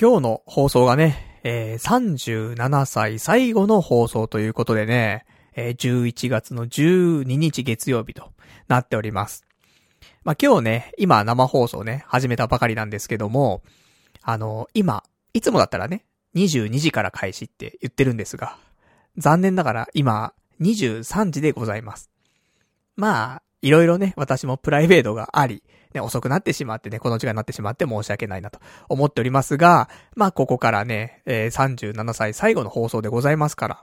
今日の放送がね、えー、37歳最後の放送ということでね、えー、11月の12日月曜日となっております。まあ、今日ね、今生放送ね、始めたばかりなんですけども、あの、今、いつもだったらね、22時から開始って言ってるんですが、残念ながら今、23時でございます。まあ、いろいろね、私もプライベートがあり、ね、遅くなってしまってね、この時間になってしまって申し訳ないなと思っておりますが、まあ、ここからね、えー、37歳最後の放送でございますから、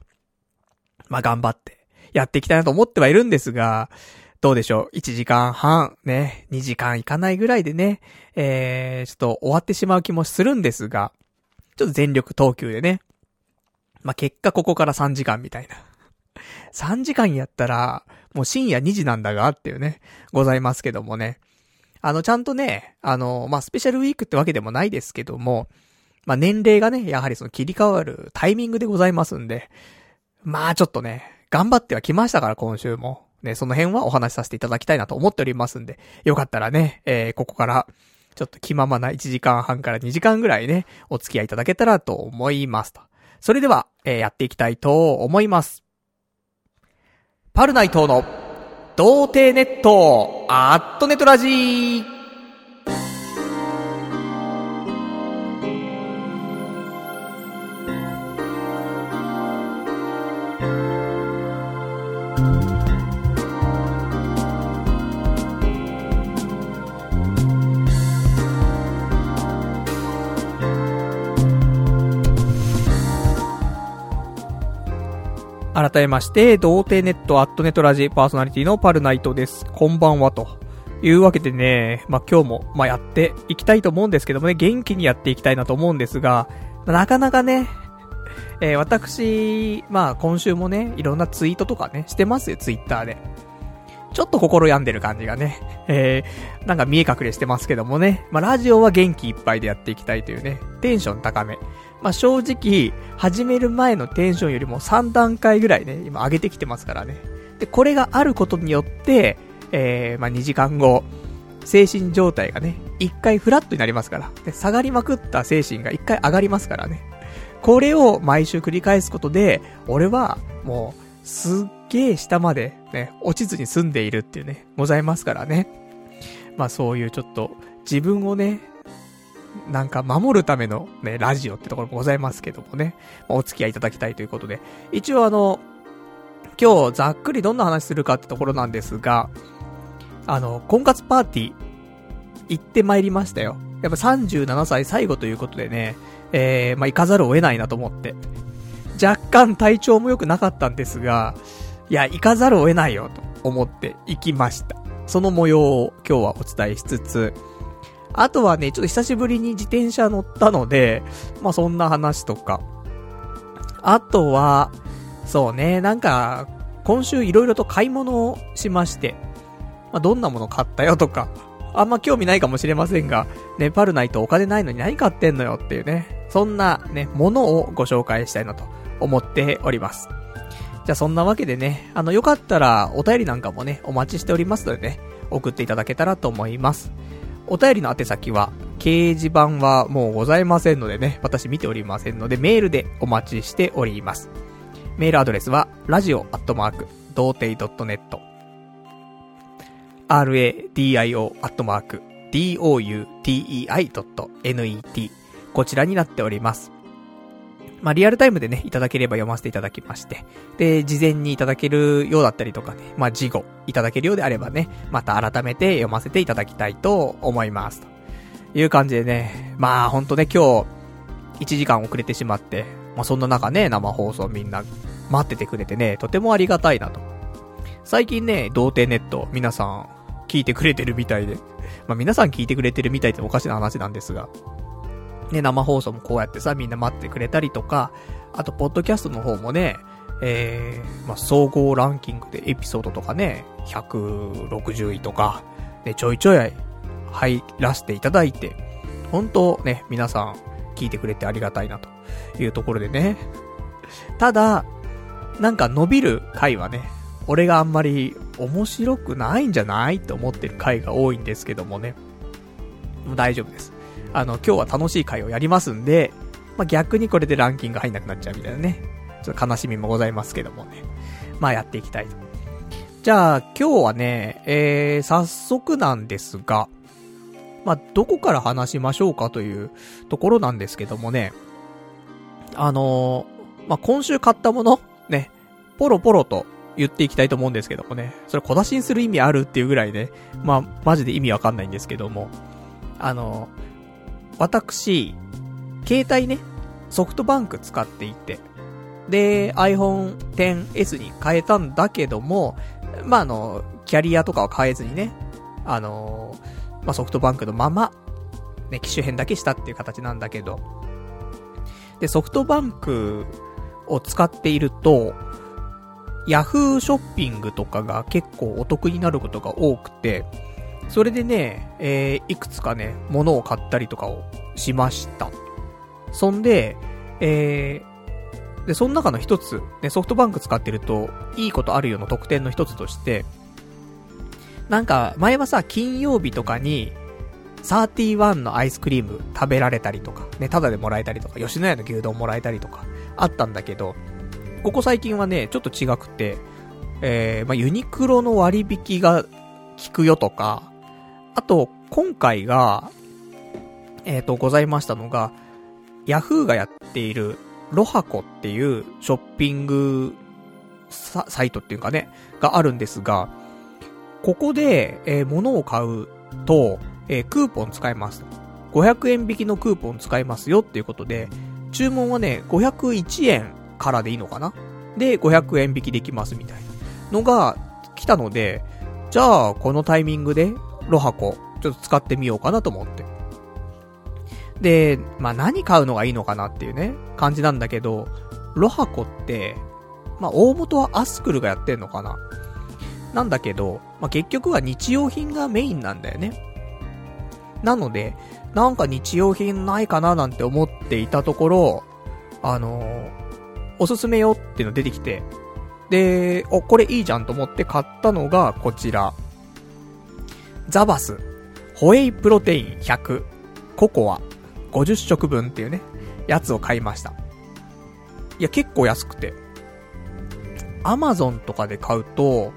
まあ、頑張ってやっていきたいなと思ってはいるんですが、どうでしょう ?1 時間半、ね、2時間いかないぐらいでね、えー、ちょっと終わってしまう気もするんですが、ちょっと全力投球でね、まあ、結果ここから3時間みたいな。3時間やったら、もう深夜2時なんだがっていうね、ございますけどもね。あの、ちゃんとね、あの、まあ、スペシャルウィークってわけでもないですけども、まあ、年齢がね、やはりその切り替わるタイミングでございますんで、まあ、ちょっとね、頑張ってはきましたから今週も。ね、その辺はお話しさせていただきたいなと思っておりますんで、よかったらね、えー、ここから、ちょっと気ままな1時間半から2時間ぐらいね、お付き合いいただけたらと思いますと。それでは、えー、やっていきたいと思います。パルナイトの、童貞ネット、アットネトラジー。改めまして、童貞ネットアットネットラジパーソナリティのパルナイトです。こんばんは、というわけでね、まあ、今日も、まあ、やっていきたいと思うんですけどもね、元気にやっていきたいなと思うんですが、なかなかね、えー、私、まあ、今週もね、いろんなツイートとかね、してますよ、ツイッターで。ちょっと心病んでる感じがね、えー、なんか見え隠れしてますけどもね、まあ、ラジオは元気いっぱいでやっていきたいというね、テンション高め。まあ、正直、始める前のテンションよりも3段階ぐらいね、今上げてきてますからね。で、これがあることによって、えー、まあ、2時間後、精神状態がね、一回フラットになりますから。で、下がりまくった精神が一回上がりますからね。これを毎週繰り返すことで、俺は、もう、すっげえ下までね、落ちずに済んでいるっていうね、ございますからね。まあそういうちょっと、自分をね、なんか守るためのね、ラジオってところもございますけどもね、お付き合いいただきたいということで、一応あの、今日ざっくりどんな話するかってところなんですが、あの、婚活パーティー、行ってまいりましたよ。やっぱ37歳最後ということでね、えー、まあ、行かざるを得ないなと思って。若干体調も良くなかったんですが、いや、行かざるを得ないよと思って行きました。その模様を今日はお伝えしつつ、あとはね、ちょっと久しぶりに自転車乗ったので、まあそんな話とか。あとは、そうね、なんか、今週いろいろと買い物をしまして、まあどんなもの買ったよとか、あんま興味ないかもしれませんが、ネパルないとお金ないのに何買ってんのよっていうね、そんなね、ものをご紹介したいなと思っております。じゃあそんなわけでね、あの、よかったらお便りなんかもね、お待ちしておりますのでね、送っていただけたらと思います。お便りの宛先は、掲示板はもうございませんのでね、私見ておりませんので、メールでお待ちしております。メールアドレスは、radio.doutei.net、radio.doutei.net、こちらになっております。まあ、リアルタイムでね、いただければ読ませていただきまして。で、事前にいただけるようだったりとかね、まあ、事後いただけるようであればね、また改めて読ませていただきたいと思います。という感じでね、まあ、ほんとね、今日、1時間遅れてしまって、まあ、そんな中ね、生放送みんな待っててくれてね、とてもありがたいなと。最近ね、童貞ネット、皆さん、聞いてくれてるみたいで。まあ、皆さん聞いてくれてるみたいっておかしな話なんですが。ね、生放送もこうやってさ、みんな待ってくれたりとか、あと、ポッドキャストの方もね、えー、まあ、総合ランキングでエピソードとかね、160位とか、ね、ちょいちょい入らせていただいて、本当ね、皆さん聞いてくれてありがたいなというところでね。ただ、なんか伸びる回はね、俺があんまり面白くないんじゃないって思ってる回が多いんですけどもね。もう大丈夫です。あの、今日は楽しい回をやりますんで、まあ、逆にこれでランキング入んなくなっちゃうみたいなね。ちょっと悲しみもございますけどもね。まあ、やっていきたいと。じゃあ、今日はね、えー、早速なんですが、まあ、どこから話しましょうかというところなんですけどもね、あのー、まあ、今週買ったもの、ね、ポロポロと言っていきたいと思うんですけどもね、それ小出しにする意味あるっていうぐらいね、まあ、マジで意味わかんないんですけども、あのー、私、携帯ね、ソフトバンク使っていて、で、iPhone XS に変えたんだけども、まあ、あの、キャリアとかは変えずにね、あのまあ、ソフトバンクのまま、ね、機種変だけしたっていう形なんだけど、で、ソフトバンクを使っていると、ヤフーショッピングとかが結構お得になることが多くて、それでね、えー、いくつかね、物を買ったりとかをしました。そんで、えー、で、その中の一つ、ね、ソフトバンク使ってると、いいことあるよの特典の一つとして、なんか、前はさ、金曜日とかに、31のアイスクリーム食べられたりとか、ね、ただでもらえたりとか、吉野家の牛丼もらえたりとか、あったんだけど、ここ最近はね、ちょっと違くて、えー、まあ、ユニクロの割引が効くよとか、あと、今回が、えっ、ー、と、ございましたのが、ヤフーがやっている、ロハコっていうショッピングサイトっていうかね、があるんですが、ここで、えー、物を買うと、えー、クーポン使えます。500円引きのクーポン使えますよっていうことで、注文はね、501円からでいいのかな？で、500円引きできますみたいなのが来たので、じゃあ、このタイミングで、ロハコ、ちょっと使ってみようかなと思って。で、まあ、何買うのがいいのかなっていうね、感じなんだけど、ロハコって、まあ、大元はアスクルがやってんのかななんだけど、まあ、結局は日用品がメインなんだよね。なので、なんか日用品ないかななんて思っていたところ、あのー、おすすめよっていうの出てきて、で、お、これいいじゃんと思って買ったのがこちら。ザバス、ホエイプロテイン100、ココア、50食分っていうね、やつを買いました。いや、結構安くて。アマゾンとかで買うと、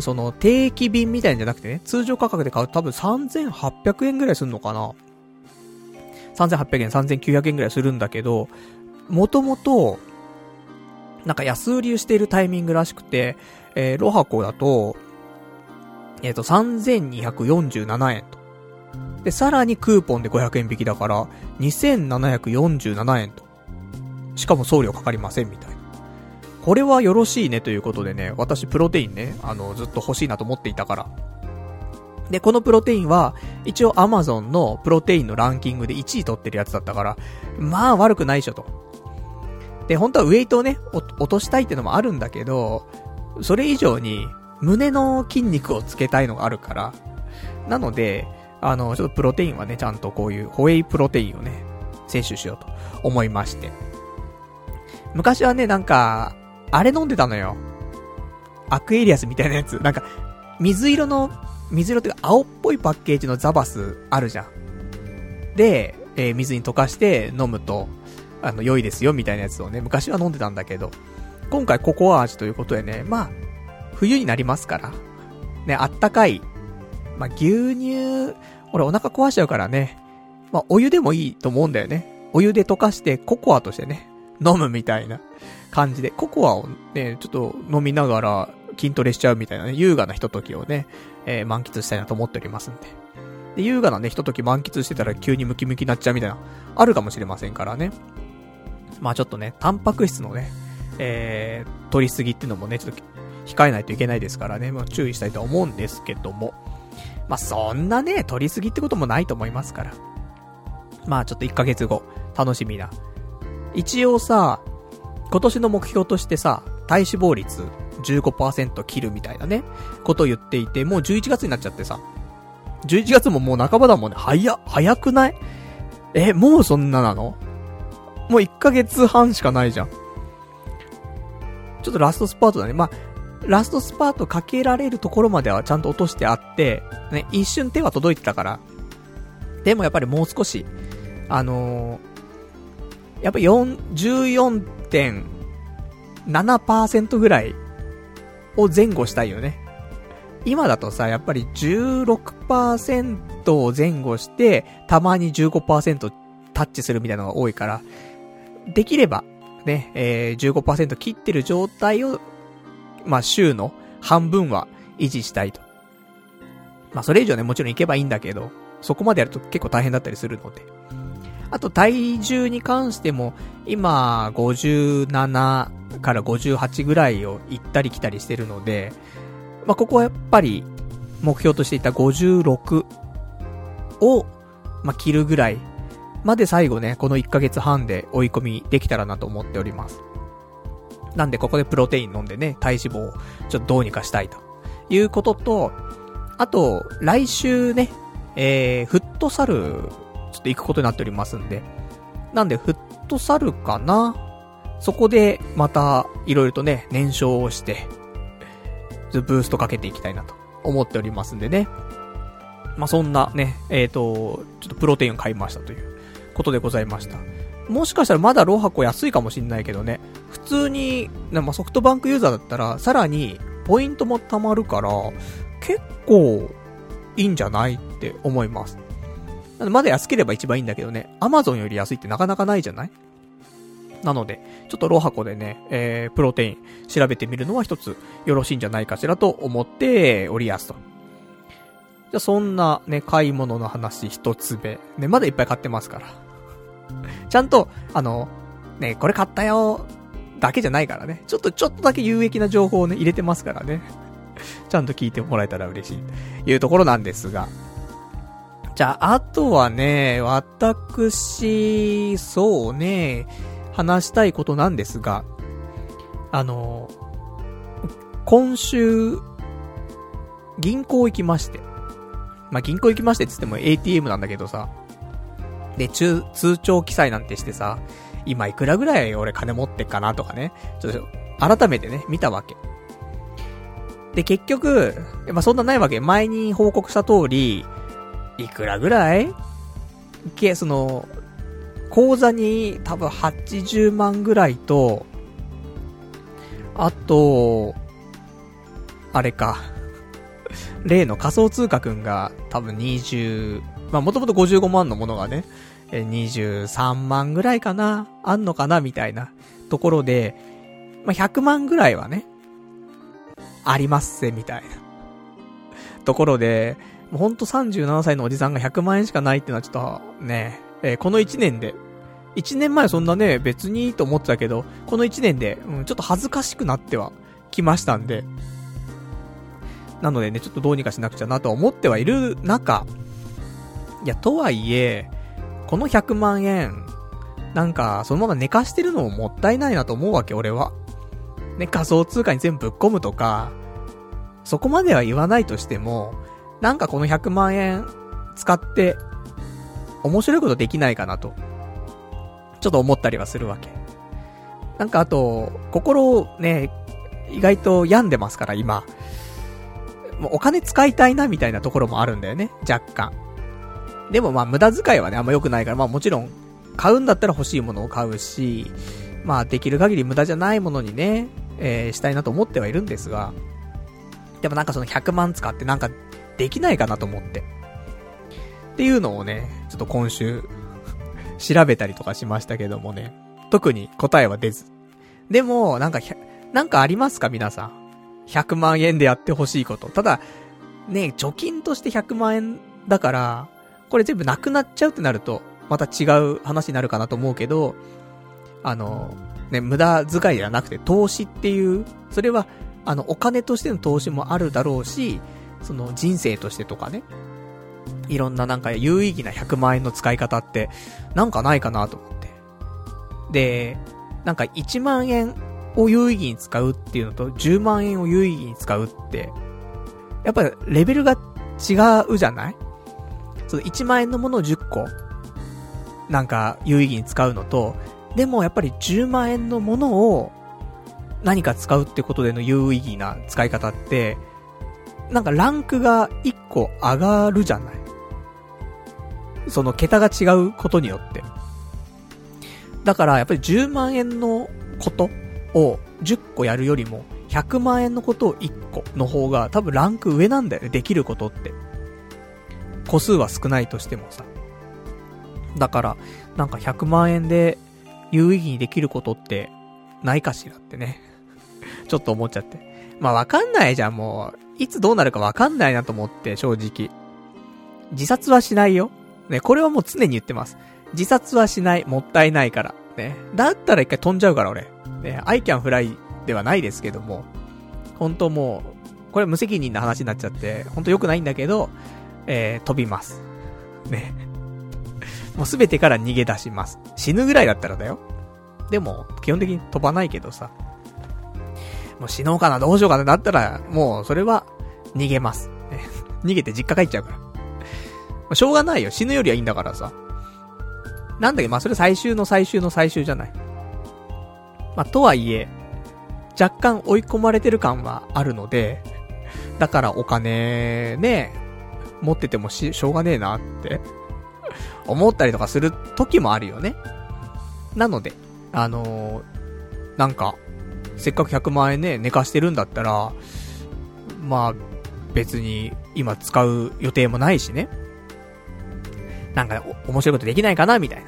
その、定期便みたいんじゃなくてね、通常価格で買うと多分3800円ぐらいするのかな ?3800 円、3900円ぐらいするんだけど、もともと、なんか安売りしているタイミングらしくて、えー、ロハコだと、えっ、ー、と、3247円と。で、さらにクーポンで500円引きだから、2747円と。しかも送料かかりませんみたいな。これはよろしいねということでね、私プロテインね、あの、ずっと欲しいなと思っていたから。で、このプロテインは、一応 Amazon のプロテインのランキングで1位取ってるやつだったから、まあ悪くないでしょと。で、本当はウェイトをね、落としたいってのもあるんだけど、それ以上に、胸の筋肉をつけたいのがあるから、なので、あの、ちょっとプロテインはね、ちゃんとこういうホエイプロテインをね、摂取しようと思いまして。昔はね、なんか、あれ飲んでたのよ。アクエリアスみたいなやつ。なんか、水色の、水色っていうか青っぽいパッケージのザバスあるじゃん。で、えー、水に溶かして飲むと、あの、良いですよみたいなやつをね、昔は飲んでたんだけど、今回ココア味ということでね、まあ、冬になりますから、ね、あったかい、まあ、牛乳、俺お腹壊しちゃうからね、まあ、お湯でもいいと思うんだよね。お湯で溶かしてココアとしてね、飲むみたいな感じで、ココアをね、ちょっと飲みながら筋トレしちゃうみたいなね、優雅なひとときをね、えー、満喫したいなと思っておりますんで。で、優雅なね、ひととき満喫してたら急にムキムキになっちゃうみたいな、あるかもしれませんからね。まあちょっとね、タンパク質のね、えー、取りすぎっていうのもね、ちょっと控えないといけないですからね、まあ注意したいと思うんですけども。まあそんなね、取りすぎってこともないと思いますから。まあちょっと1ヶ月後、楽しみな。一応さ、今年の目標としてさ、体脂肪率15%切るみたいなね、ことを言っていて、もう11月になっちゃってさ。11月ももう半ばだもんね。早、早くない？え、もうそんななの？もう1ヶ月半しかないじゃん。ちょっとラストスパートだね。まあ、ラストスパートかけられるところまではちゃんと落としてあって、ね、一瞬手は届いてたから、でもやっぱりもう少し、あのー、やっぱ4、14.7%ぐらいを前後したいよね。今だとさ、やっぱり16%を前後して、たまに15%タッチするみたいなのが多いから、できれば、ね、えー、15%切ってる状態を、まあ、週の半分は維持したいと。まあ、それ以上ね、もちろん行けばいいんだけど、そこまでやると結構大変だったりするので。あと、体重に関しても、今、57から58ぐらいを行ったり来たりしてるので、まあ、ここはやっぱり、目標としていた56を、まあ、切るぐらいまで最後ね、この1ヶ月半で追い込みできたらなと思っております。なんでここでプロテイン飲んでね、体脂肪をちょっとどうにかしたいということと、あと、来週ね、えー、フットサル、ちょっと行くことになっておりますんで、なんでフットサルかな？そこでまた、いろいろとね、燃焼をして、ブーストかけていきたいなと思っておりますんでね。まあ、そんなね、えっ、ー、と、ちょっとプロテインを買いましたということでございました。もしかしたらまだロハコ安いかもしんないけどね、普通に、まあ、ソフトバンクユーザーだったら、さらに、ポイントも貯まるから、結構、いいんじゃないって思います。まだ安ければ一番いいんだけどね、アマゾンより安いってなかなかないじゃない？なので、ちょっとロハコでね、えー、プロテイン調べてみるのは一つよろしいんじゃないかしらと思っておりやすと。じゃそんなね、買い物の話一つ目。ね、まだいっぱい買ってますから。ちゃんと、あの、ね、これ買ったよ、だけじゃないからね。ちょっと、ちょっとだけ有益な情報をね、入れてますからね。ちゃんと聞いてもらえたら嬉しい。いうところなんですが。じゃあ、あとはね、私、そうね、話したいことなんですが、あの、今週、銀行行きまして。まあ、銀行行きましてって言っても ATM なんだけどさ、で、通、通帳記載なんてしてさ、今いくらぐらい俺金持ってっかなとかね、ちょっと、改めてね、見たわけ。で、結局、まあ、そんなないわけ。前に報告した通り、いくらぐらい？け、その、口座に多分80万ぐらいと、あと、あれか。例の仮想通貨くんが多分20、まあもともと55万のものがね、23万ぐらいかな？あんのかな？みたいなところで、まあ、100万ぐらいはね、ありますせ、みたいな。ところで、もうほんと37歳のおじさんが100万円しかないってのはちょっと、ね、えー、この1年で、1年前そんなね、別にいいと思ってたけど、この1年で、うん、ちょっと恥ずかしくなってはきましたんで、なのでね、ちょっとどうにかしなくちゃなと思ってはいる中、いや、とはいえ、この100万円、なんか、そのまま寝かしてるのももったいないなと思うわけ、俺は。ね、仮想通貨に全部ぶっ込むとか、そこまでは言わないとしても、なんかこの100万円使って、面白いことできないかなと、ちょっと思ったりはするわけ。なんかあと、心をね、意外と病んでますから、今。もうお金使いたいなみたいなところもあるんだよね、若干。でもまあ無駄遣いはね、あんま良くないから、まあもちろん、買うんだったら欲しいものを買うし、まあできる限り無駄じゃないものにね、えー、したいなと思ってはいるんですが、でもなんかその100万使ってなんかできないかなと思って。っていうのをね、ちょっと今週 調べたりとかしましたけどもね、特に答えは出ず。でも、なんか、なんかありますか皆さん？100万円でやってほしいこと。ただ、ね、貯金として100万円だから、これ全部なくなっちゃうってなると、また違う話になるかなと思うけど、あの、ね、無駄遣いじゃなくて投資っていう、それは、あの、お金としての投資もあるだろうし、その人生としてとかね、いろんななんか有意義な100万円の使い方って、なんかないかなと思って。で、なんか1万円を有意義に使うっていうのと、10万円を有意義に使うって、やっぱりレベルが違うじゃない？その1万円のものを10個、なんか有意義に使うのと、でもやっぱり10万円のものを何か使うってことでの有意義な使い方って、なんかランクが1個上がるじゃないその桁が違うことによって。だからやっぱり10万円のことを10個やるよりも100万円のことを1個の方が多分ランク上なんだよね、できることって。個数は少ないとしてもさ。だから、なんか100万円で有意義にできることってないかしらってね。ちょっと思っちゃって。まあわかんないじゃん、もう。いつどうなるかわかんないなと思って、正直。自殺はしないよ。ね、これはもう常に言ってます。自殺はしない。もったいないから。ね。だったら一回飛んじゃうから、俺。ね、I can fly ではないですけども。本当もう、これ無責任な話になっちゃって、本当良くないんだけど、えー、飛びます。ね。もうすべてから逃げ出します。死ぬぐらいだったらだよ。でも、基本的に飛ばないけどさ。もう死のうかな、どうしようかな、だったら、もう、それは、逃げます。ね、逃げて実家帰っちゃうから。ま、しょうがないよ。死ぬよりはいいんだからさ。なんだけど、まあ、それ最終の最終の最終じゃない。まあ、とはいえ、若干追い込まれてる感はあるので、だからお金、ね、持っててもし、しょうがねえなって思ったりとかする時もあるよね。なので、あのー、なんか、せっかく100万円ね、寝かしてるんだったら、まあ、別に今使う予定もないしね。なんか、面白いことできないかなみたいな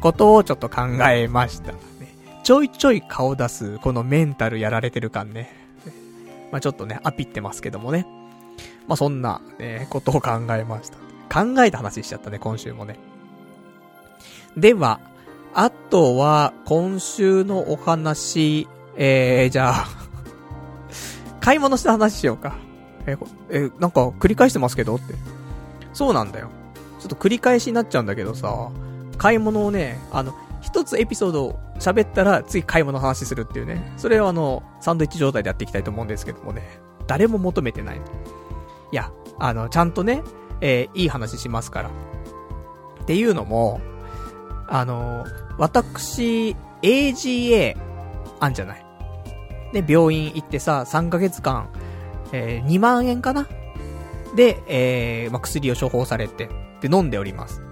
ことをちょっと考えました。ちょいちょい顔出す、このメンタルやられてる感ね。まあちょっとね、アピってますけどもね。まあそんな、ね、ことを考えました。考えた話しちゃったね、今週もね。では、あとは、今週のお話、えー、じゃあ 買い物した話しようか。え、え、なんか繰り返してますけどって。そうなんだよ。ちょっと繰り返しになっちゃうんだけどさ、買い物をね、あの、一つエピソードを喋ったら次買い物の話するっていうね。それをあの、サンドイッチ状態でやっていきたいと思うんですけどもね。誰も求めてない。いや、あの、ちゃんとね、えー、いい話しますから。っていうのも、あの、私、AGA、あんじゃない？で、病院行ってさ、3ヶ月間、えー、2万円かな？で、えー、ま、薬を処方されて、で、飲んでおります。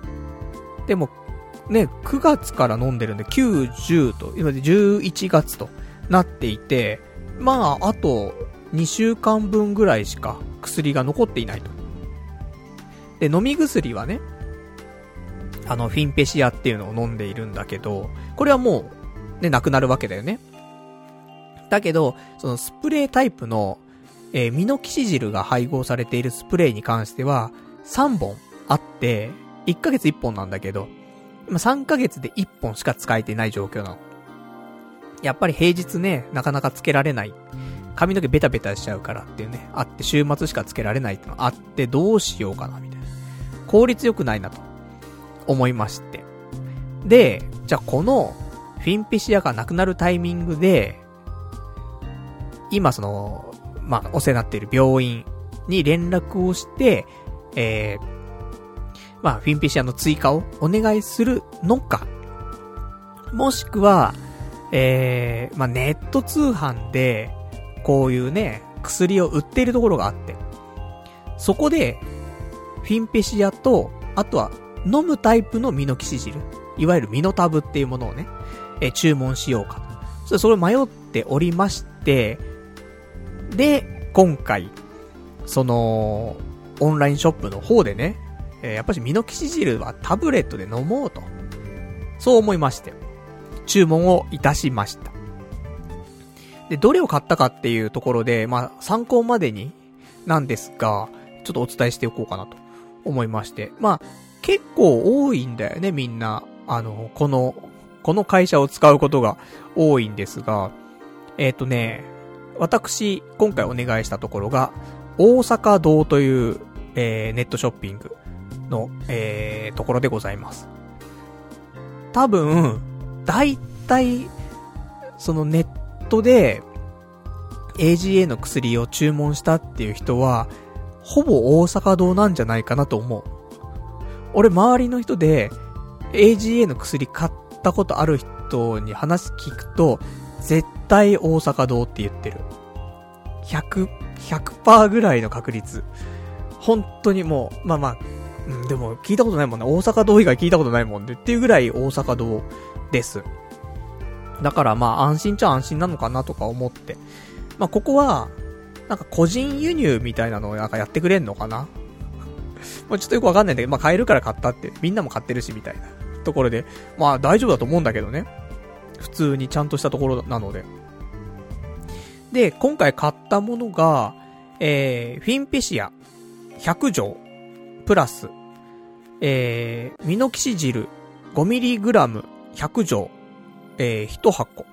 でも、ね、9月から飲んでるんで、9、10と、今で11月となっていて、まあ、あと、2週間分ぐらいしか薬が残っていないと。で、飲み薬はね、あの、フィンペシアっていうのを飲んでいるんだけど、これはもう、ね、なくなるわけだよね。だけど、そのスプレータイプの、えー、ミノキシジルが配合されているスプレーに関しては、3本あって、1ヶ月1本なんだけど、今3ヶ月で1本しか使えてない状況なの。やっぱり平日ね、なかなかつけられない。髪の毛ベタベタしちゃうからっていうね、あって週末しかつけられないってのあってどうしようかなみたいな。効率良くないなと思いまして。で、じゃあこのフィンペシアがなくなるタイミングで、今その、まあ、お世話になっている病院に連絡をして、えー、まあ、フィンペシアの追加をお願いするのか、もしくは、えー、まあ、ネット通販で、こういうね、薬を売っているところがあって、そこで、フィンペシアと、あとは、飲むタイプのミノキシジル、いわゆるミノタブっていうものをね、え注文しようかと。それ迷っておりまして、で、今回、その、オンラインショップの方でね、え、やっぱしミノキシ汁はタブレットで飲もうと。そう思いまして、注文をいたしました。で、どれを買ったかっていうところで、まあ、参考までになんですが、ちょっとお伝えしておこうかなと思いまして。まあ、結構多いんだよね、みんな。あの、この、この会社を使うことが多いんですが、えっ、ー、とね、私、今回お願いしたところが、大阪堂という、えー、ネットショッピングの、えー、ところでございます。多分、大体、そのネットで、AGA の薬を注文したっていう人は、ほぼ大阪堂なんじゃないかなと思う。俺、周りの人で、AGA の薬買ったことある人に話聞くと、絶対大阪堂って言ってる。100、100%ぐらいの確率。本当にもう、まあまあ、うん、でも聞いたことないもんね。大阪堂以外聞いたことないもんで、っていうぐらい大阪堂です。だからまあ安心っちゃ安心なのかなとか思って。まあここは、なんか個人輸入みたいなのをなんかやってくれんのかな？まあちょっとよくわかんないんだけど、まあ買えるから買ったって、みんなも買ってるしみたいなところで、まあ大丈夫だと思うんだけどね。普通にちゃんとしたところなので。で、今回買ったものが、えー、フィンペシア100錠、プラス、えー、ミノキシ汁 5mg100 錠、えー、1箱。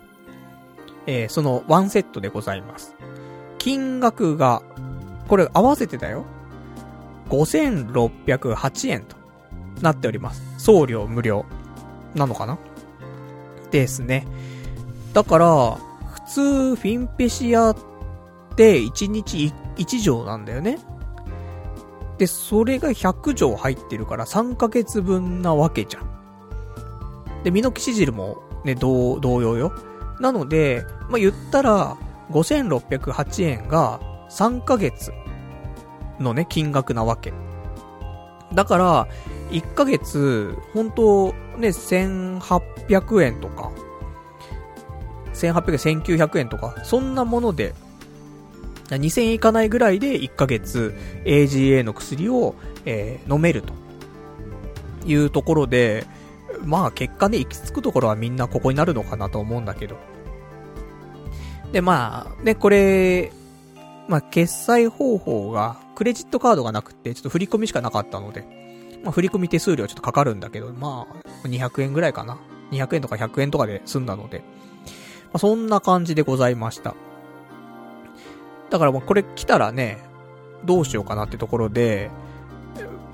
えー、そのワンセットでございます。金額が、これ合わせてだよ。5608円となっております。送料無料。なのかな？ですね。だから、普通、フィンペシアって1日 1, 錠なんだよね。で、それが100錠入ってるから3ヶ月分なわけじゃん。で、ミノキシ汁もね、同、同様よ。なので、まあ、言ったら、5608円が3ヶ月のね、金額なわけ。だから、1ヶ月、本当ね、1800円とか、1800円、1900円とか、そんなもので、2000円いかないぐらいで1ヶ月 AGA の薬を、えー、飲めるというところで、まあ結果ね、行き着くところはみんなここになるのかなと思うんだけど。で、まあ、ね、これ、まあ決済方法が、クレジットカードがなくて、ちょっと振り込みしかなかったので、まあ振り込み手数料ちょっとかかるんだけど、まあ、200円ぐらいかな。200円とか100円とかで済んだので、まあそんな感じでございました。だからもうこれ来たらね、どうしようかなってところで、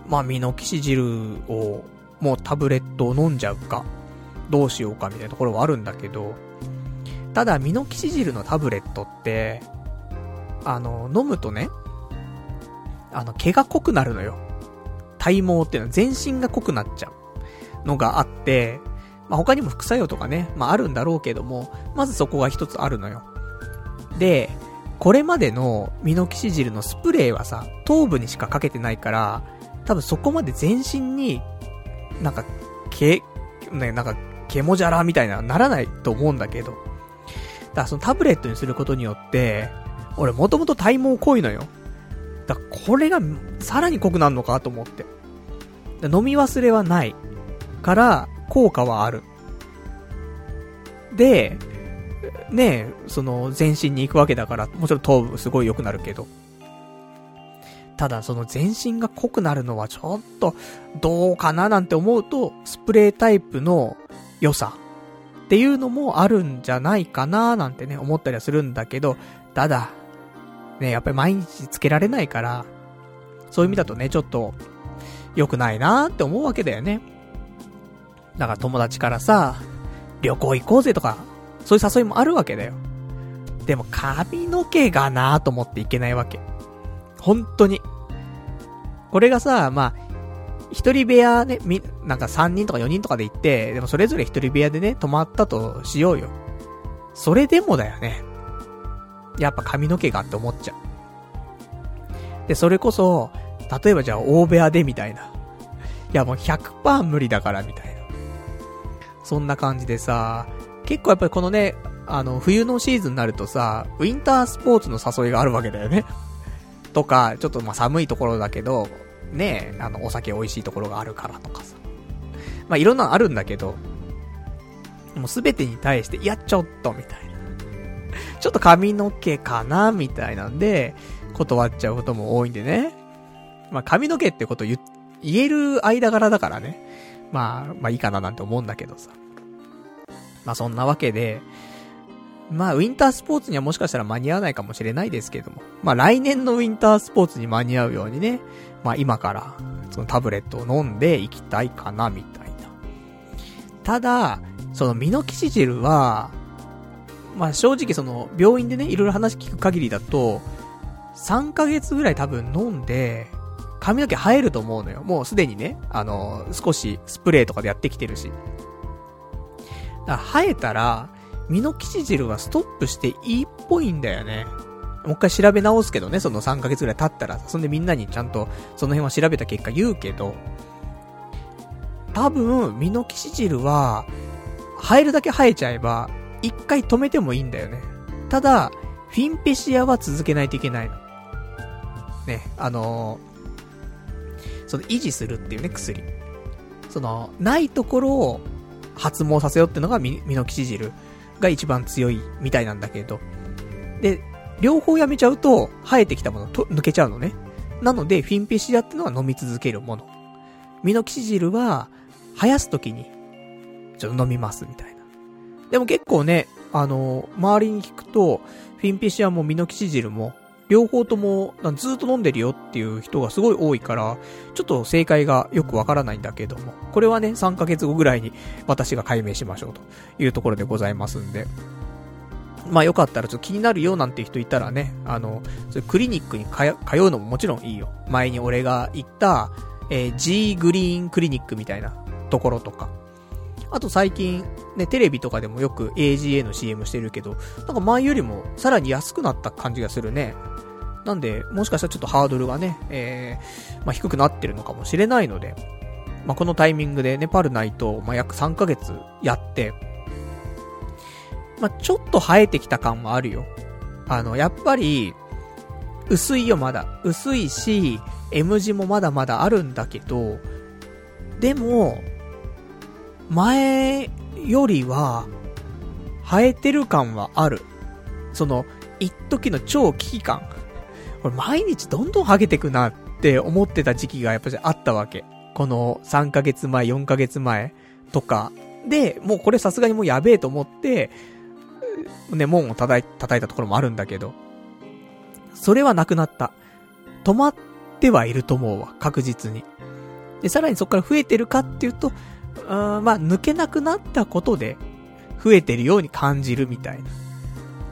まあ、ミノキシ汁を、もうタブレットを飲んじゃうか、どうしようかみたいなところはあるんだけど、ただ、ミノキシ汁のタブレットって、あの、飲むとね、あの、毛が濃くなるのよ。体毛っていうのは全身が濃くなっちゃうのがあって、まあ、他にも副作用とかね、まあ、あるんだろうけども、まずそこが一つあるのよ。で、これまでのミノキシジルのスプレーはさ、頭部にしかかけてないから、多分そこまで全身に、なんか、毛、ね、なんか、毛もじゃらみたいなならないと思うんだけど。だからそのタブレットにすることによって、俺もともと体毛濃いのよ。だからこれがさらに濃くなるのかと思って。飲み忘れはないから、効果はある。で、ねその全身に行くわけだから、もちろん頭部すごい良くなるけど。ただその全身が濃くなるのはちょっとどうかななんて思うと、スプレータイプの良さっていうのもあるんじゃないかななんてね、思ったりはするんだけど、ただ、ね、やっぱり毎日つけられないから、そういう意味だとね、ちょっと良くないなって思うわけだよね。だから友達からさ、旅行行こうぜとかそういう誘いもあるわけだよ。でも髪の毛がなぁと思っていけないわけ。本当に。これがさ、まあ、一人部屋ね、み、なんか三人とか四人とかで行って、でもそれぞれ一人部屋でね、泊まったとしようよ。それでもだよね。やっぱ髪の毛がって思っちゃう。で、それこそ、例えばじゃあ大部屋でみたいな。いやもう100%無理だからみたいな。そんな感じでさ、結構やっぱりこのね、あの、冬のシーズンになるとさ、ウィンタースポーツの誘いがあるわけだよね。とか、ちょっとまあ寒いところだけど、ねあの、お酒美味しいところがあるからとかさ。まあいろんなのあるんだけど、もうすべてに対して、いや、ちょっと、みたいな。ちょっと髪の毛かなみたいなんで、断っちゃうことも多いんでね。まあ髪の毛ってこと言、言える間柄だからね。まあ、まあいいかななんて思うんだけどさ。まあそんなわけで、まあウィンタースポーツにはもしかしたら間に合わないかもしれないですけども、まあ来年のウィンタースポーツに間に合うようにね、まあ今からそのタブレットを飲んでいきたいかなみたいな。ただ、そのミノキシジルは、まあ正直その病院でね、いろいろ話聞く限りだと、3ヶ月ぐらい多分飲んで、髪の毛生えると思うのよ。もうすでにね、あの、少しスプレーとかでやってきてるし。だ生えたら、ミノキシジルはストップしていいっぽいんだよね。もう一回調べ直すけどね、その3ヶ月ぐらい経ったら、そんでみんなにちゃんとその辺は調べた結果言うけど、多分、ミノキシジルは、生えるだけ生えちゃえば、一回止めてもいいんだよね。ただ、フィンペシアは続けないといけないの。ね、あのー、その維持するっていうね、薬。その、ないところを発毛させようってのがミミノキシジルが一番強いみたいなんだけど。で、両方やめちゃうと、生えてきたものと抜けちゃうのね。なので、フィンペシアってのは飲み続けるもの。ミノキシジルは、生やすときに、ちょっと飲みますみたいな。でも結構ね、あの、周りに聞くと、フィンペシアもミノキシジルも、両方ともずっと飲んでるよっていう人がすごい多いから、ちょっと正解がよくわからないんだけども、これはね、3ヶ月後ぐらいに私が解明しましょうというところでございますんで。まあよかったらちょっと気になるよなんて人いたらね、あの、クリニックに通うのももちろんいいよ。前に俺が行った、えー、G グリーンクリニックみたいなところとか。あと最近、ね、テレビとかでもよく AGA の CM してるけど、なんか前よりもさらに安くなった感じがするね。なんで、もしかしたらちょっとハードルがね、えー、まあ、低くなってるのかもしれないので、まあ、このタイミングでね、パルナイト、まあ、約3ヶ月やって、まあ、ちょっと生えてきた感はあるよ。あの、やっぱり、薄いよ、まだ。薄いし、M 字もまだまだあるんだけど、でも、前よりは、生えてる感はある。その、一時の超危機感。これ毎日どんどんハゲてくなって思ってた時期がやっぱりあったわけ。この3ヶ月前、4ヶ月前とか。で、もうこれさすがにもうやべえと思って、ね、門を叩い叩いたところもあるんだけど。それはなくなった。止まってはいると思うわ、確実に。で、さらにそこから増えてるかっていうと、うん、まあ、抜けなくなったことで、増えてるように感じるみたいな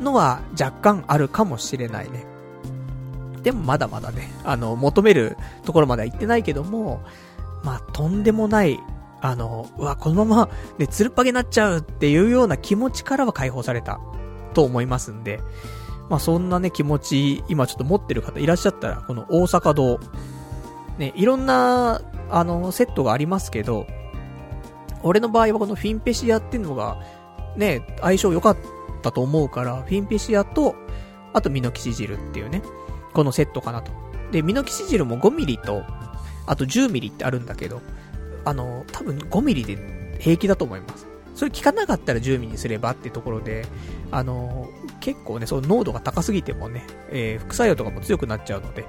のは若干あるかもしれないね。でもまだまだね、あの、求めるところまでは行ってないけども、まあ、とんでもない、あの、うわ、このまま、ね、つるっぱげになっちゃうっていうような気持ちからは解放された、と思いますんで、まあ、そんなね、気持ち、今ちょっと持ってる方いらっしゃったら、この大阪堂、ね、いろんな、あの、セットがありますけど、俺の場合はこのフィンペシアっていうのが、ね、相性良かったと思うから、フィンペシアと、あとミノキシ汁っていうね、このセットかなと。で、ミノキシ汁も5ミリと、あと10ミリってあるんだけど、あの、多分5ミリで平気だと思います。それ効かなかったら10ミリにすればってところで、あの、結構ね、その濃度が高すぎてもね、えー、副作用とかも強くなっちゃうので、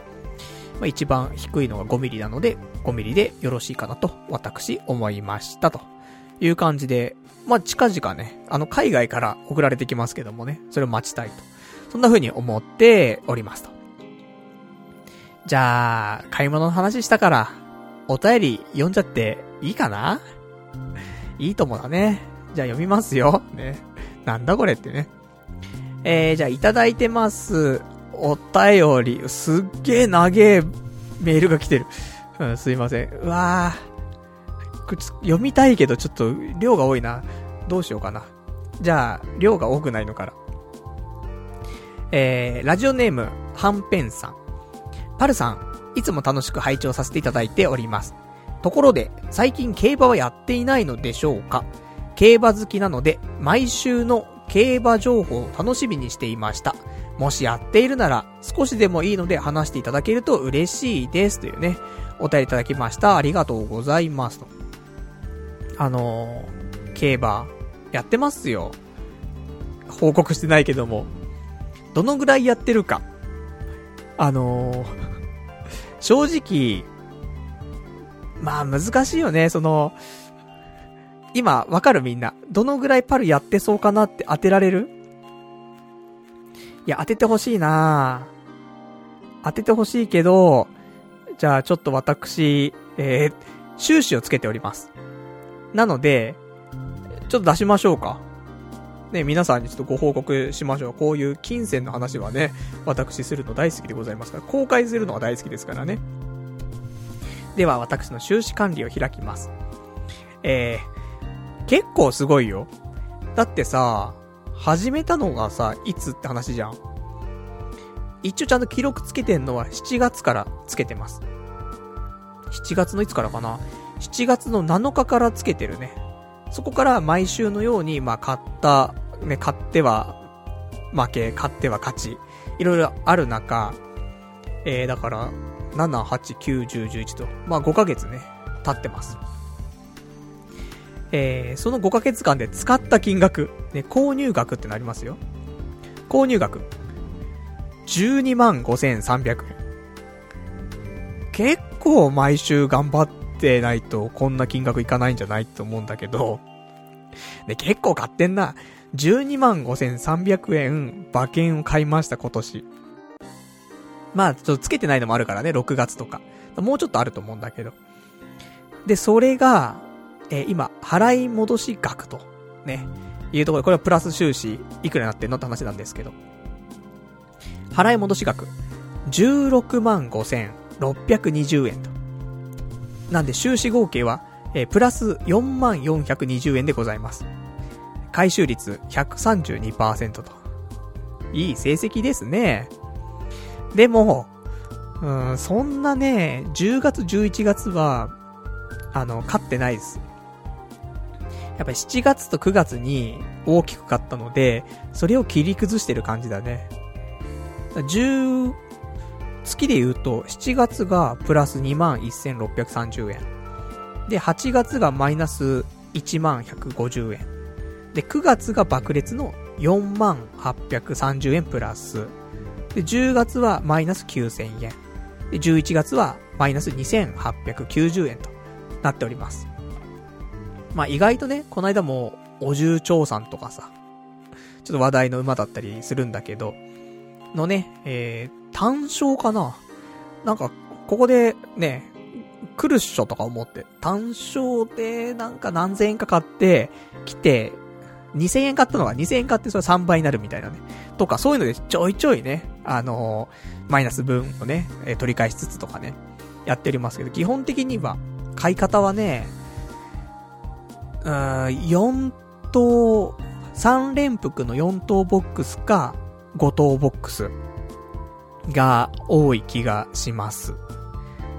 まあ、一番低いのが5ミリなので、5ミリでよろしいかなと、私、思いましたという感じで、まあ、近々ね、あの、海外から送られてきますけどもね、それを待ちたいと。そんな風に思っておりますと。じゃあ、買い物の話したから、お便り読んじゃっていいかな？いいともだね。じゃあ読みますよ。ね。なんだこれってね。えー、じゃあいただいてます。お便り、すっげえ長えメールが来てる。うん、すいません。うわぁ。読みたいけどちょっと量が多いな。どうしようかな。じゃあ、量が多くないのから。えー、ラジオネーム、はんぺんさん。パルさん、いつも楽しく拝聴させていただいております。ところで、最近競馬はやっていないのでしょうか？競馬好きなので、毎週の競馬情報を楽しみにしていました。もしやっているなら、少しでもいいので話していただけると嬉しいです。というね、お便りいただきました。ありがとうございます。あのー、競馬、やってますよ。報告してないけども。どのぐらいやってるか。あのー、正直、まあ難しいよね、その、今、わかるみんな。どのぐらいパルやってそうかなって当てられる？いや、当ててほしいな当ててほしいけど、じゃあちょっと私、えー、収支をつけております。なので、ちょっと出しましょうか。ね、皆さんにちょっとご報告しましょう。こういう金銭の話はね、私するの大好きでございますから、公開するのは大好きですからね。では、私の収支管理を開きます。えー、結構すごいよ。だってさ、始めたのがさ、いつって話じゃん。一応ちゃんと記録つけてんのは7月からつけてます。7月のいつからかな ?7 月の7日からつけてるね。そこから毎週のように、まあ、買った、ね、買っては負け、買っては勝ち、いろいろある中、えー、だから、7、8、9、10、11と、まあ5ヶ月ね、経ってます。えー、その5ヶ月間で使った金額、ね、購入額ってなりますよ。購入額。12万5300円。結構毎週頑張ってないとこんな金額いかないんじゃないと思うんだけど、ね、結構買ってんな。12万5300円馬券を買いました今年。まあ、ちょっとつけてないのもあるからね、6月とか。もうちょっとあると思うんだけど。で、それが、えー今、払い戻し額と、ね、いうところで、これはプラス収支、いくらになってんのって話なんですけど。払い戻し額、16万5620円と。なんで、収支合計は、えープラス4420円でございます。回収率132%と。いい成績ですね。でも、うん、そんなね、10月、11月は、あの、勝ってないです。やっぱり7月と9月に大きく勝ったので、それを切り崩してる感じだね。10、月で言うと、7月がプラス21,630円。で、8月がマイナス11,150円。で、9月が爆裂の48,30円プラス。で、10月はマイナス9000円。で、11月はマイナス2890円となっております。まあ意外とね、この間も、お重長さんとかさ、ちょっと話題の馬だったりするんだけど、のね、えー、単勝かな？なんか、ここでね、来るっしょとか思って、単勝でなんか何千円か買って、来て、2000円買ったのが2000円買ってそれ3倍になるみたいなね。とか、そういうのでちょいちょいね、あのーマイナス分をね、え取り返しつつとかね、やっておりますけど、基本的には、買い方はね、うーん、4等、3連複の4等ボックスか、5等ボックス。が多い気がします。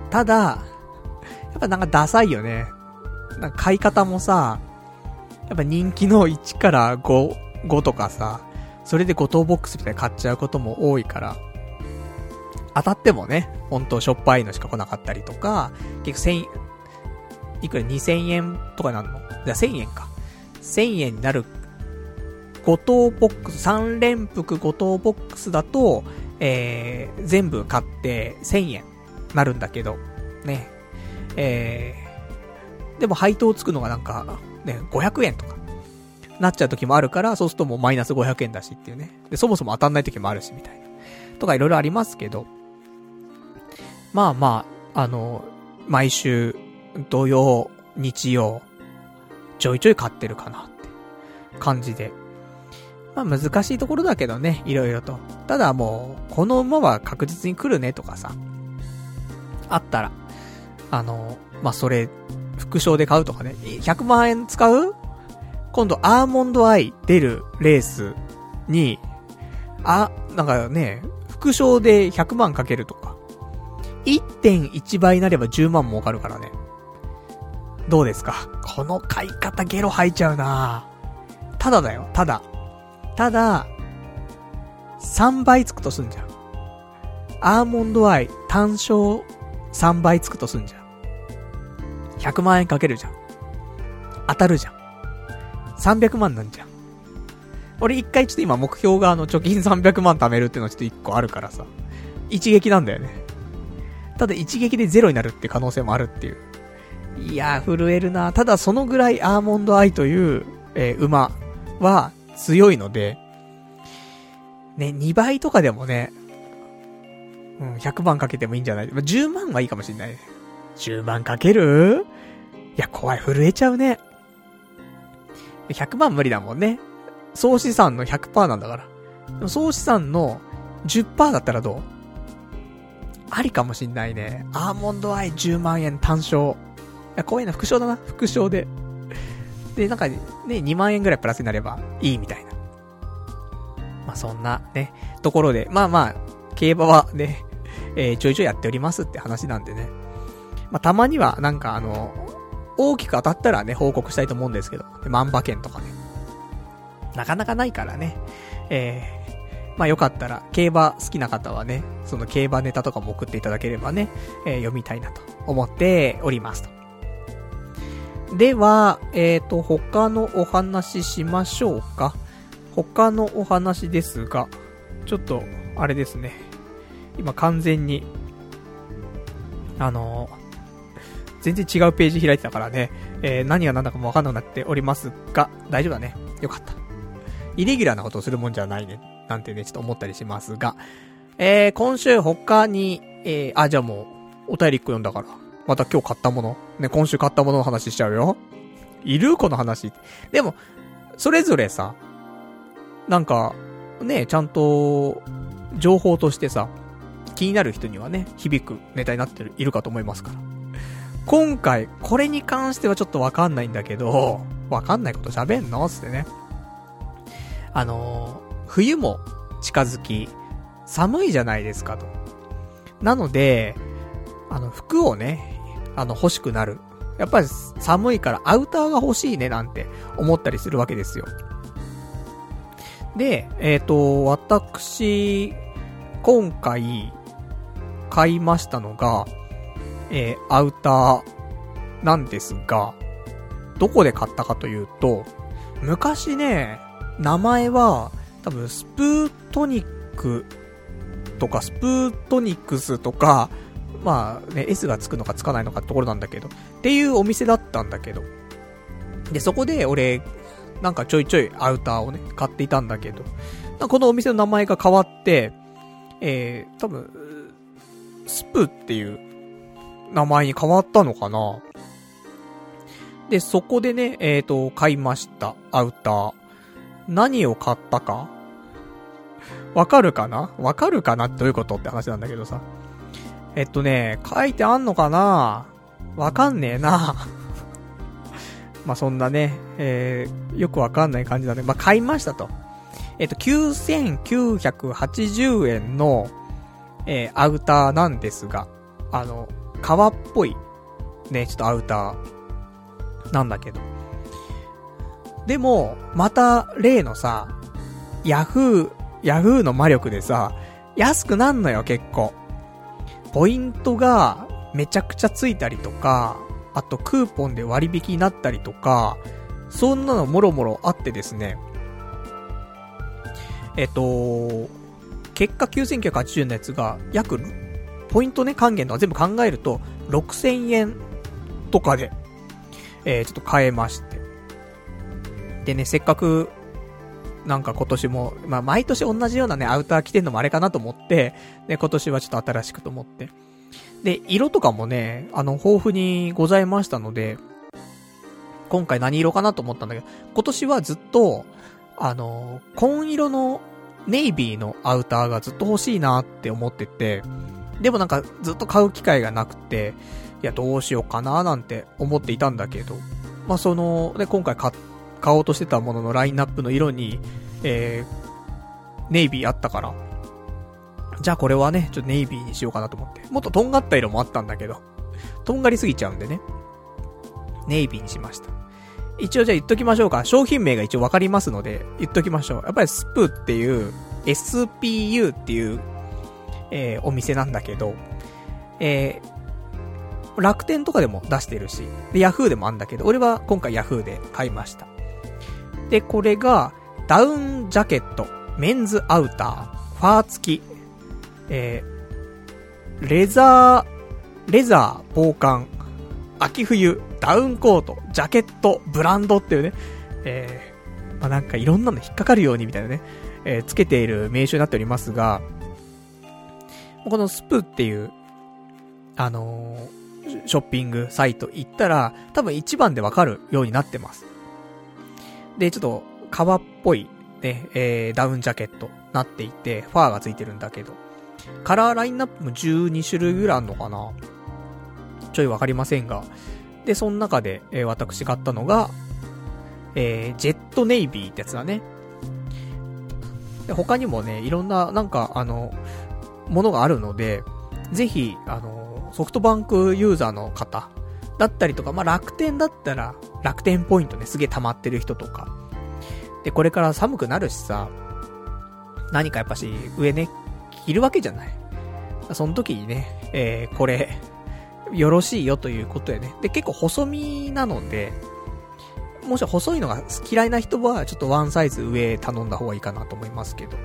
ただ、やっぱなんかダサいよね。なんか買い方もさ、やっぱ人気の1から5、5とかさ、それで5等ボックスみたいに買っちゃうことも多いから、当たってもね、本当しょっぱいのしか来なかったりとか、結局1000、いくら2000円とかなんの？じゃあ1000円か。1000円になる5等ボックス、3連複5等ボックスだと、えー、全部買って1000円なるんだけど、ね。えー、でも配当つくのがなんか、ね、500円とか、なっちゃう時もあるから、そうするともうマイナス500円だしっていうね。で、そもそも当たんない時もあるし、みたいな。とかいろいろありますけど、まあまあ、あの、毎週、土曜、日曜、ちょいちょい買ってるかなって感じで。まあ難しいところだけどね、いろいろと。ただもう、この馬は確実に来るねとかさ、あったら、あの、まあそれ、副賞で買うとかね、100万円使う？今度アーモンドアイ出るレースに、あ、なんかね、副賞で100万かけるとか。1.1倍になれば10万儲かるからね。どうですか？この買い方ゲロ吐いちゃうなただだよ、ただ。ただ、3倍つくとすんじゃん。アーモンドアイ単勝3倍つくとすんじゃん。100万円かけるじゃん。当たるじゃん。300万なんじゃん。俺一回ちょっと今目標があの貯金300万貯めるっていうのはちょっと一個あるからさ。一撃なんだよね。ただ一撃でゼロになるって可能性もあるっていう。いやー、震えるなただそのぐらいアーモンドアイという、えー馬は強いので、ね、2倍とかでもね、うん、100万かけてもいいんじゃない？まあ ?10 万はいいかもしんない。10万かける？いや、怖い、震えちゃうね。100万無理だもんね。総資産の100%なんだから。でも総資産の10%だったらどう？ありかもしんないね。アーモンドアイ10万円単勝。いや、怖いな、副賞だな、副賞で。で、なんかね、2万円ぐらいプラスになればいいみたいな。まあそんなね、ところで、まあまあ、競馬はね、えー、ちょいちょいやっておりますって話なんでね。まあ、たまには、なんかあの、大きく当たったらね、報告したいと思うんですけど、万馬券とかね。なかなかないからね。えー、まあよかったら、競馬好きな方はね、その競馬ネタとかも送っていただければね、えー、読みたいなと思っておりますと。では、えっ、ー、と、他のお話しましょうか。他のお話ですが、ちょっと、あれですね。今完全に、あの、全然違うページ開いてたからね、えー、何が何だかもわかんなくなっておりますが、大丈夫だね。よかった。イレギュラーなことをするもんじゃないね。なんてね、ちょっと思ったりしますが、えー、今週他に、えー、あ、じゃあもう、お便り1個読んだから、また今日買ったもの、ね、今週買ったものの話しちゃうよ。いる？この話。でも、それぞれさ、なんか、ね、ちゃんと、情報としてさ、気になる人にはね、響くネタになってる、いるかと思いますから。今回、これに関してはちょっとわかんないんだけど、わかんないこと喋んの？つってね。あのー、冬も近づき、寒いじゃないですかと。なので、あの、服をね、あの、欲しくなる。やっぱり寒いからアウターが欲しいねなんて思ったりするわけですよ。で、えっ、ー、と、私、今回、買いましたのが、えー、アウターなんですが、どこで買ったかというと、昔ね、名前は、多分、スプートニックとか、スプートニックスとか、まあね、S がつくのかつかないのかってところなんだけど、っていうお店だったんだけど。で、そこで俺、なんかちょいちょいアウターをね、買っていたんだけど、このお店の名前が変わって、えー、多分、スプっていう名前に変わったのかなで、そこでね、えっ、ー、と、買いました。アウター。何を買ったか？わかるかな？わかるかな？どういうこと？って話なんだけどさ。えっとね、書いてあんのかな？わかんねえな。まあ、そんなね、えー、よくわかんない感じなんで、まあ、買いましたと。えっと、9980円の、えー、アウターなんですが、あの、革っぽい、ね、ちょっとアウター、なんだけど。でも、また、例のさ、ヤフー、ヤフーの魔力でさ、安くなんのよ、結構。ポイントがめちゃくちゃついたりとか、あとクーポンで割引になったりとか、そんなのもろもろあってですね、えっと、結果9980円のやつが約、ポイントね、還元とか全部考えると、6000円とかで、えー、ちょっと買えまして。でね、せっかく、なんか今年も、まあ、毎年同じようなね、アウター着てんのもあれかなと思って、で、今年はちょっと新しくと思って。で、色とかもね、あの、豊富にございましたので、今回何色かなと思ったんだけど、今年はずっと、あの、紺色のネイビーのアウターがずっと欲しいなって思ってて、でもなんかずっと買う機会がなくて、いや、どうしようかななんて思っていたんだけど、まあ、その、ね、今回買っ買おうとしてたもののラインナップの色に、えー、ネイビーあったから、じゃあこれはね、ちょっとネイビーにしようかなと思って。もっととんがった色もあったんだけど、とんがりすぎちゃうんでね。ネイビーにしました。一応じゃあ言っときましょうか。商品名が一応わかりますので、言っときましょう。やっぱりスプーっていう、SPU っていう、えー、お店なんだけど、えー、楽天とかでも出してるし、で、ヤフーでもあんだけど、俺は今回ヤフーで買いました。で、これが、ダウンジャケット、メンズアウター、ファー付き、えー、レザー、レザー、防寒、秋冬、ダウンコート、ジャケット、ブランドっていうね、えー、まあ、なんかいろんなの引っかかるようにみたいなね、えー、つけている名称になっておりますが、このスプっていう、あのー、ショッピングサイト行ったら、多分一番でわかるようになってます。で、ちょっと、革っぽい、ね、えー、ダウンジャケットなっていて、ファーがついてるんだけど、カラーラインナップも12種類ぐらいあるのかなちょいわかりませんが。で、その中で、えー、私買ったのが、えー、ジェットネイビーってやつだね。で、他にもね、いろんな、なんか、あの、ものがあるので、ぜひ、あの、ソフトバンクユーザーの方、だったりとか、まあ、楽天だったら、楽天ポイントね、すげえ溜まってる人とか。で、これから寒くなるしさ、何かやっぱし、上ね、着るわけじゃない。その時にね、えー、これ、よろしいよということでね。で、結構細身なので、もし細いのが嫌いな人は、ちょっとワンサイズ上頼んだ方がいいかなと思いますけど、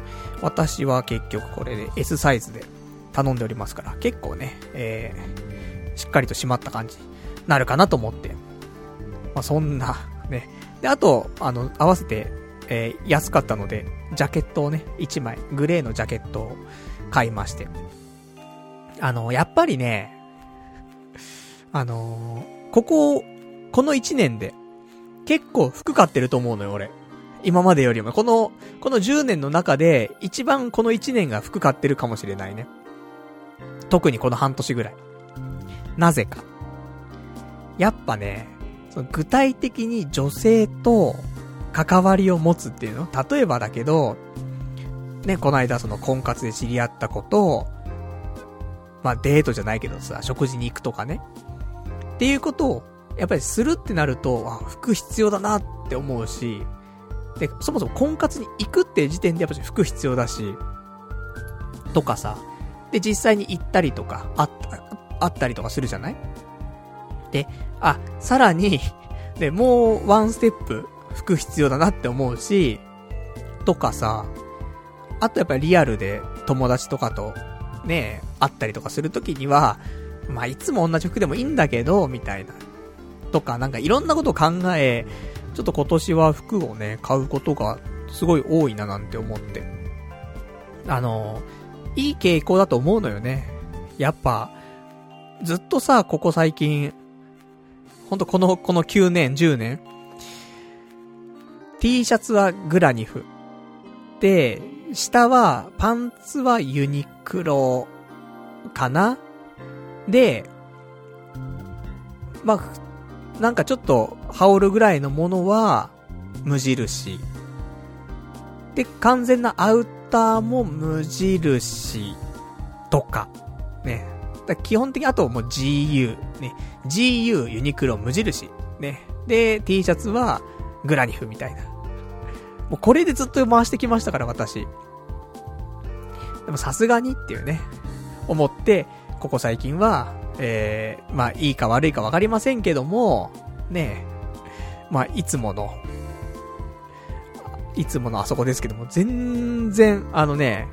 私は結局これで S サイズで頼んでおりますから、結構ね、えー、しっかりと締まった感じなるかなと思って。まあ、そんな、ね。で、あと、あの、合わせて、えー、安かったので、ジャケットをね、1枚、グレーのジャケットを買いまして。あの、やっぱりね、あのー、ここ、この1年で、結構服買ってると思うのよ、俺。今までよりも。この、この10年の中で、一番この1年が服買ってるかもしれないね。特にこの半年ぐらい。なぜか。やっぱね、その具体的に女性と関わりを持つっていうの？例えばだけど、ね、この間その婚活で知り合った子と、まあデートじゃないけどさ、食事に行くとかね。っていうことをやっぱりするってなると、あ、服必要だなって思うし、で、そもそも婚活に行くっていう時点でやっぱ服必要だし、とかさ、で、実際に行ったりとか、あった、あったりとかするじゃない？で、あ、さらにで、もうワンステップ服必要だなって思うし、とかさ、あとやっぱりリアルで友達とかとね、会ったりとかするときには、まあ、いつも同じ服でもいいんだけど、みたいな。とか、なんかいろんなことを考え、ちょっと今年は服をね、買うことがすごい多いななんて思って。あの、いい傾向だと思うのよね。やっぱ、ずっとさ、ここ最近、ほんとこの、この9年、10年、T シャツはグラニフ。で、下は、パンツはユニクロかなで、まあ、なんかちょっと羽織るぐらいのものは無印。で、完全なアウターも無印とか。ね。基本的にあともう GU。ね。GU、ユニクロ、無印。ね。で、T シャツはグラニフみたいな。もうこれでずっと回してきましたから、私。でもさすがにっていうね。思って、ここ最近は、えー、まあ、いいか悪いかわかりませんけども、ねえ、まあ、いつもの、いつものあそこですけども、全然、あのね、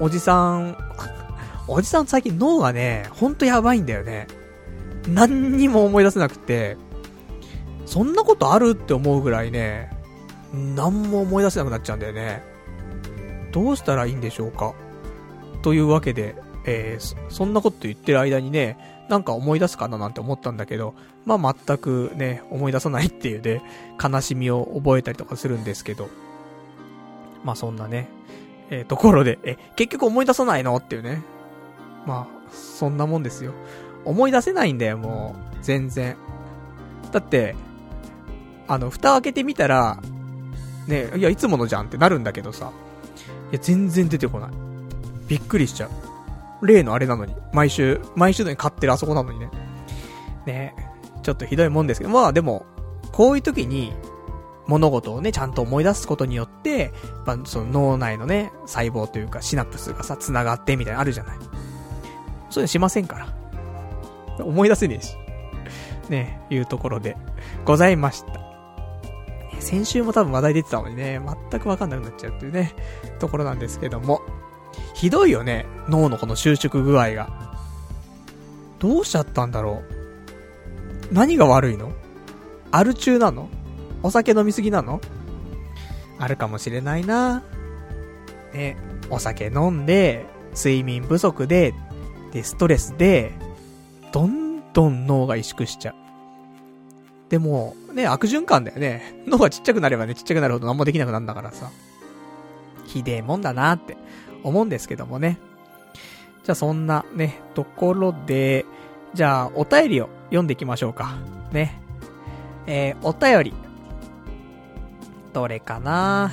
おじさん、おじさん最近脳がね、ほんとやばいんだよね。何にも思い出せなくて、そんなことあるって思うぐらいね、何も思い出せなくなっちゃうんだよね。どうしたらいいんでしょうか？というわけで、えー、そんなこと言ってる間にね、なんか思い出すかななんて思ったんだけど、まあ全くね、思い出さないっていうで、悲しみを覚えたりとかするんですけど、まあそんなね、えー、ところで、え、結局思い出さないの？っていうね。まあ、そんなもんですよ。思い出せないんだよ、もう。全然。だって、あの、蓋開けてみたら、ね、いや、いつものじゃんってなるんだけどさ。いや、全然出てこない。びっくりしちゃう。例のあれなのに。毎週、毎週のに買ってるあそこなのにね。ねちょっとひどいもんですけど、まあでも、こういう時に、物事をね、ちゃんと思い出すことによって、まあ、その脳内のね、細胞というかシナプスがさ、繋がってみたいなのあるじゃない。そういうのしませんから。思い出せねえし。ね、いうところで、ございました。先週も多分話題出てたのにね、全くわかんなくなっちゃうっていうね、ところなんですけども。ひどいよね。脳のこの収縮具合が。どうしちゃったんだろう。何が悪いの？アル中なの？お酒飲みすぎなの？あるかもしれないな。ね、お酒飲んで、睡眠不足で、で、ストレスで、どんどん脳が萎縮しちゃう。でも、ね、悪循環だよね。脳がちっちゃくなればね、ちっちゃくなるほど何もできなくなるんだからさ。ひでえもんだなって思うんですけどもね。じゃあそんなね、ところで、じゃあお便りを読んでいきましょうか。ね。えー、お便り。どれかな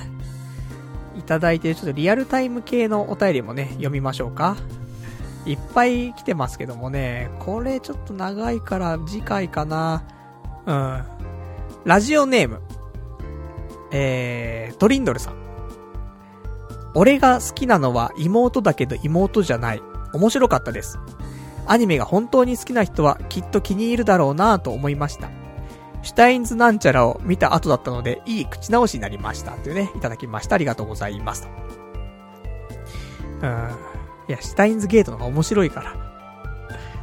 いただいてちょっとリアルタイム系のお便りもね、読みましょうか。いっぱい来てますけどもね、これちょっと長いから次回かな。うん。ラジオネーム。えー、トリンドルさん。俺が好きなのは妹だけど妹じゃない。面白かったです。アニメが本当に好きな人はきっと気に入るだろうなぁと思いました。シュタインズなんちゃらを見た後だったので、いい口直しになりました。というね、いただきました。ありがとうございます。うん。いや、シュタインズゲートの方が面白いから。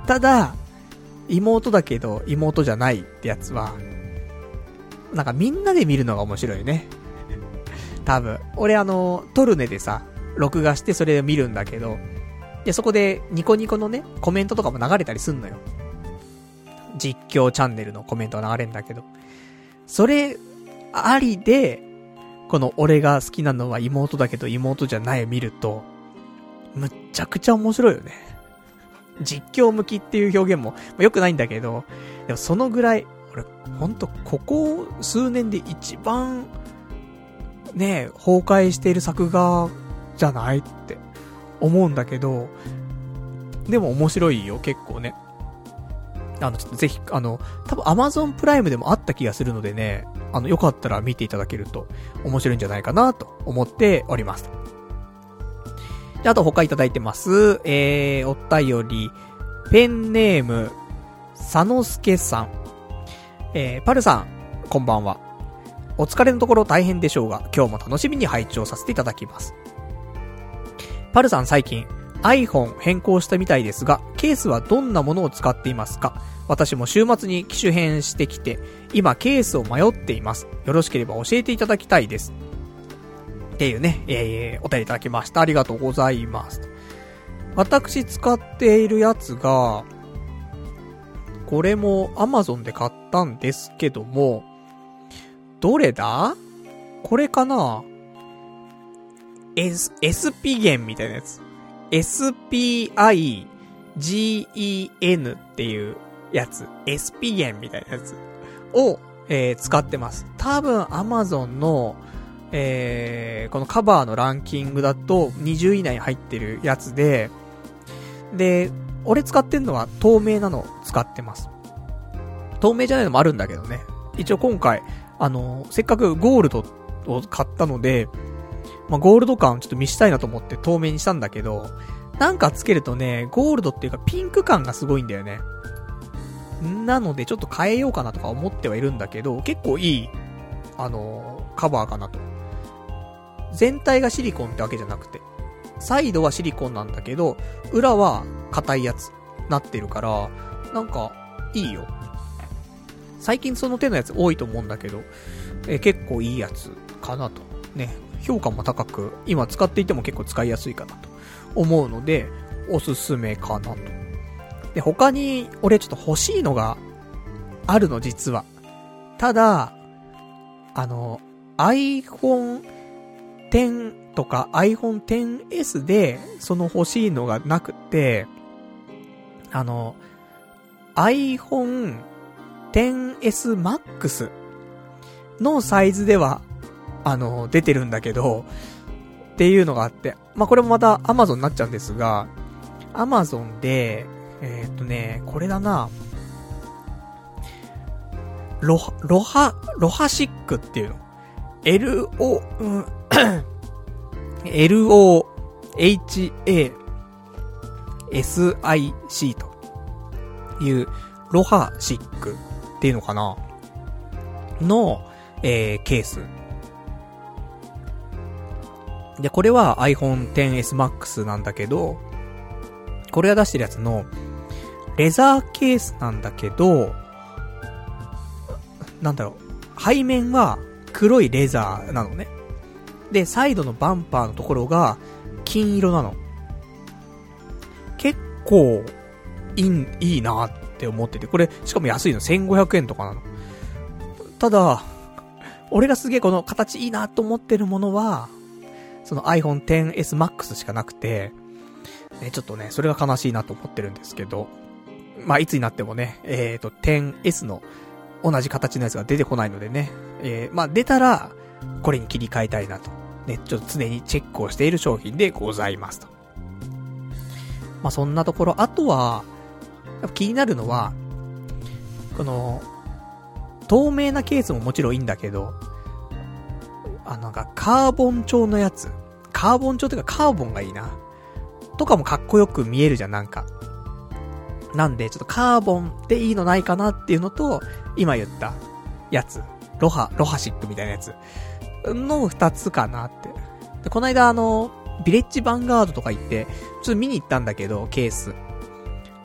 ただ、妹だけど妹じゃないってやつは、なんかみんなで見るのが面白いね。多分。俺あの、トルネでさ、録画してそれで見るんだけど、で、そこでニコニコのね、コメントとかも流れたりすんのよ。実況チャンネルのコメントが流れんだけど、それ、ありで、この俺が好きなのは妹だけど妹じゃないを見ると、むっちゃくちゃ面白いよね。実況向きっていう表現もま良くないんだけど、でもそのぐらい、俺、ほんと、ここ数年で一番、ね、崩壊している作画じゃないって思うんだけど、でも面白いよ、結構ね。あの、ちょっとぜひ、あの、多分 Amazon プライムでもあった気がするのでね、あの、よかったら見ていただけると面白いんじゃないかなと思っております。で、あと他いただいてます。えー、お便り、ペンネーム、佐野助さん。えー、パルさん、こんばんは。お疲れのところ大変でしょうが、今日も楽しみに拝聴させていただきます。パルさん最近、iPhone 変更したみたいですが、ケースはどんなものを使っていますか？私も週末に機種変してきて、今ケースを迷っています。よろしければ教えていただきたいです。っていうね、えー、お便りいただきました。ありがとうございます。私使っているやつが、これも Amazon で買ったんですけども、どれだ？これかな ?S、SP 弦みたいなやつ。SPIGEN っていうやつ。SP 弦みたいなやつを、えー、使ってます。多分 Amazon の、えー、このカバーのランキングだと20位以内に入ってるやつで、で、俺使ってんのは透明なの使ってます。透明じゃないのもあるんだけどね。一応今回、あの、せっかくゴールドを買ったので、まあ、ゴールド感をちょっと見したいなと思って透明にしたんだけど、なんかつけるとね、ゴールドっていうかピンク感がすごいんだよね。なのでちょっと変えようかなとか思ってはいるんだけど、結構いい、あの、カバーかなと。全体がシリコンってわけじゃなくて、サイドはシリコンなんだけど、裏は硬いやつ、なってるから、なんか、いいよ。最近その手のやつ多いと思うんだけど、え結構いいやつかなと。ね。評価も高く、今使っていても結構使いやすいかなと思うので、おすすめかなと。で、他に、俺ちょっと欲しいのがあるの、実は。ただ、あの、iPhone X とか iPhone XS で、その欲しいのがなくて、あの、iPhone XS Max のサイズでは、あの、出てるんだけど、っていうのがあって、まあ、これもまた Amazon になっちゃうんですが、Amazon で、えー、っとね、これだな、ロハ、ロハ、ロハシックっていうの。L-O、うん、L-O-H-A-S-I-C という、ロハシックっていうのかな？の、えー、ケース。で、これは iPhone XS Max なんだけど、これが出してるやつの、レザーケースなんだけど、なんだろう、背面は黒いレザーなのね。で、サイドのバンパーのところが金色なの。結構、いい、いいなって思ってて、これ、しかも安いの、1500円とかなの。ただ、俺がすげえこの形いいなと思ってるものは、その iPhone XS Max しかなくて、ね、ちょっとね、それが悲しいなと思ってるんですけど、まあ、いつになってもね、えっ、ー、と、10S の同じ形のやつが出てこないのでね、えー、まあ、出たら、これに切り替えたいなと。ね、ちょっと常にチェックをしている商品でございますと。まあ、そんなところ。あとは、気になるのは、この、透明なケースももちろんいいんだけど、あの、なんか、カーボン調のやつ。カーボン調っていうかカーボンがいいな。とかもかっこよく見えるじゃん、なんか。なんで、ちょっとカーボンっていいのないかなっていうのと、今言ったやつ。ロハ、ロハシックみたいなやつ。の二つかなって。で、この間あの、ビレッジヴァンガードとか行って、ちょっと見に行ったんだけど、ケース。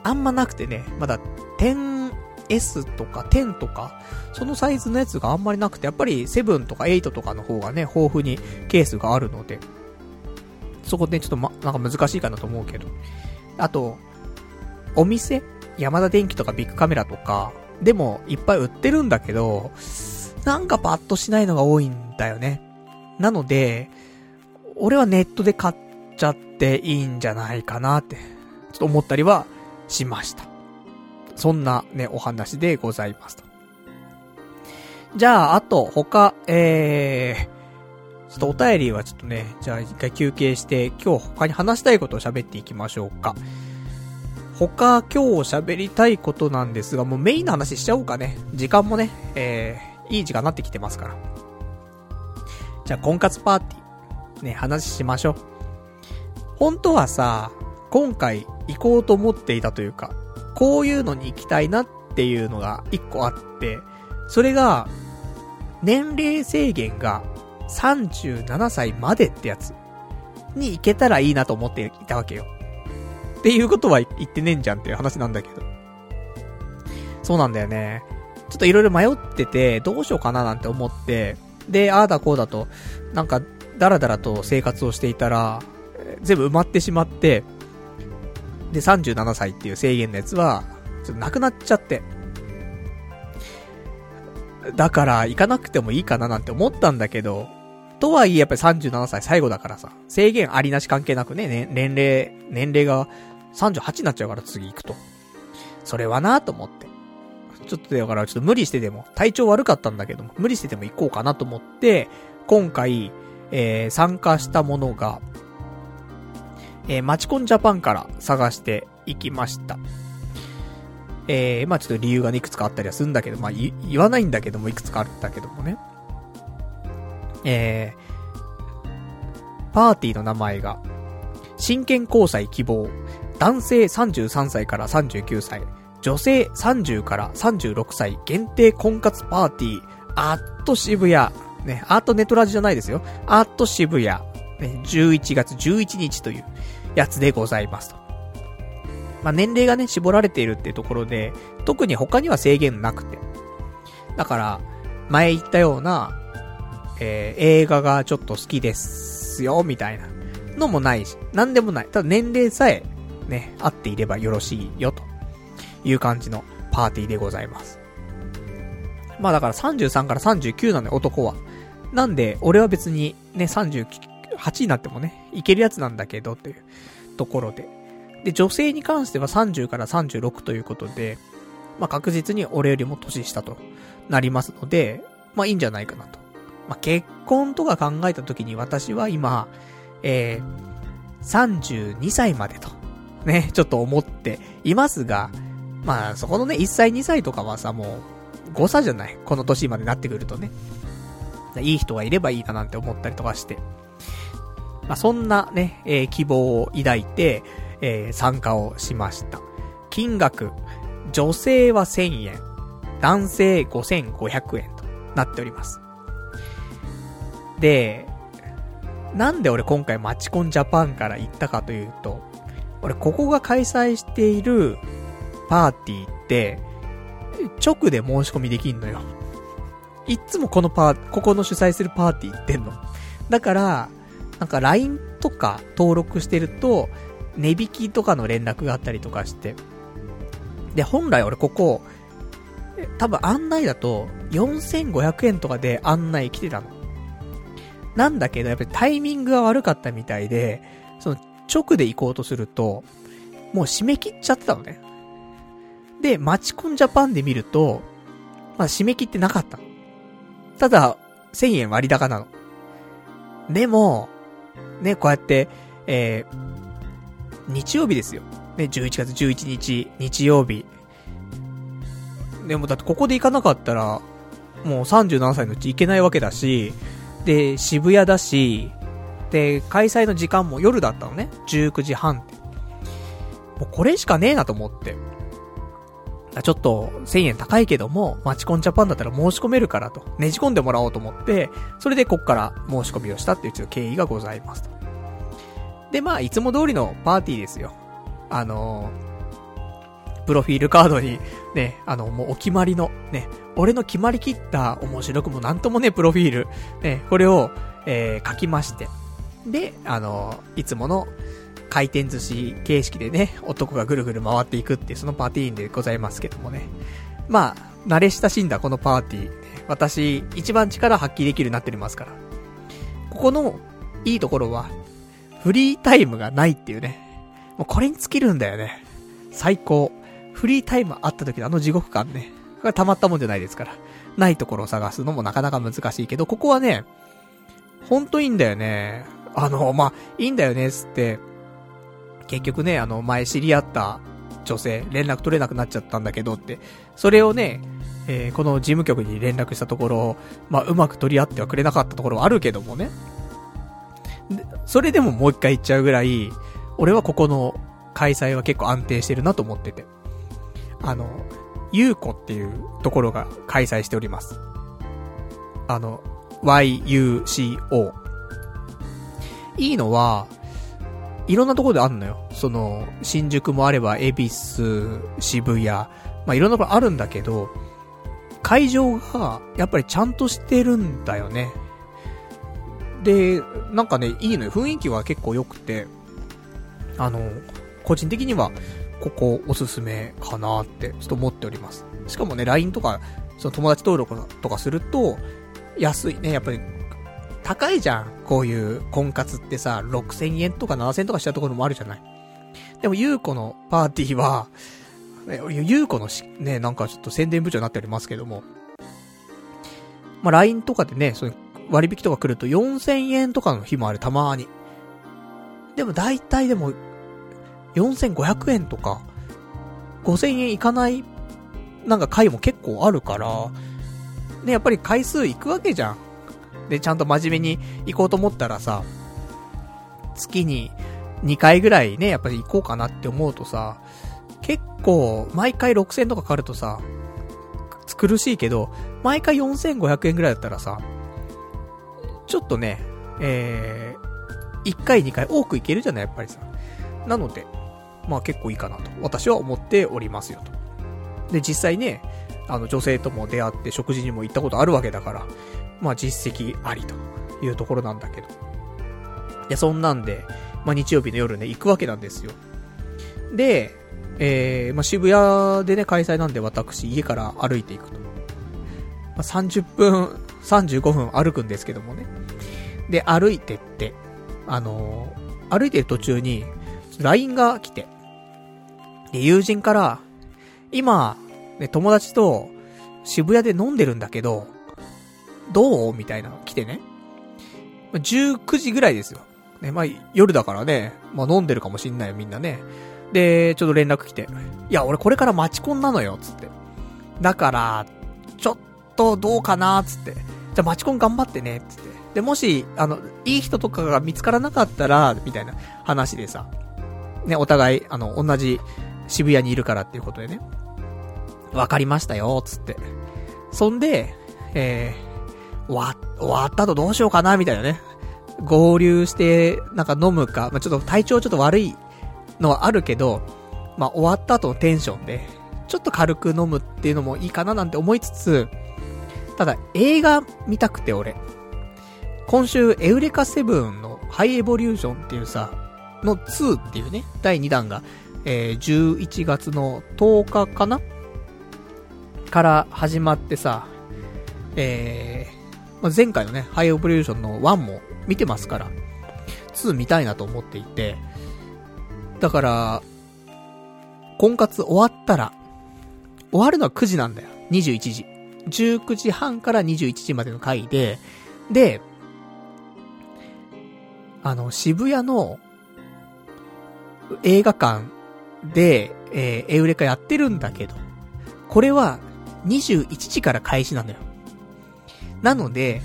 あんまなくてね、まだ 10S とか10とか、そのサイズのやつがあんまりなくて、やっぱり7とか8とかの方がね、豊富にケースがあるので、そこでちょっとま、なんか難しいかなと思うけど。あと、お店？山田電機とかビッグカメラとか、でもいっぱい売ってるんだけど、なんかパッとしないのが多いんだよね。なので、俺はネットで買っちゃっていいんじゃないかなって、ちょっと思ったりはしました。そんなね、お話でございますと。じゃあ、あと、他、えー、ちょっとお便りはちょっとね、じゃあ一回休憩して、今日他に話したいことを喋っていきましょうか。他今日喋りたいことなんですが、もうメインの話しちゃおうかね。時間もね、えー、いい時間になってきてますから。じゃあ、婚活パーティー、ね、話しましょう。本当はさ、今回行こうと思っていたというか、こういうのに行きたいなっていうのが一個あって、それが、年齢制限が37歳までってやつに行けたらいいなと思っていたわけよ。っていうことは言ってねえんじゃんっていう話なんだけど。そうなんだよね。ちょっといろいろ迷ってて、どうしようかななんて思って、で、ああだこうだと、なんか、だらだらと生活をしていたら、全部埋まってしまって、で、37歳っていう制限のやつは、ちょっとなくなっちゃって。だから、行かなくてもいいかななんて思ったんだけど、とはいえやっぱり37歳最後だからさ、制限ありなし関係なくね、ね年齢、年齢が38になっちゃうから次行くと。それはなと思って。ちょっとだからちょっと無理してでも、体調悪かったんだけども、無理してでも行こうかなと思って、今回、えー、参加したものが、えー、マチコンジャパンから探していきました。えー、まあちょっと理由がね、いくつかあったりはするんだけど、まあ言わないんだけども、いくつかあったけどもね。えー、パーティーの名前が、真剣交際希望、男性33歳から39歳、女性30から36歳限定婚活パーティー、アット渋谷、ね、アートネトラジじゃないですよ。アート渋谷、ね、11月11日というやつでございますと。まあ、年齢がね、絞られているっていうところで、特に他には制限なくて。だから、前言ったような、えー、映画がちょっと好きですよ、みたいなのもないし、なんでもない。ただ年齢さえ、ね、合っていればよろしいよ、という感じのパーティーでございます。まあだから33から39なのよ、男は。なんで、俺は別にね、38になってもね、いけるやつなんだけど、というところで。で、女性に関しては30から36ということで、まあ確実に俺よりも年下となりますので、まあいいんじゃないかなと。まあ、結婚とか考えた時に私は今、えー、32歳までと、ね、ちょっと思っていますが、まあ、そこのね、1歳2歳とかはさ、もう、誤差じゃない。この年までなってくるとね。いい人がいればいいななんて思ったりとかして。まあ、そんなね、えー、希望を抱いて、えー、参加をしました。金額、女性は1000円、男性5500円となっております。で、なんで俺今回マチコンジャパンから行ったかというと、俺ここが開催しているパーティーって、直で申し込みできんのよ。いっつもこのパー、ここの主催するパーティー行ってんの。だから、なんか LINE とか登録してると、値引きとかの連絡があったりとかして。で、本来俺ここ、多分案内だと4500円とかで案内来てたの。なんだけど、やっぱりタイミングが悪かったみたいで、その直で行こうとすると、もう締め切っちゃってたのね。で、マチコンジャパンで見ると、まあ締め切ってなかったの。ただ、1000円割高なの。でも、ね、こうやって、えー、日曜日ですよ。ね、11月11日、日曜日。でもだってここで行かなかったら、もう37歳のうち行けないわけだし、で、渋谷だし、で、開催の時間も夜だったのね。19時半って。もうこれしかねえなと思って。ちょっと1000円高いけども、マチコンジャパンだったら申し込めるからと、ねじ込んでもらおうと思って、それでこっから申し込みをしたっていうちょっと経緯がございますと。で、まあ、いつも通りのパーティーですよ。あのー、プロフィールカードに、ね、あの、もうお決まりの、ね、俺の決まりきった面白くもなんともね、プロフィール、ね、これを、えー、書きまして。で、あのー、いつもの、回転寿司形式でね、男がぐるぐる回っていくっていうそのパーティーでございますけどもね。まあ、慣れ親しんだこのパーティー、私、一番力発揮できるようになってますから。ここの、いいところは、フリータイムがないっていうね。もうこれに尽きるんだよね。最高。フリータイムあった時のあの地獄感ね。これたまったもんじゃないですから。ないところを探すのもなかなか難しいけど、ここはね、ほんといいんだよね。あの、まあ、いいんだよね、つって、結局ね、あの、前知り合った女性、連絡取れなくなっちゃったんだけどって、それをね、えー、この事務局に連絡したところ、まあ、うまく取り合ってはくれなかったところはあるけどもね。それでももう一回行っちゃうぐらい、俺はここの開催は結構安定してるなと思ってて。あの、ゆうこっていうところが開催しております。あの、YUCO。いいのは、いろんなところであんのよ。その、新宿もあれば、恵比寿、渋谷、まあ、いろんなところあるんだけど、会場が、やっぱりちゃんとしてるんだよね。で、なんかね、いいのよ。雰囲気は結構良くて、あの、個人的には、ここおすすめかなって、ちょっと思っております。しかもね、LINE とか、その友達登録とかすると、安いね。やっぱり高いじゃん。こういう婚活ってさ、6000円とか7000円とかしたところもあるじゃない。でも、ゆうこのパーティーは、ゆうこのし、ね、なんかちょっと宣伝部長になっておりますけども、まあ、LINE とかでね、そういう割引とか来ると4000円とかの日もある、たまーに。でも大体でも、4500円とか、5000円いかない、なんか回も結構あるから、ね、やっぱり回数行くわけじゃん。で、ちゃんと真面目に行こうと思ったらさ、月に2回ぐらいね、やっぱり行こうかなって思うとさ、結構、毎回6000とかかかるとさ、苦しいけど、毎回4500円ぐらいだったらさ、ちょっとね、えー、1回2回多く行けるじゃない、やっぱりさ。なので、まあ結構いいかなと、私は思っておりますよと。で、実際ね、あの女性とも出会って食事にも行ったことあるわけだから、まあ実績ありというところなんだけど。で、そんなんで、まあ日曜日の夜ね、行くわけなんですよ。で、えー、まあ渋谷でね、開催なんで私、家から歩いていくと。まあ30分、35分歩くんですけどもね。で、歩いてって、あのー、歩いてる途中に、LINE が来て、で、友人から、今、ね、友達と渋谷で飲んでるんだけど、どう？みたいなの来てね。19時ぐらいですよ。ね、まあ、夜だからね、まあ飲んでるかもしんないよ、みんなね。で、ちょっと連絡来て。いや、俺これから待ちコンなのよ、つって。だから、ちょっとどうかな、つって。じゃあ待ちコン頑張ってね、つって。で、もし、あの、いい人とかが見つからなかったら、みたいな話でさ。ね、お互い、あの、同じ渋谷にいるからっていうことでね。わかりましたよ、つって。そんで、えー、わ、終わった後どうしようかな、みたいなね。合流して、なんか飲むか、まあ、ちょっと体調ちょっと悪いのはあるけど、まあ、終わった後のテンションで、ちょっと軽く飲むっていうのもいいかななんて思いつつ、ただ映画見たくて俺。今週、エウレカセブンのハイエボリューションっていうさ、の2っていうね、第2弾が、えー、11月の10日かなから始まってさ、えー、まあ、前回のね、ハイオブリューションの1も見てますから、2見たいなと思っていて、だから、婚活終わったら、終わるのは9時なんだよ。21時。19時半から21時までの回で、で、あの、渋谷の映画館で、えー、エウレカやってるんだけど、これは21時から開始なのよ。なので、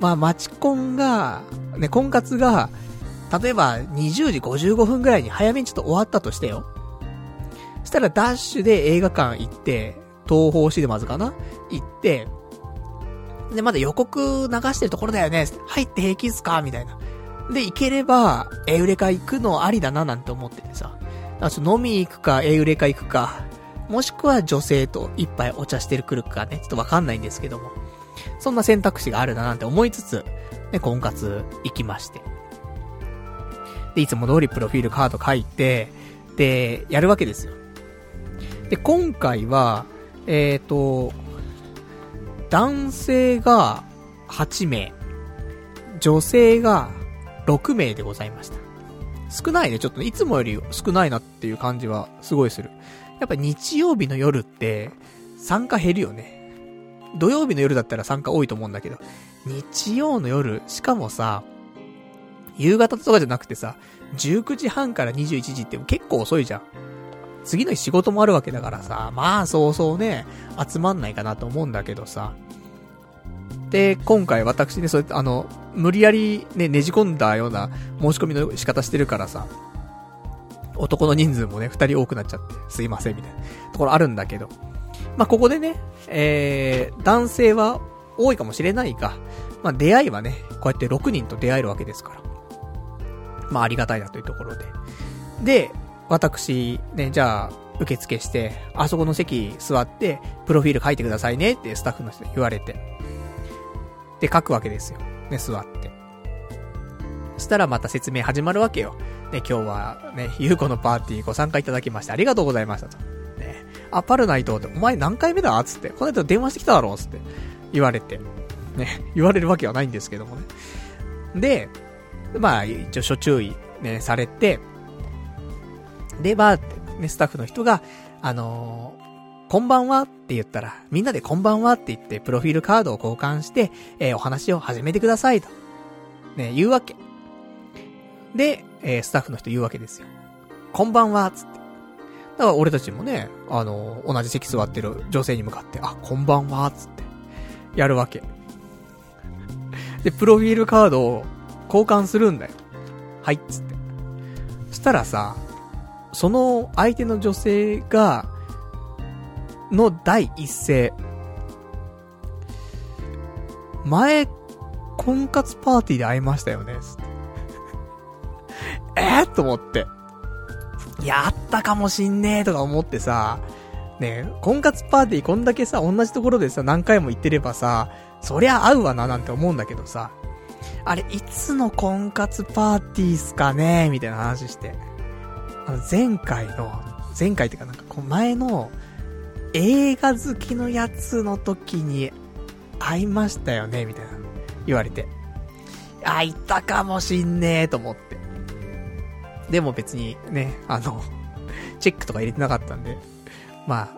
まあ、マチコンが、ね、婚活が、例えば20時55分ぐらいに早めにちょっと終わったとしてよ。そしたらダッシュで映画館行って、東方シネマズかな？行って、で、まだ予告流してるところだよね。入って平気っすか？みたいな。で、行ければ、エウレカ行くのありだななんて思っててさ。だから飲み行くか、エウレカ行くか、もしくは女性と一杯お茶してるくるかね、ちょっとわかんないんですけども。そんな選択肢があるななんて思いつつ、ね、婚活行きまして。で、いつも通りプロフィールカード書いて、で、やるわけですよ。で、今回は、えっ、ー、と、男性が8名、女性が6名でございました。少ないね、ちょっとねいつもより少ないなっていう感じはすごいする。やっぱ日曜日の夜って参加減るよね。土曜日の夜だったら参加多いと思うんだけど、日曜の夜、しかもさ、夕方とかじゃなくてさ、19時半から21時って結構遅いじゃん。次の日仕事もあるわけだからさ、まあそうそうね、集まんないかなと思うんだけどさ。で、今回私ね、そうやってあの、無理やりね、ねじ込んだような申し込みの仕方してるからさ、男の人数もね、二人多くなっちゃって、すいません、みたいなところあるんだけど。まあ、ここでね、えー、男性は多いかもしれないが、まあ、出会いはね、こうやって6人と出会えるわけですから。まあ、ありがたいなというところで。で、私、ね、じゃあ、受付して、あそこの席座って、プロフィール書いてくださいねってスタッフの人に言われて。で、書くわけですよ。ね、座って。したらまた説明始まるわけよ。ね、今日はね、ゆうこのパーティーにご参加いただきましてありがとうございましたと。ね、あ、パルナイトって、お前何回目だつって、この間電話してきただろつって言われて。ね、言われるわけはないんですけどもね。で、まあ、一応、諸注意、ね、されて、で、まあ、ね、スタッフの人が、あのー、こんばんはって言ったら、みんなでこんばんはって言って、プロフィールカードを交換して、えー、お話を始めてくださいと。ね、言うわけ。で、えー、スタッフの人言うわけですよ。こんばんはつって。だから俺たちもね、あのー、同じ席座ってる女性に向かって、あ、こんばんはつって、やるわけ。で、プロフィールカードを交換するんだよ。はい、つって。そしたらさ、その相手の女性が、の第一声。前、婚活パーティーで会いましたよね、つって。えー、と思って。やったかもしんねえとか思ってさ、ね婚活パーティーこんだけさ、同じところでさ、何回も行ってればさ、そりゃ合うわななんて思うんだけどさ、あれ、いつの婚活パーティーすかねみたいな話して。あの、前回の、前回ってかなんか、こ前の、映画好きのやつの時に、会いましたよねみたいな。言われて。あ、いたかもしんねえと思って。でも別にね、あの、チェックとか入れてなかったんで。ま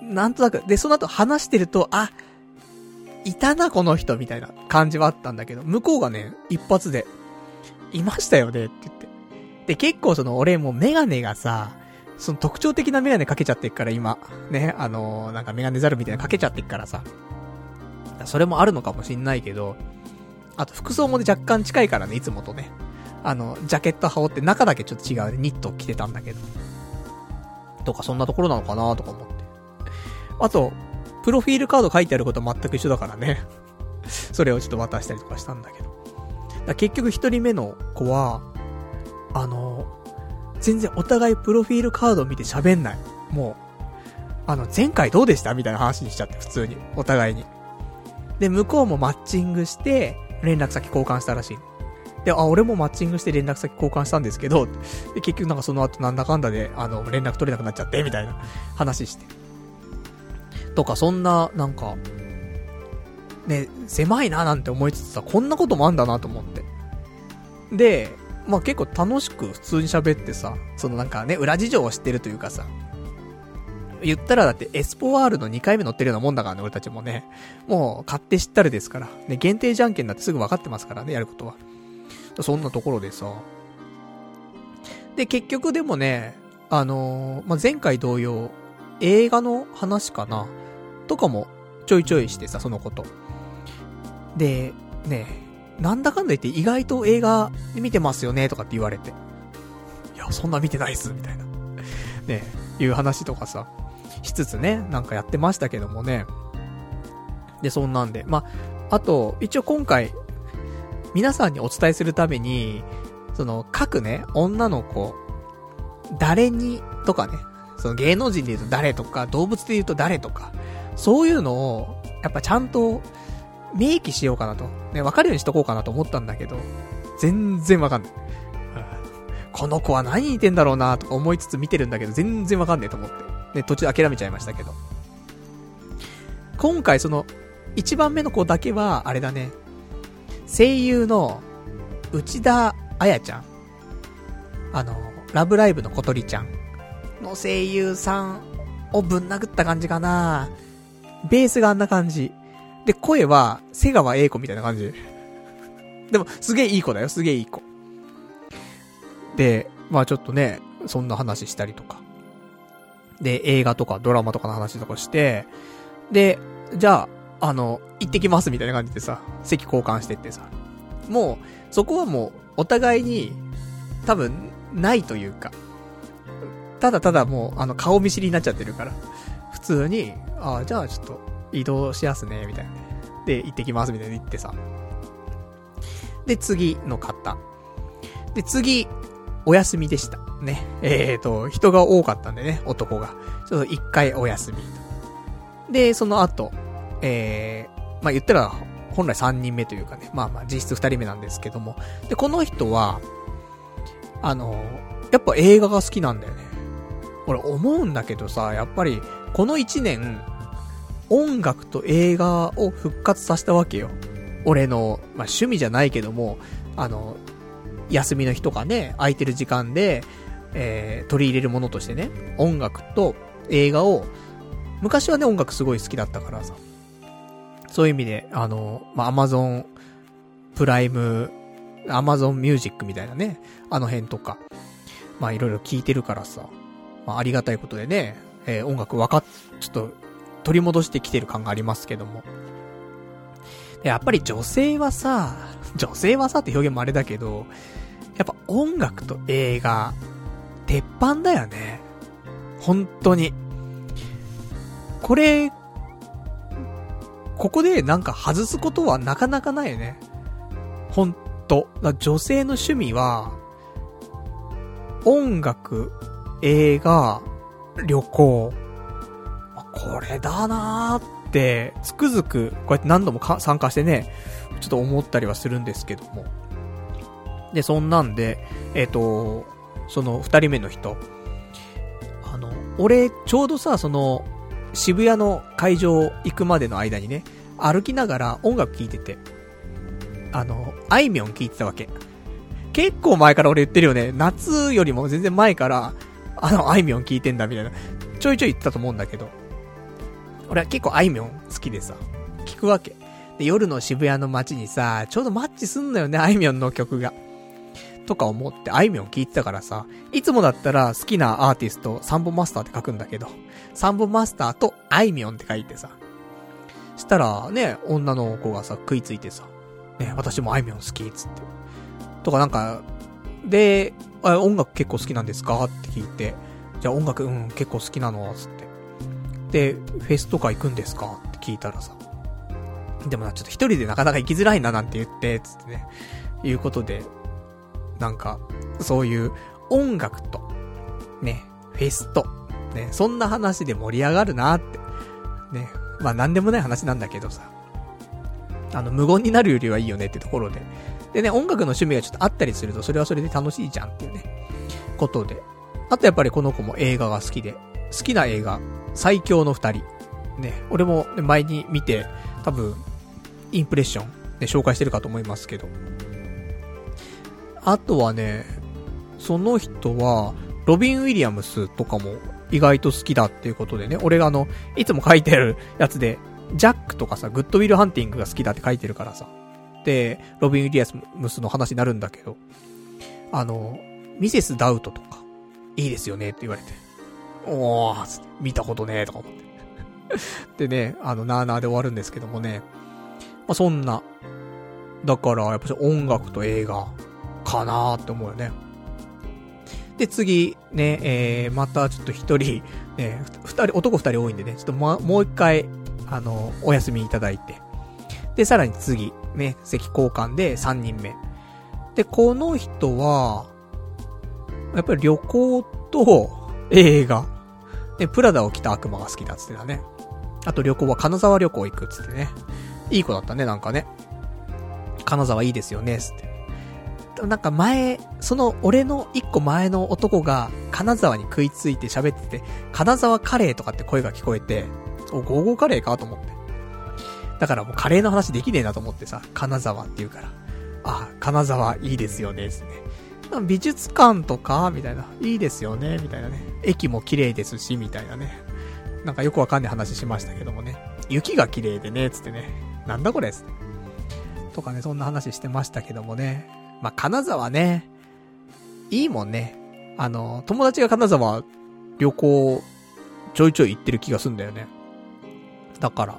あ、なんとなく、で、その後話してると、あ、いたな、この人、みたいな感じはあったんだけど、向こうがね、一発で、いましたよね、って言って。で、結構その、俺もメガネがさ、その特徴的なメガネかけちゃってっから、今。ね、あのー、なんかメガネザルみたいなかけちゃってっからさ。それもあるのかもしんないけど、あと服装もね、若干近いからね、いつもとね。あの、ジャケット羽織って中だけちょっと違うね、ニット着てたんだけど。とか、そんなところなのかなとか思って。あと、プロフィールカード書いてあること全く一緒だからね。それをちょっと渡したりとかしたんだけど。だ結局一人目の子は、あの、全然お互いプロフィールカードを見て喋んない。もう、あの、前回どうでしたみたいな話にしちゃって、普通に。お互いに。で、向こうもマッチングして、連絡先交換したらしい。で、あ、俺もマッチングして連絡先交換したんですけど、で、結局なんかその後なんだかんだで、あの、連絡取れなくなっちゃって、みたいな話して。とか、そんな、なんか、ね、狭いななんて思いつつさ、こんなこともあんだなと思って。で、まあ、結構楽しく普通に喋ってさ、そのなんかね、裏事情を知ってるというかさ、言ったらだってエスポワールの2回目乗ってるようなもんだからね、俺たちもね。もう、買って知ったるですから。ね、限定じゃんけんだってすぐ分かってますからね、やることは。そんなところでさ。で、結局でもね、あのー、まあ、前回同様、映画の話かなとかもちょいちょいしてさ、そのこと。で、ね、なんだかんだ言って意外と映画見てますよねとかって言われて。いや、そんな見てないっす、みたいな。ね、いう話とかさ、しつつね、なんかやってましたけどもね。で、そんなんで。まあ、あと、一応今回、皆さんにお伝えするために、その、各ね、女の子、誰に、とかね、その芸能人で言うと誰とか、動物で言うと誰とか、そういうのを、やっぱちゃんと、明記しようかなと。ね、わかるようにしとこうかなと思ったんだけど、全然わかんない。この子は何言ってんだろうなとか思いつつ見てるんだけど、全然わかんねえと思って。ね、途中諦めちゃいましたけど。今回その、一番目の子だけは、あれだね。声優の、内田彩ちゃん。あの、ラブライブの小鳥ちゃんの声優さんをぶん殴った感じかなベースがあんな感じ。で、声は、瀬川栄子みたいな感じ。でも、すげえいい子だよ、すげえいい子。で、まあちょっとね、そんな話したりとか。で、映画とかドラマとかの話とかして、で、じゃあ、あの、行ってきますみたいな感じでさ、席交換してってさ。もう、そこはもう、お互いに、多分、ないというか、ただただもう、あの、顔見知りになっちゃってるから、普通に、ああ、じゃあちょっと、移動しやすね、みたいな。で、行ってきます、みたいな言ってさ。で、次の方。で、次、お休みでした。ね。えーと、人が多かったんでね、男が。ちょっと一回お休み。で、その後、えー、まあ、言ったら、本来3人目というかね、まあまあ実質2人目なんですけども。で、この人は、あの、やっぱ映画が好きなんだよね。俺思うんだけどさ、やっぱり、この1年、音楽と映画を復活させたわけよ。俺の、まあ趣味じゃないけども、あの、休みの日とかね、空いてる時間で、えー、取り入れるものとしてね、音楽と映画を、昔はね、音楽すごい好きだったからさ。そういう意味で、あの、まあ、アマゾンプライム、アマゾンミュージックみたいなね、あの辺とか、まあ、いろいろ聞いてるからさ、まあ、ありがたいことでね、えー、音楽わかっ、ちょっと、取り戻してきてる感がありますけども。やっぱり女性はさ、女性はさって表現もあれだけど、やっぱ音楽と映画、鉄板だよね。本当に。これ、ここでなんか外すことはなかなかないよね。ほんと。女性の趣味は、音楽、映画、旅行。これだなーって、つくづく、こうやって何度も参加してね、ちょっと思ったりはするんですけども。で、そんなんで、えっ、ー、と、その二人目の人。あの、俺、ちょうどさ、その、渋谷の会場行くまでの間にね、歩きながら音楽聴いてて、あの、あいみょん聴いてたわけ。結構前から俺言ってるよね。夏よりも全然前から、あの、あいみょん聴いてんだみたいな。ちょいちょい言ってたと思うんだけど。俺は結構あいみょん好きでさ、聞くわけ。で、夜の渋谷の街にさ、ちょうどマッチすんのよね、あいみょんの曲が。とか思って、あいみょん聞いてたからさ、いつもだったら好きなアーティスト、サンボマスターって書くんだけど、サンボマスターとあいみょんって書いてさ、したらね、女の子がさ、食いついてさ、ね、私もあいみょん好き、つって。とかなんか、で、音楽結構好きなんですかって聞いて、じゃあ音楽、うん、結構好きなの、つって。で、フェスとか行くんですかって聞いたらさ、でもな、ちょっと一人でなかなか行きづらいななんて言って、つってね、いうことで、なんか、そういう音楽と、ね、フェスと、ね、そんな話で盛り上がるなって。ね、まあなんでもない話なんだけどさ。あの、無言になるよりはいいよねってところで。でね、音楽の趣味がちょっとあったりすると、それはそれで楽しいじゃんっていうね、ことで。あとやっぱりこの子も映画が好きで、好きな映画、最強の二人。ね、俺も前に見て、多分、インプレッション、ね、紹介してるかと思いますけど。あとはね、その人は、ロビン・ウィリアムスとかも意外と好きだっていうことでね、俺があの、いつも書いてるやつで、ジャックとかさ、グッドウィルハンティングが好きだって書いてるからさ、で、ロビン・ウィリアムスの話になるんだけど、あの、ミセス・ダウトとか、いいですよねって言われて。おー、つって、見たことねーとか思って。でね、あの、なーなーで終わるんですけどもね。まあ、そんな。だから、やっぱ音楽と映画、かなーって思うよね。で、次、ね、えー、またちょっと一人、ね、二人、男二人多いんでね、ちょっとま、もう一回、あの、お休みいただいて。で、さらに次、ね、席交換で3人目。で、この人は、やっぱり旅行と映画。で、プラダを着た悪魔が好きだっつってたね。あと旅行は金沢旅行行くっつってね。いい子だったね、なんかね。金沢いいですよね、つって。なんか前、その俺の一個前の男が金沢に食いついて喋ってて、金沢カレーとかって声が聞こえて、お、ゴーゴーカレーかと思って。だからもうカレーの話できねえなと思ってさ、金沢って言うから。あ、金沢いいですよね、ですね。美術館とかみたいな。いいですよね、みたいなね。駅も綺麗ですし、みたいなね。なんかよくわかんない話しましたけどもね。雪が綺麗でね、つってね。なんだこれつって。とかね、そんな話してましたけどもね。まあ、金沢ね。いいもんね。あの、友達が金沢旅行ちょいちょい行ってる気がすんだよね。だから、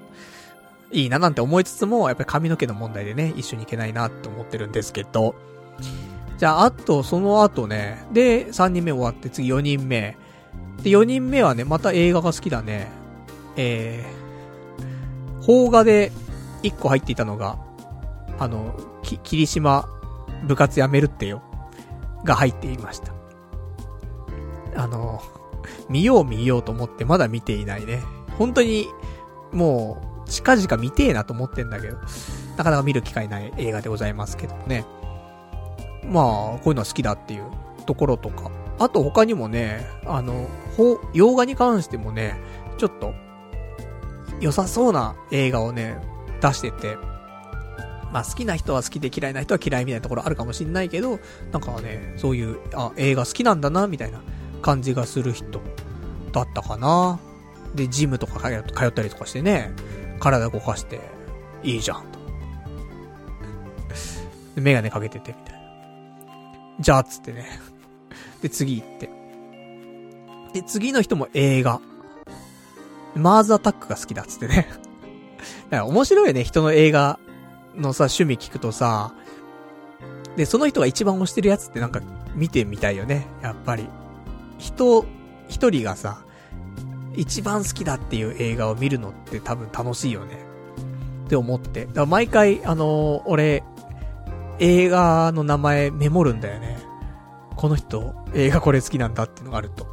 いいななんて思いつつも、やっぱり髪の毛の問題でね、一緒に行けないなって思ってるんですけど。じゃあ、あと、その後ね、で、3人目終わって、次4人目。で、4人目はね、また映画が好きだね。えー、邦画で1個入っていたのが、あの、き、霧島部活やめるってよ。が入っていました。あの、見よう見ようと思ってまだ見ていないね。本当に、もう、近々見てえなと思ってんだけど、なかなか見る機会ない映画でございますけどね。まあ、こういうのは好きだっていうところとか。あと他にもね、あの、ほ、洋画に関してもね、ちょっと、良さそうな映画をね、出してて、まあ好きな人は好きで嫌いな人は嫌いみたいなところあるかもしんないけど、なんかね、そういう、あ、映画好きなんだな、みたいな感じがする人だったかな。で、ジムとか通ったりとかしてね、体動かして、いいじゃん、と。で、メガネかけてて、みたいな。じゃあ、つってね。で、次行って。で、次の人も映画。マーズアタックが好きだっつってね。だから面白いよね、人の映画のさ、趣味聞くとさ、で、その人が一番推してるやつってなんか見てみたいよね、やっぱり。人、一人がさ、一番好きだっていう映画を見るのって多分楽しいよね。って思って。だから毎回、あのー、俺、映画の名前メモるんだよね。この人、映画これ好きなんだっていうのがあると。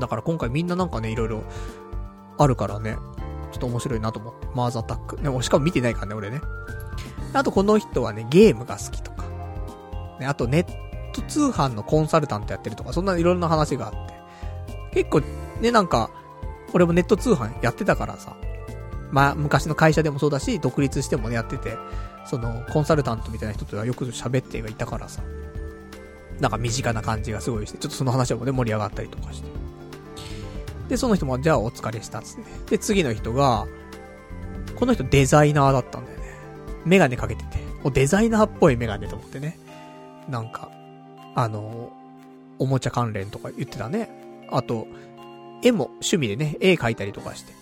だから今回みんななんかね、いろいろあるからね、ちょっと面白いなと思って。マーズアタック。ね、しかも見てないからね、俺ね。あとこの人はね、ゲームが好きとか。ね、あとネット通販のコンサルタントやってるとか、そんないろんな話があって。結構ね、なんか、俺もネット通販やってたからさ。まあ、昔の会社でもそうだし、独立してもね、やってて、その、コンサルタントみたいな人とはよく喋ってはいたからさ。なんか身近な感じがすごいして、ちょっとその話もね、盛り上がったりとかして。で、その人も、じゃあお疲れしたっつって。で、次の人が、この人デザイナーだったんだ。メガネかけてて。デザイナーっぽいメガネと思ってね。なんか、あの、おもちゃ関連とか言ってたね。あと、絵も趣味でね、絵描いたりとかして。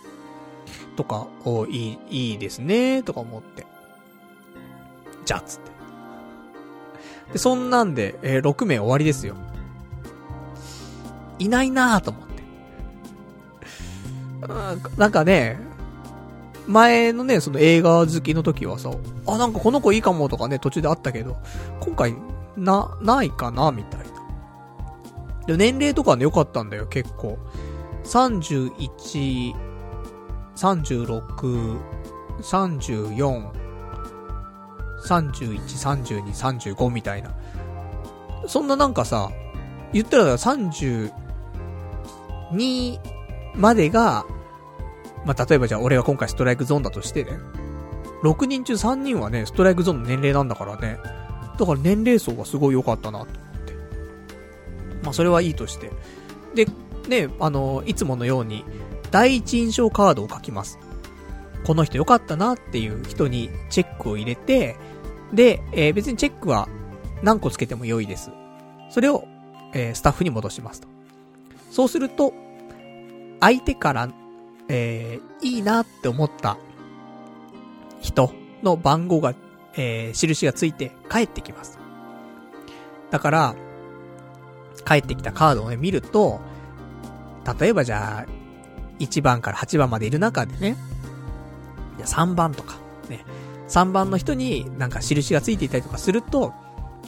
とか、おいい、いいですね、とか思って。じゃあ、つって。で、そんなんで、えー、6名終わりですよ。いないなぁと思って。なんかね、前のね、その映画好きの時はさ、あ、なんかこの子いいかもとかね、途中であったけど、今回、な、ないかなみたいな。で、年齢とかね、良かったんだよ、結構。31、36、34、31、32、35みたいな。そんななんかさ、言ったら32までが、まあ、例えばじゃあ俺が今回ストライクゾーンだとしてね。6人中3人はね、ストライクゾーンの年齢なんだからね。だから年齢層がすごい良かったなと思って。まあ、それはいいとして。で、ね、あの、いつものように、第一印象カードを書きます。この人良かったなっていう人にチェックを入れて、で、えー、別にチェックは何個つけても良いです。それを、えー、スタッフに戻しますと。そうすると、相手から、えー、いいなって思った人の番号が、えー、印がついて帰ってきます。だから、帰ってきたカードをね、見ると、例えばじゃあ、1番から8番までいる中でね、いや3番とか、ね、3番の人になんか印がついていたりとかすると、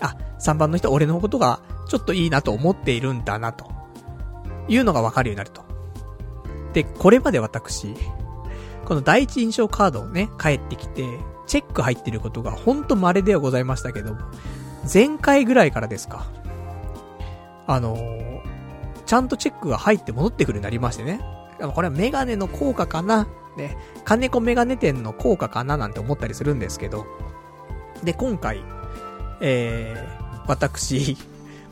あ、3番の人俺のことがちょっといいなと思っているんだなと、いうのがわかるようになると。で、これまで私、この第一印象カードをね、帰ってきて、チェック入ってることがほんと稀ではございましたけど、前回ぐらいからですか。あのー、ちゃんとチェックが入って戻ってくるようになりましてね。これはメガネの効果かな？ね、金子メガネ店の効果かな？なんて思ったりするんですけど。で、今回、えー、私、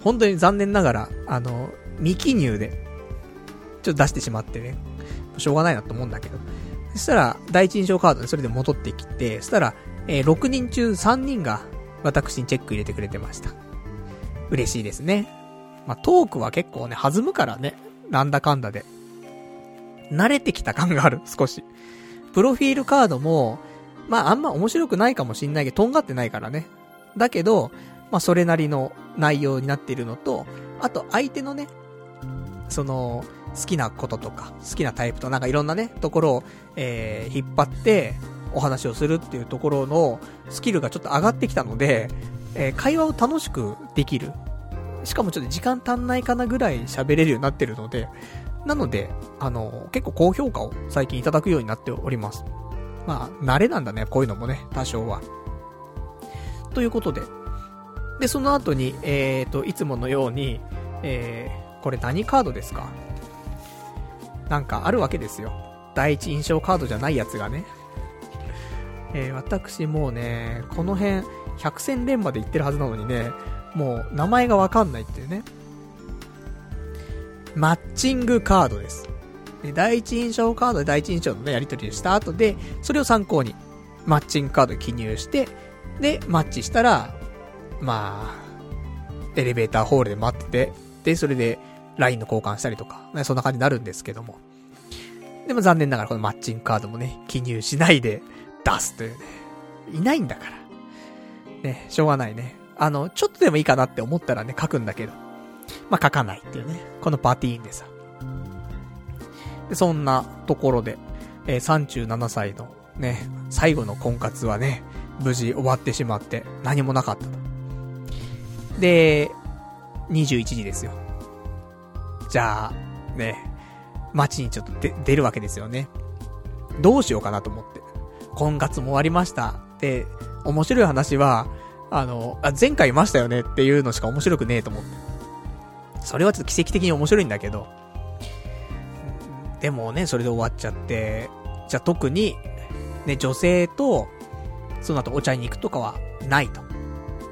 本当に残念ながら、あの、未記入で、ちょっと出してしまってね、しょうがないなと思うんだけど。そしたら、第一印象カードでそれで戻ってきて、そしたら、えー、6人中3人が、私にチェック入れてくれてました。嬉しいですね。まあ、トークは結構ね、弾むからね。なんだかんだで。慣れてきた感がある、少し。プロフィールカードも、まああんま面白くないかもしんないけど、とんがってないからね。だけど、まあそれなりの内容になっているのと、あと相手のね、その、好きなこととか、好きなタイプとなんかいろんなね、ところを、えー、引っ張って、お話をするっていうところのスキルがちょっと上がってきたので、えー、会話を楽しくできる。しかもちょっと時間足んないかなぐらい喋れるようになってるので、なので、あの、結構高評価を最近いただくようになっております。まあ、慣れなんだね、こういうのもね、多少は。ということで。で、その後に、えーと、いつものように、えー、これ何カードですか？なんかあるわけですよ。第一印象カードじゃないやつがね。えー、私もうね、この辺、百戦錬まで行ってるはずなのにね、もう名前がわかんないっていうね。マッチングカードです。で第一印象カードで第一印象のね、やり取りをした後で、それを参考に、マッチングカード記入して、で、マッチしたら、まあ、エレベーターホールで待ってて、で、それで、LINE の交換したりとか、ね、そんな感じになるんですけども。でも残念ながらこのマッチングカードもね、記入しないで出すというね。いないんだから。ね、しょうがないね。あの、ちょっとでもいいかなって思ったらね、書くんだけど。まあ、書かないっていうね。このパティーンでさ。で、そんなところで、えー、37歳のね、最後の婚活はね、無事終わってしまって、何もなかったと。で、21時ですよ。じゃあ、ね、街にちょっと出るわけですよね。どうしようかなと思って。婚活も終わりました。で、面白い話は、あの、あ、前回いましたよねっていうのしか面白くねえと思って。それはちょっと奇跡的に面白いんだけど、でもね、それで終わっちゃって、じゃあ特に、ね、女性と、その後お茶に行くとかはないと。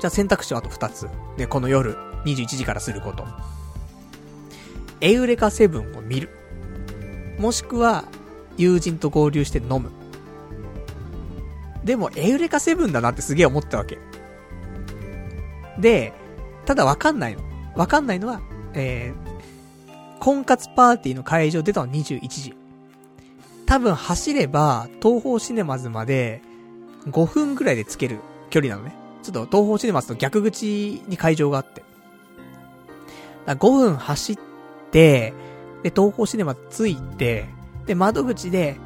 じゃあ選択肢はあと2つ。で、この夜、21時からすること。エウレカセブンを見る。もしくは、友人と合流して飲む。でも、エウレカセブンだなってすげえ思ったわけ。で、ただわかんないの。わかんないのは、えー、婚活パーティーの会場出たの21時。多分走れば、東方シネマズまで5分くらいでつける距離なのね。ちょっと東方シネマズと逆口に会場があって。5分走っ、で、東方シネマ着いて、で、窓口で、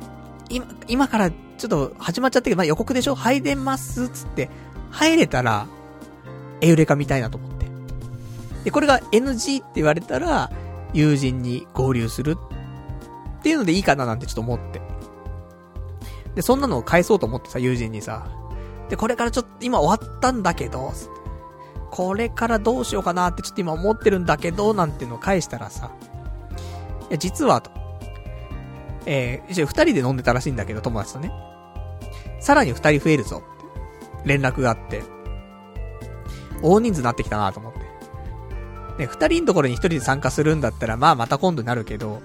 今、今からちょっと始まっちゃったけど、まあ、予告でしょ？入れますつって、入れたら、エウレカ見たいなと思って。で、これが NG って言われたら、友人に合流するっていうのでいいかななんてちょっと思って。で、そんなのを返そうと思ってさ、友人にさ。で、これからちょっと今終わったんだけど、これからどうしようかなってちょっと今思ってるんだけど、なんていうのを返したらさ、いや、実はと。えー、一応二人で飲んでたらしいんだけど、友達とね。さらに二人増えるぞ連絡があって、大人数になってきたなと思って。ね、二人のところに一人で参加するんだったら、まあまた今度になるけど、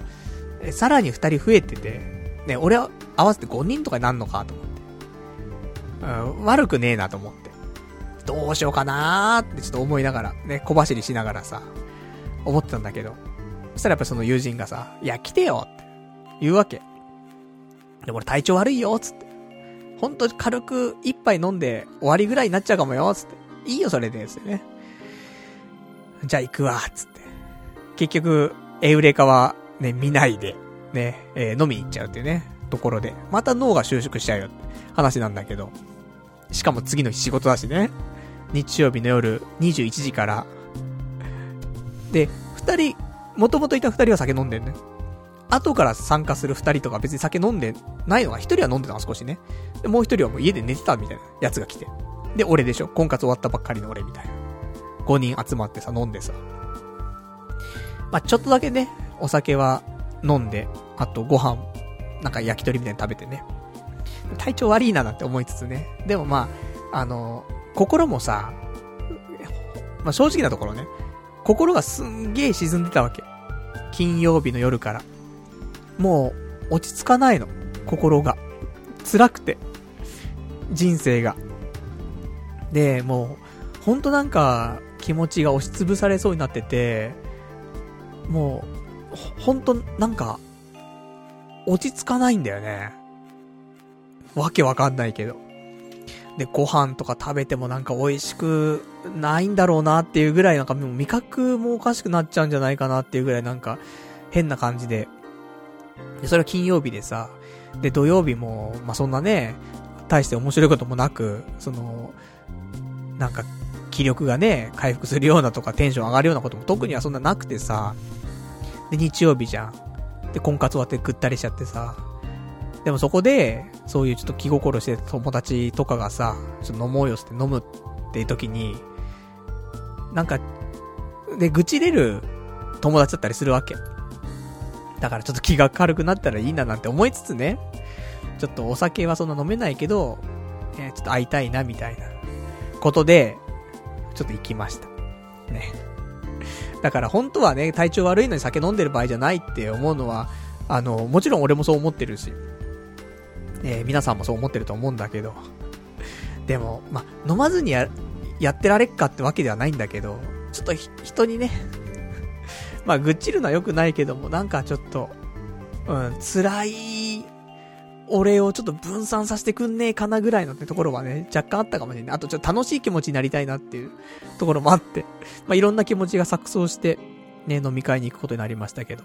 えさらに二人増えてて、ね、俺は合わせて5人とかになんのかと思って。うん、悪くねえなと思って。どうしようかなーってちょっと思いながら、ね、小走りしながらさ、思ってたんだけど。そしたらやっぱその友人がさ、いや、来てよって言うわけ。で、俺体調悪いよつって。ほんと軽く一杯飲んで終わりぐらいになっちゃうかもよつって。いいよ、それで、つってね。じゃあ行くわ、つって。結局、エウレカはね、見ないで、ね、えー、飲みに行っちゃうっていうね、ところで、また脳が収縮しちゃうよって話なんだけど。しかも次の日仕事だしね。日曜日の夜21時から。で、二人、もともといた二人は酒飲んでんね。後から参加する二人とか別に酒飲んでないのが、一人は飲んでたの少しね。で、もう一人はもう家で寝てたみたいなやつが来て。で、俺でしょ婚活終わったばっかりの俺みたいな。5人集まってさ、飲んでさ。まあ、ちょっとだけね、お酒は飲んで、あとご飯、なんか焼き鳥みたいに食べてね。体調悪いななんて思いつつね。でもまあ、あの、心もさ、まあ、正直なところね、心がすんげえ沈んでたわけ。金曜日の夜から。もう、落ち着かないの。心が。辛くて。人生が。で、もう、ほんとなんか、気持ちが押しつぶされそうになってて、もう、ほんと、なんか、落ち着かないんだよね。わけわかんないけど。で、ご飯とか食べてもなんか美味しくないんだろうなっていうぐらいなんかもう味覚もおかしくなっちゃうんじゃないかなっていうぐらいなんか変な感じで。で、それは金曜日でさ、で、土曜日も、まあ、そんなね、大して面白いこともなく、その、なんか、気力がね、回復するようなとかテンション上がるようなことも特にはそんななくてさ、で、日曜日じゃん。で、婚活終わってぐったりしちゃってさ、でもそこで、そういうちょっと気心して友達とかがさ、ちょっと飲もうよって飲むっていう時に、なんか、で、愚痴れる友達だったりするわけ。だからちょっと気が軽くなったらいいななんて思いつつね、ちょっとお酒はそんな飲めないけど、え、ちょっと会いたいなみたいなことで、ちょっと行きました。ね。だから本当はね、体調悪いのに酒飲んでる場合じゃないって思うのは、あの、もちろん俺もそう思ってるし、えー、皆さんもそう思ってると思うんだけど、でも、ま、飲まずにや、やってられっかってわけではないんだけど、ちょっと人にね、まあ、愚痴るのは良くないけども、なんかちょっと、うん、辛い、俺をちょっと分散させてくんねえかなぐらいのってところはね、若干あったかもしれない。あとちょっと楽しい気持ちになりたいなっていうところもあって、ま、いろんな気持ちが錯綜して、ね、飲み会に行くことになりましたけど。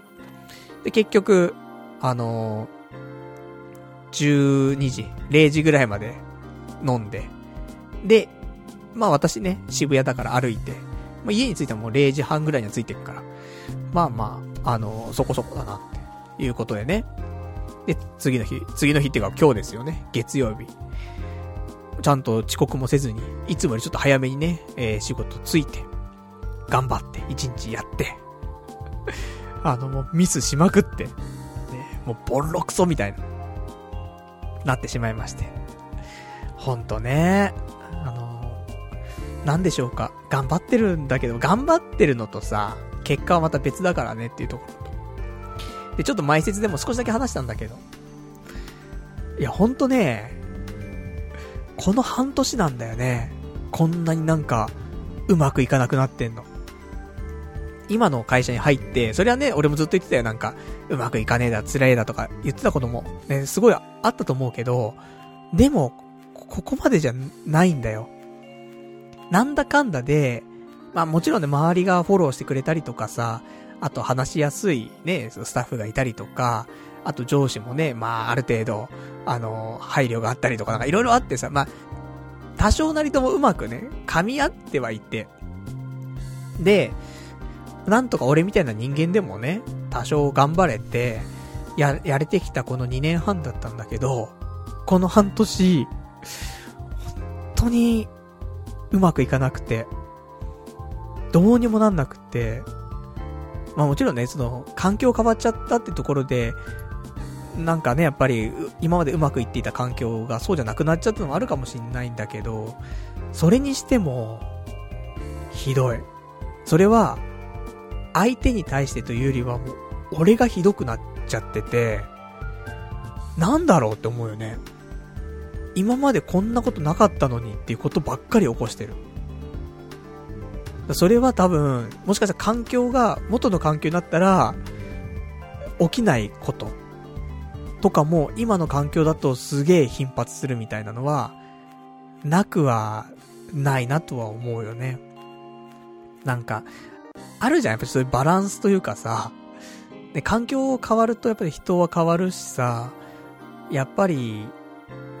で、結局、あのー、12時、0時ぐらいまで飲んで、で、まあ私ね、渋谷だから歩いて、まあ家に着いてももう0時半ぐらいには着いてるから、まあまあ、あのー、そこそこだなっていうことでね。で、次の日、次の日っていうか今日ですよね、月曜日。ちゃんと遅刻もせずに、いつもよりちょっと早めにね、えー、仕事ついて、頑張って一日やって、あの、もうミスしまくって、ね、もうボロクソみたいな、なってしまいまして。ほんとね、あの、なんでしょうか。頑張ってるんだけど、頑張ってるのとさ、結果はまた別だからねっていうところと。で、ちょっと前説でも少しだけ話したんだけど。いや、ほんとね、この半年なんだよね。こんなになんか、うまくいかなくなってんの。今の会社に入って、それはね、俺もずっと言ってたよ。なんか、うまくいかねえだ、辛いだとか言ってたことも、ね、すごいあったと思うけど、でも、ここまでじゃないんだよ。なんだかんだで、まあもちろんね、周りがフォローしてくれたりとかさ、あと話しやすいね、スタッフがいたりとか、あと上司もね、まあある程度、あの、配慮があったりとかなんかいろいろあってさ、まあ、多少なりともうまくね、噛み合ってはいて。で、なんとか俺みたいな人間でもね、多少頑張れて、や、やれてきたこの2年半だったんだけど、この半年、本当に、うまくいかなくて、どうにもなんなくて、まあもちろんね、その、環境変わっちゃったってところで、なんかね、やっぱり、今までうまくいっていた環境がそうじゃなくなっちゃったのもあるかもしんないんだけど、それにしても、ひどい。それは、相手に対してというよりはもう、俺がひどくなっちゃってて、なんだろうって思うよね。今までこんなことなかったのにっていうことばっかり起こしてる。それは多分、もしかしたら環境が元の環境になったら、起きないこととかも今の環境だとすげえ頻発するみたいなのは、なくはないなとは思うよね。なんか、あるじゃん、やっぱりそういうバランスというかさ、で、環境変わるとやっぱり人は変わるしさ、やっぱり、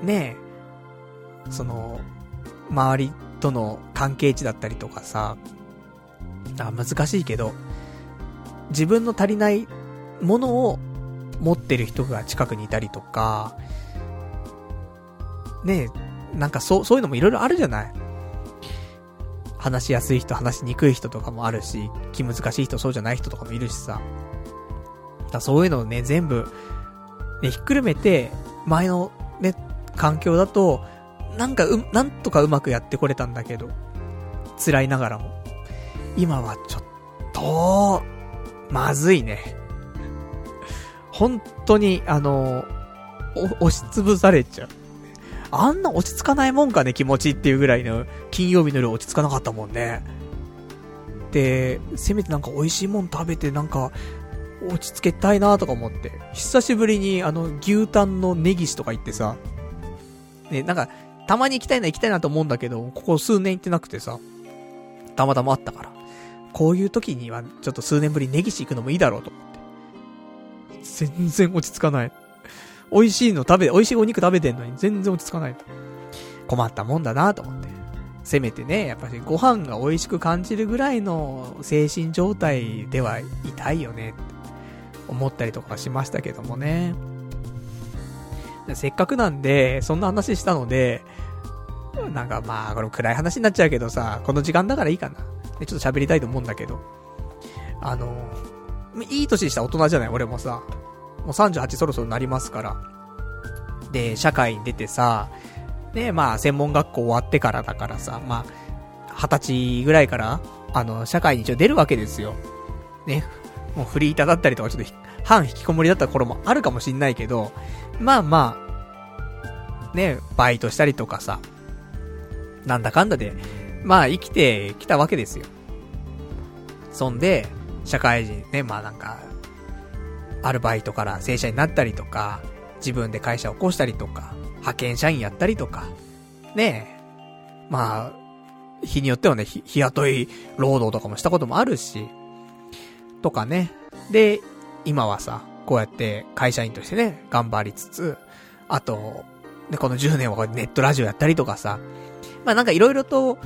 ねその、周りとの関係値だったりとかさ、あ難しいけど、自分の足りないものを持ってる人が近くにいたりとか、ねなんかそう、そういうのもいろいろあるじゃない？話しやすい人、話しにくい人とかもあるし、気難しい人、そうじゃない人とかもいるしさ。だそういうのをね、全部、ね、ひっくるめて、前のね、環境だと、なんかう、なんとかうまくやってこれたんだけど、辛いながらも。今はちょっと、まずいね。本当に、あの、押しつぶされちゃう。あんな落ち着かないもんかね、気持ちっていうぐらいの、金曜日の夜落ち着かなかったもんね。で、せめてなんか美味しいもん食べてなんか、落ち着けたいなとか思って。久しぶりにあの、牛タンのネギシとか行ってさ、ね、なんか、たまに行きたいな行きたいなと思うんだけど、ここ数年行ってなくてさ、たまたまあったから。こういう時には、ちょっと数年ぶりネギシ行くのもいいだろうと思って。全然落ち着かない。美味しいの食べ、美味しいお肉食べてんのに全然落ち着かない。困ったもんだなと思って。せめてね、やっぱりご飯が美味しく感じるぐらいの精神状態ではいたいよねって思ったりとかしましたけどもね。せっかくなんで、そんな話したので、なんかまあ、これ暗い話になっちゃうけどさ、この時間だからいいかな。ちょっと喋りたいと思うんだけど。あの、いい年した大人じゃない？俺もさ。もう38そろそろなりますから。で、社会に出てさ、ね、まあ、専門学校終わってからだからさ、まあ、20歳ぐらいから、あの、社会に一応出るわけですよ。ね、もうフリーターだったりとか、ちょっと、半引きこもりだった頃もあるかもしんないけど、まあまあ、ね、バイトしたりとかさ、なんだかんだで、まあ生きてきたわけですよ。そんで、社会人ね、まあなんか、アルバイトから正社員になったりとか、自分で会社を起こしたりとか、派遣社員やったりとか、ねえ、まあ、日によってはね、日雇い労働とかもしたこともあるし、とかね。で、今はさ、こうやって会社員としてね、頑張りつつ、あと、ね、この10年はネットラジオやったりとかさ、まあなんか色々と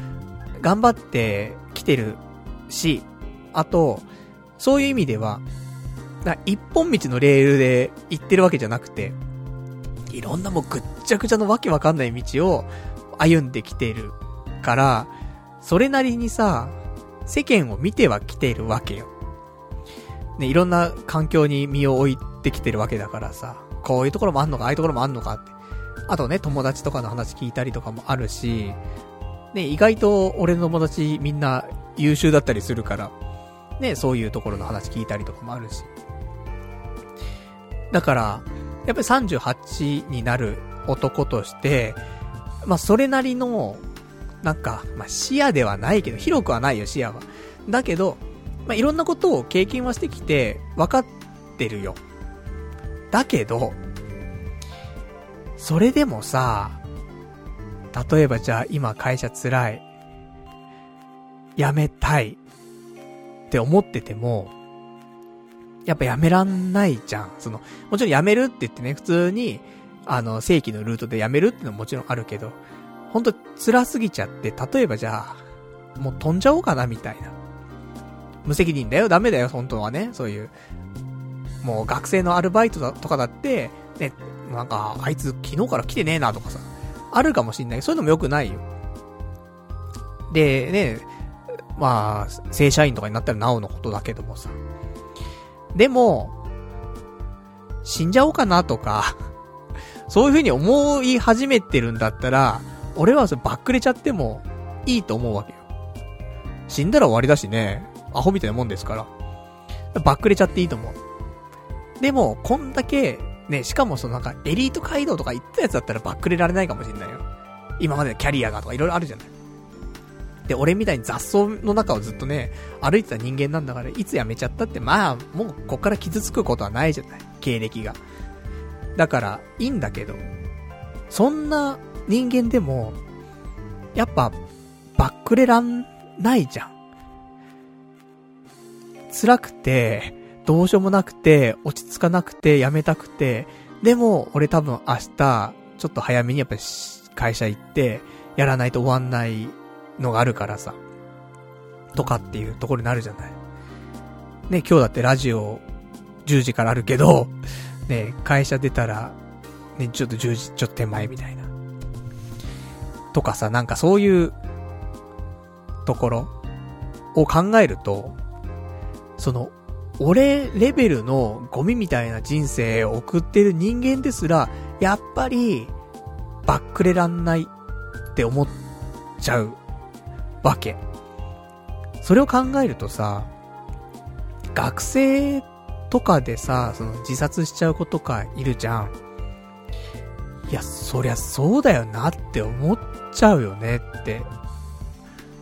頑張ってきてるし、あと、そういう意味では、な一本道のレールで行ってるわけじゃなくて、いろんなもうぐっちゃぐちゃのわけわかんない道を歩んできてるから、それなりにさ、世間を見ては来ているわけよ。ね、いろんな環境に身を置いてきてるわけだからさ、こういうところもあんのか、ああいうところもあんのかって。あとね、友達とかの話聞いたりとかもあるし、ね、意外と俺の友達みんな優秀だったりするから、ね、そういうところの話聞いたりとかもあるし。だから、やっぱり38になる男として、まあ、それなりの、なんか、まあ、視野ではないけど、広くはないよ、視野は。だけど、まあ、いろんなことを経験はしてきて、分かってるよ。だけど、それでもさ、例えばじゃあ今会社辛い。辞めたい。って思ってても、やっぱやめらんないじゃん。その、もちろんやめるって言ってね、普通に、あの、正規のルートでやめるってのももちろんあるけど、ほんと辛すぎちゃって、例えばじゃあ、もう飛んじゃおうかなみたいな。無責任だよ、ダメだよ、本当はね。そういう、もう学生のアルバイトだとかだって、ね、なんか、あいつ昨日から来てねえなとかさ、あるかもしんない。そういうのも良くないよ。で、ね、まあ、正社員とかになったらなおのことだけどもさ。でも、死んじゃおうかなとか、そういう風に思い始めてるんだったら、俺はそれバックれちゃってもいいと思うわけよ。死んだら終わりだしね、アホみたいなもんですから。バックれちゃっていいと思う。でも、こんだけね、しかもそのなんか、エリート街道とか行ったやつだったらバックれられないかもしれないよ。今までのキャリアがとかいろいろあるじゃない。で、俺みたいに雑草の中をずっとね、歩いてた人間なんだから、いつ辞めちゃったって、まあ、もうこっから傷つくことはないじゃない。経歴が。だから、いいんだけど、そんな人間でも、やっぱ、バックレらんないじゃん。辛くて、どうしようもなくて、落ち着かなくて、辞めたくて、でも、俺多分明日、ちょっと早めにやっぱり会社行って、やらないと終わんないのがあるからさ。とかっていうところになるじゃない。ね、今日だってラジオ10時からあるけど、ね、会社出たら、ね、ちょっと10時ちょっと手前みたいな。とかさ、なんかそういうところを考えると、その、俺レベルのゴミみたいな人生を送ってる人間ですら、やっぱり、バックレらんないって思っちゃうわけ。それを考えるとさ、学生とかでさ、その自殺しちゃう子とかいるじゃん。いや、そりゃそうだよなって思っちゃうよねって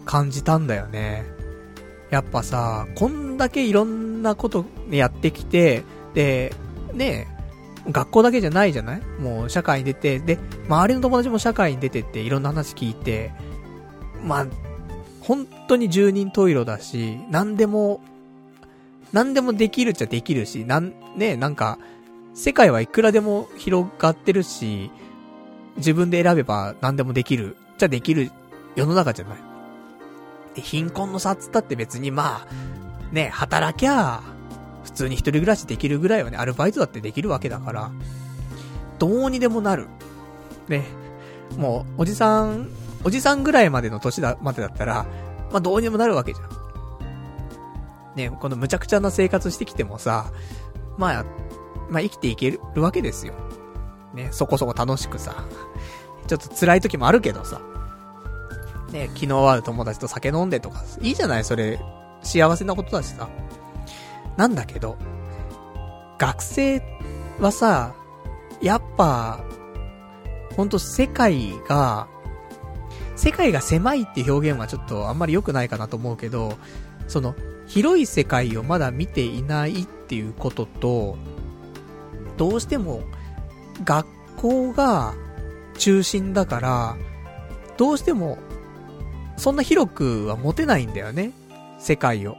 感じたんだよね。やっぱさ、こんだけいろんなことやってきて、で、ね学校だけじゃないじゃない？もう社会に出て、で、周りの友達も社会に出てっていろんな話聞いて、まあ、本当に十人十色だし、何でも、何でもできるっちゃできるし、なん、ね、なんか、世界はいくらでも広がってるし、自分で選べば何でもできる、じゃできる世の中じゃない。貧困の差っつったって別にまあ、ね、働きゃ、普通に一人暮らしできるぐらいはね、アルバイトだってできるわけだから、どうにでもなる。ね。もう、おじさん、おじさんぐらいまでの年だ、までだったら、まあ、どうにもなるわけじゃん。ね、この無茶苦茶な生活してきてもさ、まあ、まあ、生きていけるわけですよ。ね、そこそこ楽しくさ。ちょっと辛い時もあるけどさ。ね、昨日会う友達と酒飲んでとか、いいじゃないそれ、幸せなことだしさ。なんだけど、学生はさ、やっぱ、ほんと世界が、世界が狭いって表現はちょっとあんまり良くないかなと思うけど、その、広い世界をまだ見ていないっていうことと、どうしても、学校が中心だから、どうしても、そんな広くは持てないんだよね。世界を。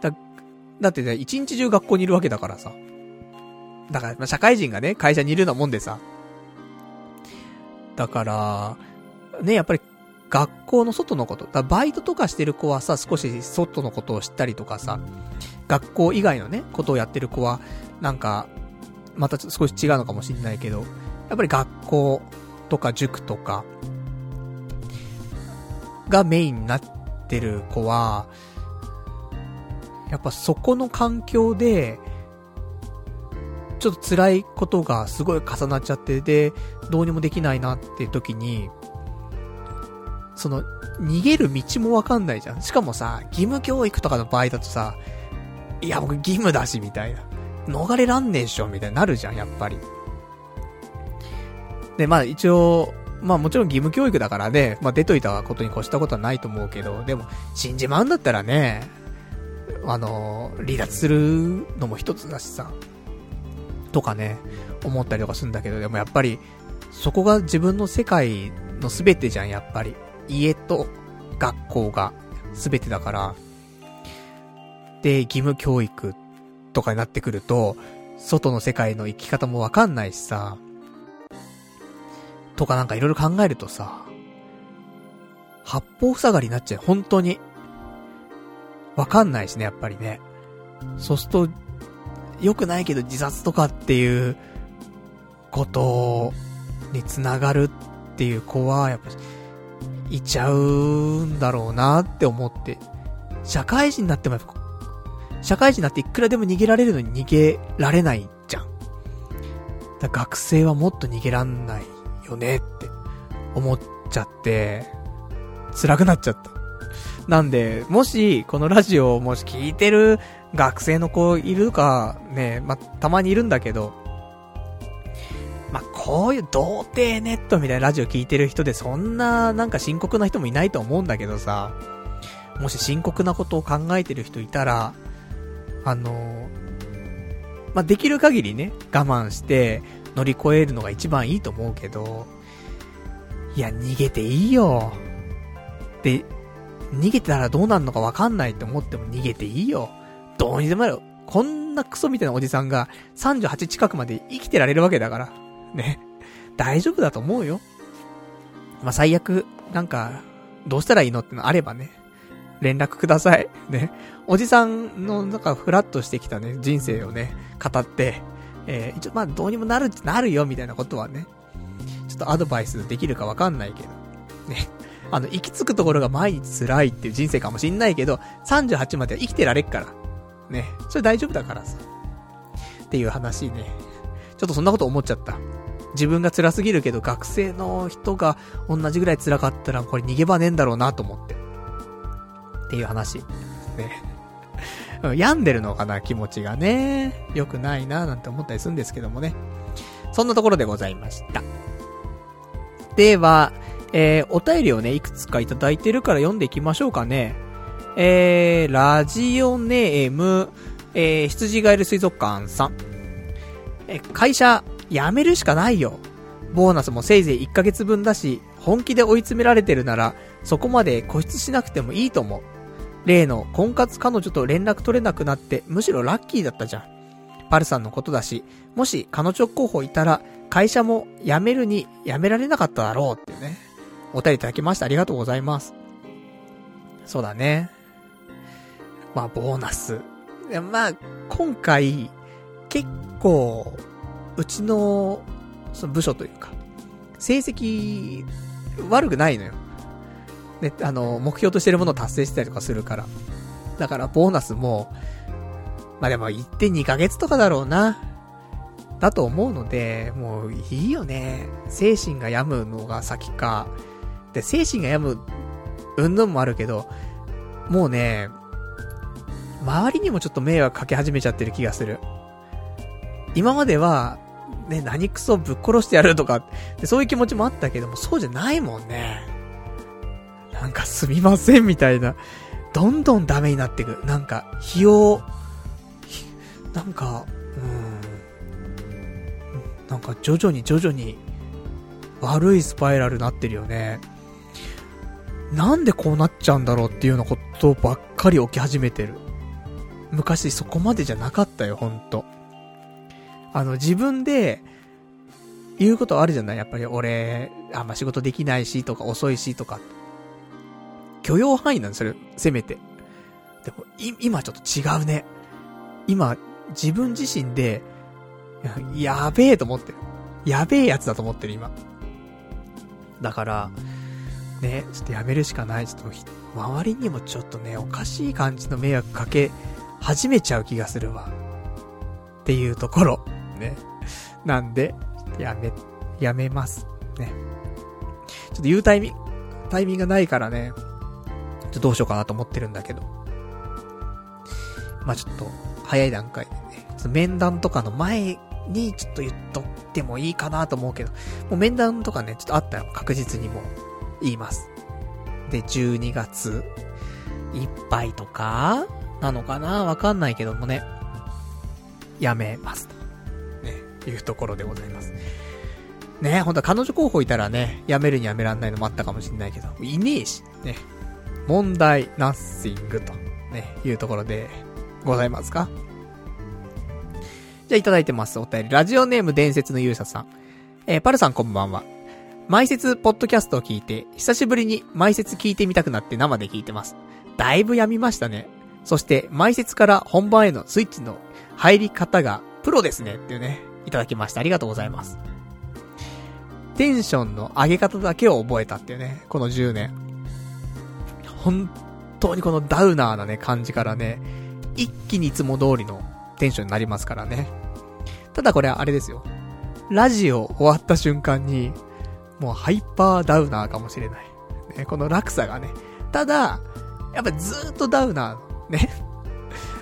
だ、だってね、一日中学校にいるわけだからさ。だから、まあ、社会人がね、会社にいるようなもんでさ。だから、ね、やっぱり、学校の外のこと。だバイトとかしてる子はさ、少し外のことを知ったりとかさ、学校以外のね、ことをやってる子は、なんか、また少し違うのかもしんないけど、やっぱり学校とか塾とか、がメインになってる子は、やっぱそこの環境で、ちょっと辛いことがすごい重なっちゃって、で、どうにもできないなっていう時に、その、逃げる道もわかんないじゃん。しかもさ、義務教育とかの場合だとさ、いや、僕義務だし、みたいな。逃れらんねえっしょ、みたいになるじゃん、やっぱり。で、まあ一応、まあもちろん義務教育だからね、まあ出といたことに越したことはないと思うけど、でも、死んじまうんだったらね、あの、離脱するのも一つだしさ、とかね、思ったりとかするんだけど、でもやっぱり、そこが自分の世界の全てじゃん、やっぱり。家と学校が全てだから。で、義務教育とかになってくると、外の世界の生き方もわかんないしさ、とかなんかいろいろ考えるとさ、八方塞がりになっちゃう。本当に。わかんないしね、やっぱりね。そうすると、良くないけど自殺とかっていうことにつながるっていう子は、やっぱ、いちゃうんだろうなって思って。社会人になってもやっぱ、社会人になっていくらでも逃げられるのに逃げられないじゃん。だ学生はもっと逃げらんないよねって思っちゃって、辛くなっちゃった。なんで、もし、このラジオをもし聞いてる学生の子いるか、ね、またまにいるんだけど、まあ、こういう童貞ネットみたいなラジオ聞いてる人でそんななんか深刻な人もいないと思うんだけどさ、もし深刻なことを考えてる人いたら、あのまあ、できる限りね、我慢して乗り越えるのが一番いいと思うけど、いや、逃げていいよ。で、逃げてたらどうなるのかわかんないって思っても逃げていいよ。どうにでもなる。こんなクソみたいなおじさんが38近くまで生きてられるわけだから。ね。大丈夫だと思うよ。まあ、最悪、なんか、どうしたらいいのってのあればね、連絡ください。ね。おじさんの、なんか、フラッとしてきたね、人生をね、語って、えー、一応、まあ、どうにもなるなるよ、みたいなことはね、ちょっとアドバイスできるかわかんないけど、ね。あの、行き着くところが毎日辛いっていう人生かもしんないけど、38までは生きてられっから。ね。それ大丈夫だからさ。っていう話ね。ちょっとそんなこと思っちゃった。自分が辛すぎるけど、学生の人が同じぐらい辛かったら、これ逃げ場ねえんだろうなと思って。っていう話。ね。病んでるのかな、気持ちがね。良くないな、なんて思ったりするんですけどもね。そんなところでございました。では、えー、お便りをね、いくつかいただいてるから読んでいきましょうかね。えー、ラジオネーム、えー、羊ガエル水族館さん。え、会社、辞めるしかないよ。ボーナスもせいぜい1ヶ月分だし、本気で追い詰められてるなら、そこまで固執しなくてもいいと思う。例の婚活彼女と連絡取れなくなって、むしろラッキーだったじゃん。パルさんのことだし、もし彼女候補いたら、会社も辞めるに辞められなかっただろうっていうね。お便りいただきましてありがとうございます。そうだね。まあ、ボーナス。まあ、今回、結構、うちの、その部署というか、成績、悪くないのよ。ね、あの、目標としてるものを達成してたりとかするから。だから、ボーナスも、まあでも、1.2ヶ月とかだろうな。だと思うので、もういいよね。精神が病むのが先か。で、精神が病む、うんぬんもあるけど、もうね、周りにもちょっと迷惑かけ始めちゃってる気がする。今までは、ね、何クソぶっ殺してやるとか、そういう気持ちもあったけども、そうじゃないもんね。なんかすみませんみたいな。どんどんダメになってく。なんか、費用、なんか、うん。なんか徐々に徐々に悪いスパイラルになってるよね。なんでこうなっちゃうんだろうっていうようなことばっかり起き始めてる。昔そこまでじゃなかったよ、ほんと。あの、自分で、言うことあるじゃない？やっぱり俺、あんま仕事できないしとか遅いしとか。許容範囲なんですよ、せめて。でも、今ちょっと違うね。今、自分自身で、やべえと思ってる。やべえやつだと思ってる、今。だから、ね、ちょっとやめるしかない。ちょっと、周りにもちょっとね、おかしい感じの迷惑かけ始めちゃう気がするわ。っていうところ。ね。なんで、やめ、やめます。ね。ちょっと言うタイミング、タイミングがないからね、ちょっとどうしようかなと思ってるんだけど。まあちょっと、早い段階でね、面談とかの前にちょっと言っとってもいいかなと思うけど、もう面談とかね、ちょっとあったら確実にもう言います。で、12月いっぱいとかなのかな？わかんないけどもね。やめます。いうところでございます。ね、ほんと彼女候補いたらね、やめるにやめらんないのもあったかもしんないけど、いねえし、ね。問題、ナッシングと、ね、いうところで、ございますか？じゃあいただいてます。お便り。ラジオネーム伝説の勇者さん。えー、パルさんこんばんは。埋設ポッドキャストを聞いて、久しぶりに埋設聞いてみたくなって生で聞いてます。だいぶやみましたね。そして、埋設から本番へのスイッチの入り方がプロですねっていうね、いただきました。ありがとうございます。テンションの上げ方だけを覚えたっていうね、この10年。本当にこのダウナーなね、感じからね、一気にいつも通りのテンションになりますからね。ただこれはあれですよ。ラジオ終わった瞬間に、もうハイパーダウナーかもしれない。ね、この落差がね。ただ、やっぱずっとダウナー、ね。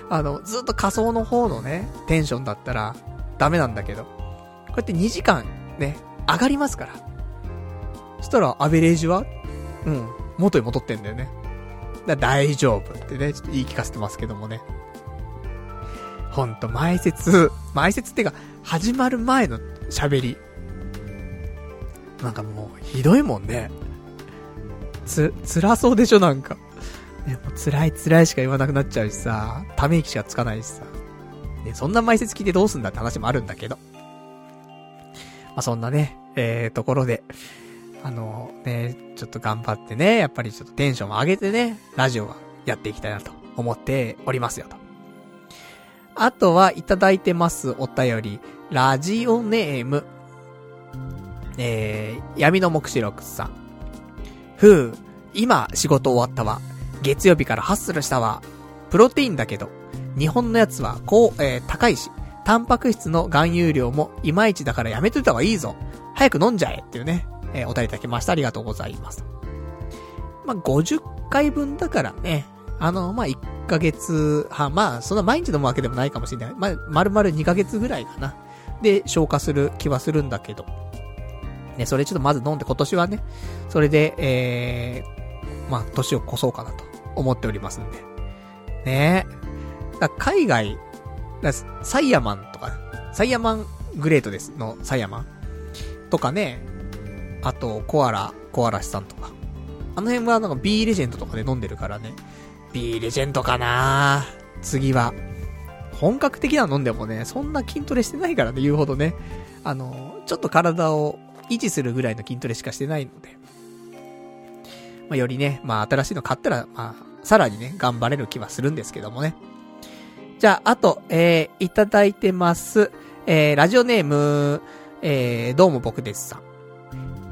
あの、ずっと仮想の方のね、テンションだったらダメなんだけど、こうやって2時間ね、上がりますから。そしたら、アベレージは？うん、元に戻ってんだよね。だ大丈夫ってね、ちょっと言い聞かせてますけどもね。ほんと、前説、前説ってか、始まる前の喋り。なんかもう、ひどいもんね。つ、辛そうでしょ、なんか。ね、もう辛い辛いしか言わなくなっちゃうしさ、ため息しかつかないしさ。ね、そんな前説聞いてどうすんだって話もあるんだけど。まあ、そんなね、えー、ところで、あの、ね、ちょっと頑張ってね、やっぱりちょっとテンションを上げてね、ラジオはやっていきたいなと思っておりますよと。あとはいただいてますお便り、ラジオネーム、えー、闇の目視録さん。ふう、今仕事終わったわ。月曜日からハッスルしたわ。プロテインだけど、日本のやつはこう、えー、高いし、タンパク質の含有量もいまいちだからやめといた方がいいぞ。早く飲んじゃえっていうね、えー、お便りいただきました。ありがとうございます。まあ、50回分だからね、あの、まあ、1ヶ月半、まあ、そんな毎日飲むわけでもないかもしれない。まあ、丸々2ヶ月ぐらいかな。で、消化する気はするんだけど。ね、それちょっとまず飲んで今年はね、それで、えー、まあ、年を越そうかなと思っておりますんで。ねだ海外、だサイヤマンとか、サイヤマングレートですのサイヤマンとかね、あと、コアラ、コアラシさんとか。あの辺はなんか B レジェンドとかで飲んでるからね。B レジェンドかな次は。本格的な飲んでもね、そんな筋トレしてないからね、言うほどね。あの、ちょっと体を維持するぐらいの筋トレしかしてないので。まあ、よりね、まあ、新しいの買ったら、まあ、さらにね、頑張れる気はするんですけどもね。じゃあ、あと、えー、いただいてます。えー、ラジオネーム、えー、どうも僕ですさん。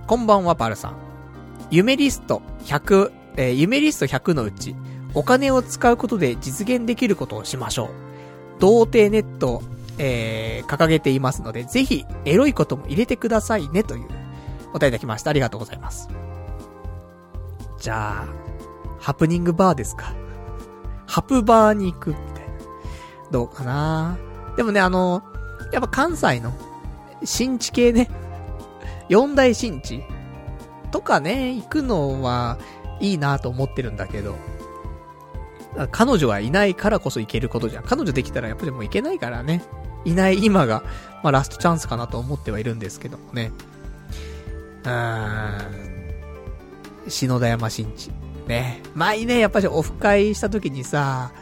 こんばんは、パルさん。夢リスト100、えー、夢リスト100のうち、お金を使うことで実現できることをしましょう。童貞ネット、えー、掲げていますので、ぜひ、エロいことも入れてくださいね、という、お便りいただきました。ありがとうございます。じゃあ、ハプニングバーですか？ハプバーに行く、どうかなでもね、あの、やっぱ関西の、新地系ね、四大新地とかね、行くのは、いいなと思ってるんだけど、彼女はいないからこそ行けることじゃん。彼女できたらやっぱりもう行けないからね。いない今が、まあラストチャンスかなと思ってはいるんですけどもね。うーん。篠田山新地。ね。前ね、やっぱりオフ会した時にさ、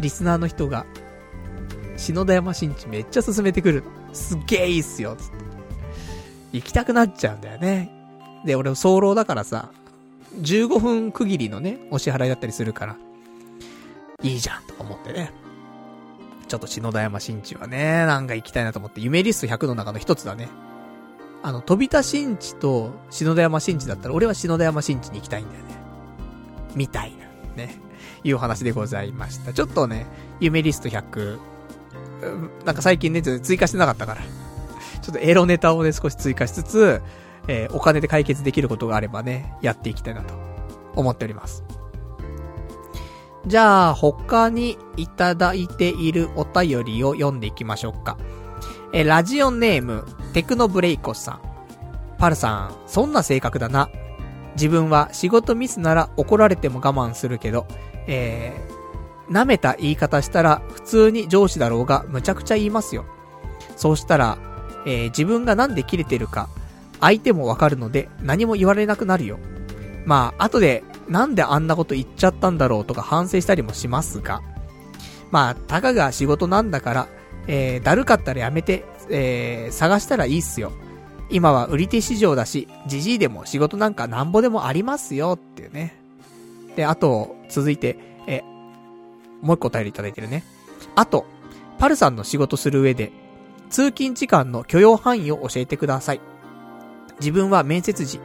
リスナーの人が、篠田山新地めっちゃ進めてくる。すっげえいいっすよ。つって。行きたくなっちゃうんだよね。で、俺、早漏だからさ、15分区切りのね、お支払いだったりするから、いいじゃん、と思ってね。ちょっと篠田山新地はね、なんか行きたいなと思って、夢リスト100の中の一つだね。あの、飛田新地と篠田山新地だったら、俺は篠田山新地に行きたいんだよね。みたいな、ね。いう話でございました。ちょっとね、夢リスト100、なんか最近ね、ちょっと追加してなかったから。ちょっとエロネタをね、少し追加しつつ、えー、お金で解決できることがあればね、やっていきたいなと思っております。じゃあ、他にいただいているお便りを読んでいきましょうか。え、ラジオネーム、テクノブレイコさん。パルさん、そんな性格だな。自分は仕事ミスなら怒られても我慢するけど、えー、舐めた言い方したら普通に上司だろうがむちゃくちゃ言いますよ。そうしたら、えー、自分がなんで切れてるか、相手もわかるので何も言われなくなるよ。まあ、後でなんであんなこと言っちゃったんだろうとか反省したりもしますが、まあ、たかが仕事なんだから、えー、だるかったらやめて、えー、探したらいいっすよ。今は売り手市場だし、じじいでも仕事なんかなんぼでもありますよっていうね。で、あと、続いて、もう一個お便りいただいてるね。あと、パルさんの仕事する上で、通勤時間の許容範囲を教えてください。自分は面接時、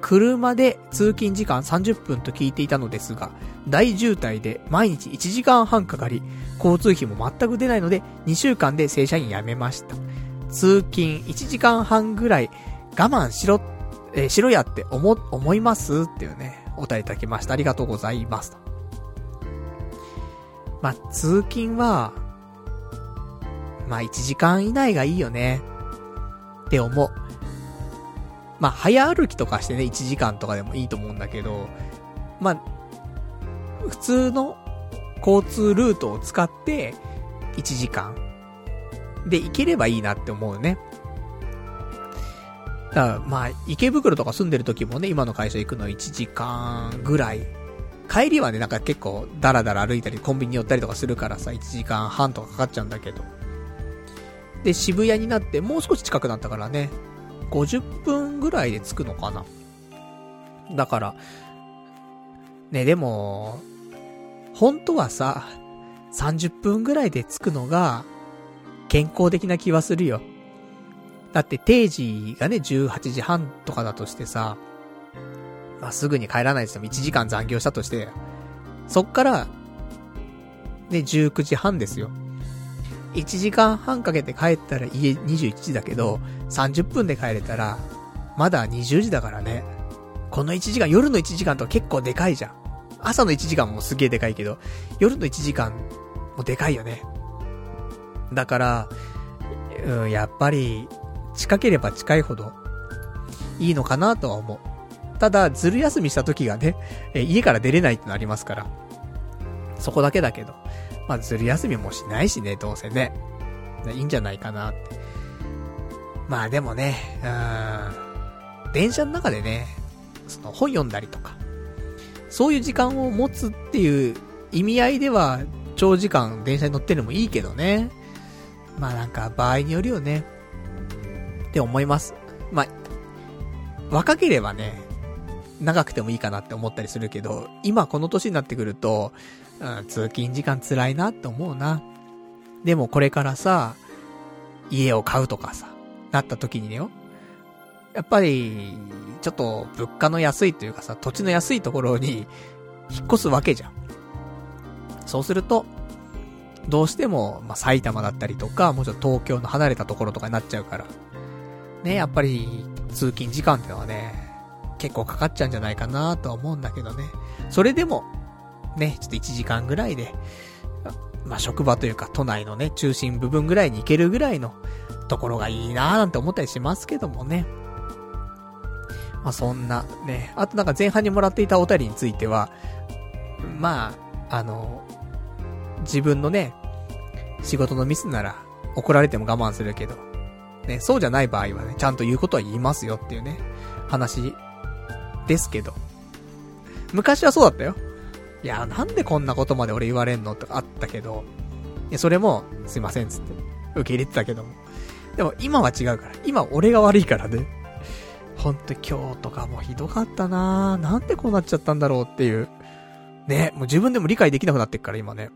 車で通勤時間30分と聞いていたのですが、大渋滞で毎日1時間半かかり、交通費も全く出ないので、2週間で正社員辞めました。通勤1時間半ぐらい我慢しろ、えー、しろやって思、思います？っていうね、お答えいただきました。ありがとうございます。まあ、通勤は、まあ、1時間以内がいいよね。って思う。まあ、早歩きとかしてね、1時間とかでもいいと思うんだけど、まあ、普通の交通ルートを使って、1時間で行ければいいなって思うね。だから、まあ、池袋とか住んでる時もね、今の会社行くの1時間ぐらい。帰りはね、なんか結構ダラダラ歩いたり、コンビニ寄ったりとかするからさ、1時間半とかかかっちゃうんだけど。で、渋谷になってもう少し近くなったからね、50分ぐらいで着くのかな。だから、ね、でも、本当はさ、30分ぐらいで着くのが、健康的な気はするよ。だって定時がね、18時半とかだとしてさ、まあ、すぐに帰らないですよ。1時間残業したとして、そっから、ね、19時半ですよ。1時間半かけて帰ったら家21時だけど、30分で帰れたら、まだ20時だからね。この1時間、夜の1時間と結構でかいじゃん。朝の1時間もすげえでかいけど、夜の1時間もでかいよね。だから、うん、やっぱり、近ければ近いほど、いいのかなとは思う。ただ、ずる休みした時がね、え家から出れないってのありますから。そこだけだけど。まあ、ずる休みもしないしね、どうせね。いいんじゃないかなって。まあでもね、うん、電車の中でね、その本読んだりとか、そういう時間を持つっていう意味合いでは、長時間電車に乗ってるのもいいけどね。まあなんか場合によるよね。って思います。まあ、若ければね、長くてもいいかなって思ったりするけど、今この年になってくると、うん、通勤時間辛いなって思うな。でもこれからさ、家を買うとかさ、なった時にねよ。やっぱり、ちょっと物価の安いというかさ、土地の安いところに引っ越すわけじゃん。そうすると、どうしても、まあ、埼玉だったりとか、もちょっと東京の離れたところとかになっちゃうから。ね、やっぱり、通勤時間ってのはね、結構かかっちゃうんじゃないかなとは思うんだけどね。それでも、ね、ちょっと1時間ぐらいで、まあ、職場というか都内のね、中心部分ぐらいに行けるぐらいのところがいいなーなんて思ったりしますけどもね。まあ、そんな、ね。あとなんか前半にもらっていたお便りについては、まあ、あの、自分のね、仕事のミスなら怒られても我慢するけど、ね、そうじゃない場合はね、ちゃんと言うことは言いますよっていうね、話ですけど。昔はそうだったよ。いや、なんでこんなことまで俺言われんのとかあったけど、いや、それも、すいませんつって、受け入れてたけども。でも今は違うから。今俺が悪いからね。ほんと今日とかもひどかったなぁなんでこうなっちゃったんだろうっていう。ね、もう自分でも理解できなくなってっから今ね。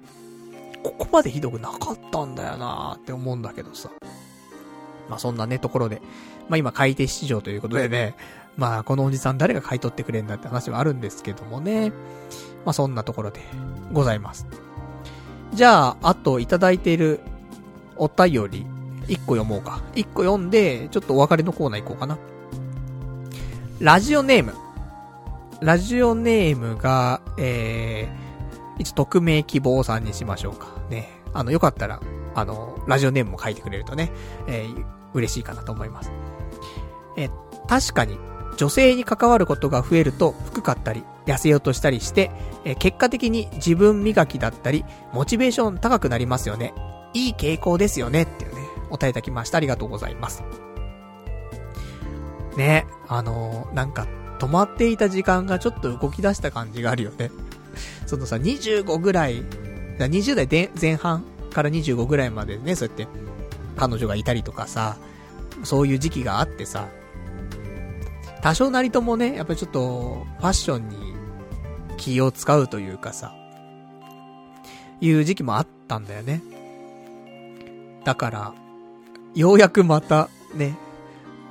ここまでひどくなかったんだよなぁって思うんだけどさ。まあそんなね、ところで。まあ今買い手市場ということでね。まあこのおじさん誰が買い取ってくれんだって話はあるんですけどもね。まあそんなところでございます。じゃあ、あといただいているお便り、一個読もうか。一個読んで、ちょっとお別れのコーナー行こうかな。ラジオネーム。ラジオネームが、えー、一応匿名希望さんにしましょうか。ね。あの、よかったら、あの、ラジオネームも書いてくれるとね、えー、嬉しいかなと思います。え確かに、女性に関わることが増えると、低かったり、痩せようとしたりして、え結果的に自分磨きだったり、モチベーション高くなりますよね。いい傾向ですよね。っていうね、お答えいただきました。ありがとうございます。ね、あのー、なんか、止まっていた時間がちょっと動き出した感じがあるよね。そのさ、25ぐらい、20代で前半から25ぐらいまでね、そうやって、彼女がいたりとかさ、そういう時期があってさ、多少なりともね、やっぱりちょっと、ファッションに気を使うというかさ、いう時期もあったんだよね。だから、ようやくまた、ね、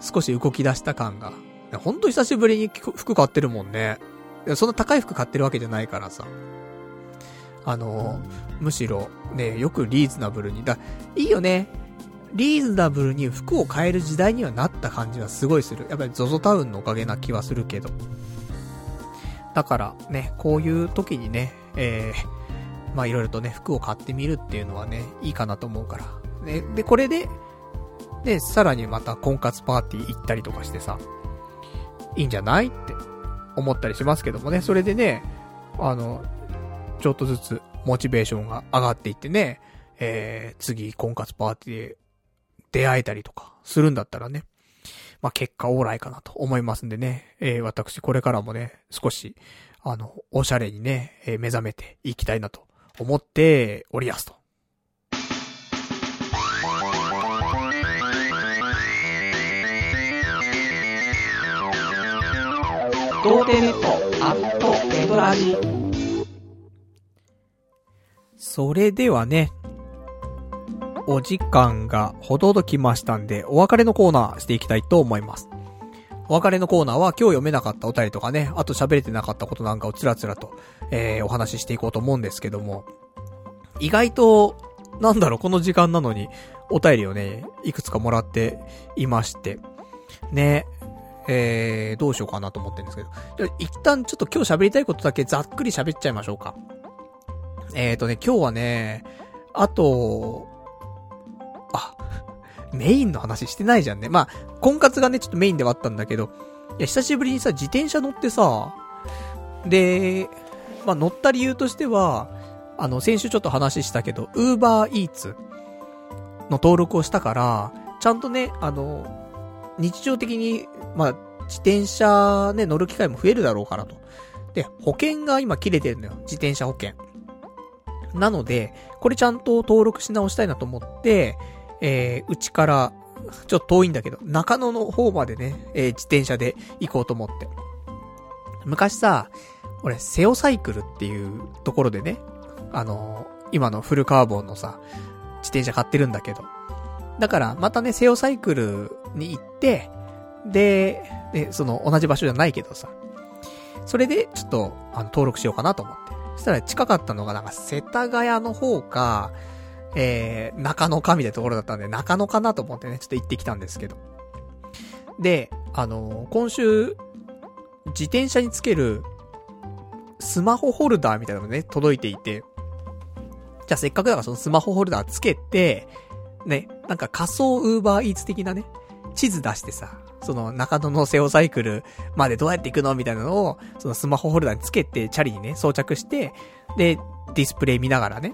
少し動き出した感が。ほんと久しぶりに服買ってるもんね。そんな高い服買ってるわけじゃないからさ。あの、むしろ、ね、よくリーズナブルに。だ、いいよね。リーズナブルに服を買える時代にはなった感じはすごいする。やっぱり ZOZO タウンのおかげな気はするけど。だからね、こういう時にね、えー、まあいろいろとね、服を買ってみるっていうのはね、いいかなと思うから。ね、で、これで、で、さらにまた婚活パーティー行ったりとかしてさ、いいんじゃないって思ったりしますけどもね。それでね、あの、ちょっとずつモチベーションが上がっていってね、えー、次、婚活パーティー出会えたりとかするんだったらね、まあ、結果オーライかなと思いますんでね、えー、私これからもね、少し、あの、おしゃれにね、えー、目覚めていきたいなと思っておりやすと。童貞ネットアットネトラジ。それではね、お時間がほどどきましたんで、お別れのコーナーしていきたいと思います。お別れのコーナーは今日読めなかったお便りとかね、あと喋れてなかったことなんかをつらつらと、えー、お話ししていこうと思うんですけども、意外と、なんだろう、この時間なのに、お便りをね、いくつかもらっていまして、ね、えー、どうしようかなと思ってるんですけど。一旦ちょっと今日喋りたいことだけざっくり喋っちゃいましょうか。えーとね、今日はね、あと、メインの話してないじゃんね。まあ、婚活がね、ちょっとメインではあったんだけど、いや、久しぶりにさ、自転車乗ってさ、で、まあ、乗った理由としては、あの、先週ちょっと話したけど、ウーバーイーツの登録をしたから、ちゃんとね、あの、日常的にまあ、自転車ね、乗る機会も増えるだろうからと。で、保険が今切れてるのよ。自転車保険。なので、これちゃんと登録し直したいなと思って、えー、うちから、ちょっと遠いんだけど、中野の方までね、えー、自転車で行こうと思って。昔さ、俺、セオサイクルっていうところでね、あのー、今のフルカーボンのさ、自転車買ってるんだけど。だから、またね、セオサイクルに行って、で、で、その、同じ場所じゃないけどさ。それで、ちょっと、あの、登録しようかなと思って。そしたら近かったのが、なんか、世田谷の方か、えー、中野かみたいなところだったんで、中野かなと思ってね、ちょっと行ってきたんですけど。で、あのー、今週、自転車につける、スマホホルダーみたいなのね、届いていて、じゃあせっかくだからそのスマホホルダーつけて、ね、なんか仮想ウーバーイーツ的なね、地図出してさ、その中野のセオサイクルまでどうやって行くのみたいなのを、そのスマホホルダーにつけて、チャリにね、装着して、で、ディスプレイ見ながらね、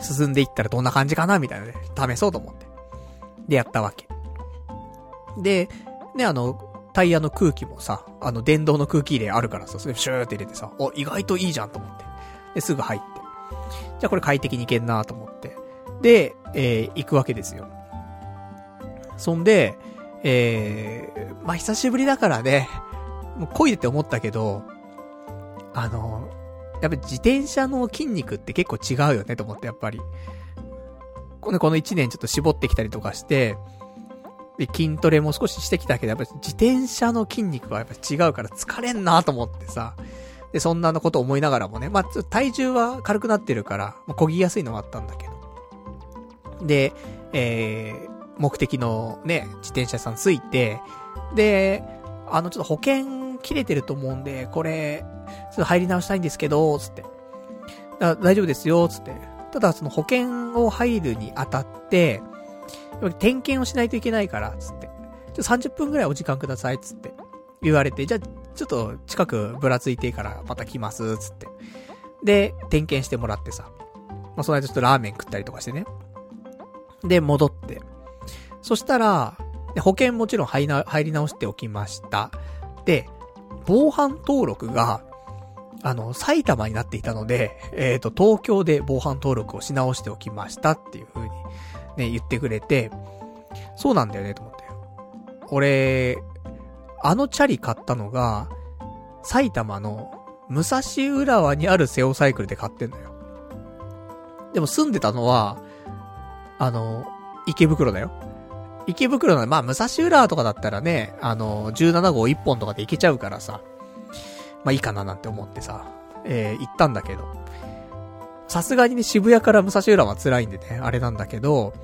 進んでいったらどんな感じかなみたいなね、試そうと思って。で、やったわけ。で、ね、あの、タイヤの空気もさ、あの、電動の空気入れあるからさ、それシューって入れてさ、お、意外といいじゃんと思って。で、すぐ入って。じゃあこれ快適に行けんなと思って。で、えー、行くわけですよ。そんで、えー、まあ、久しぶりだからね、もう漕いでて思ったけど、あの、やっぱ自転車の筋肉って結構違うよねと思って、やっぱり。この、この1年ちょっと絞ってきたりとかして、で、筋トレも少ししてきたけど、やっぱ自転車の筋肉はやっぱ違うから疲れんなと思ってさ。で、そんなのこと思いながらもね、まあ、体重は軽くなってるから、まあ、漕ぎやすいのはあったんだけど。で、えー、目的のね、自転車さんついて、で、あの、ちょっと保険切れてると思うんで、これ、ちょっと入り直したいんですけど、つって。大丈夫ですよ、つって。ただ、その保険を入るにあたって、点検をしないといけないから、つって。ちょ30分くらいお時間ください、つって。言われて、じゃあ、ちょっと近くぶらついてからまた来ます、つって。で、点検してもらってさ。まあ、その間ちょっとラーメン食ったりとかしてね。で、戻って。そしたら、保険もちろん、入り直しておきました。で、防犯登録が、あの、埼玉になっていたので、えっ、ー、と、東京で防犯登録をし直しておきましたっていう風に、ね、言ってくれて、そうなんだよね、と思って。俺、あのチャリ買ったのが、埼玉の武蔵浦和にあるセオサイクルで買ってんのよ。でも住んでたのは、あの、池袋だよ。池袋の、まあ、武蔵浦とかだったらね、あの、17号1本とかで行けちゃうからさ、まあいいかななんて思ってさ、えー、行ったんだけど、さすがにね、渋谷から武蔵浦は辛いんでね、あれなんだけど、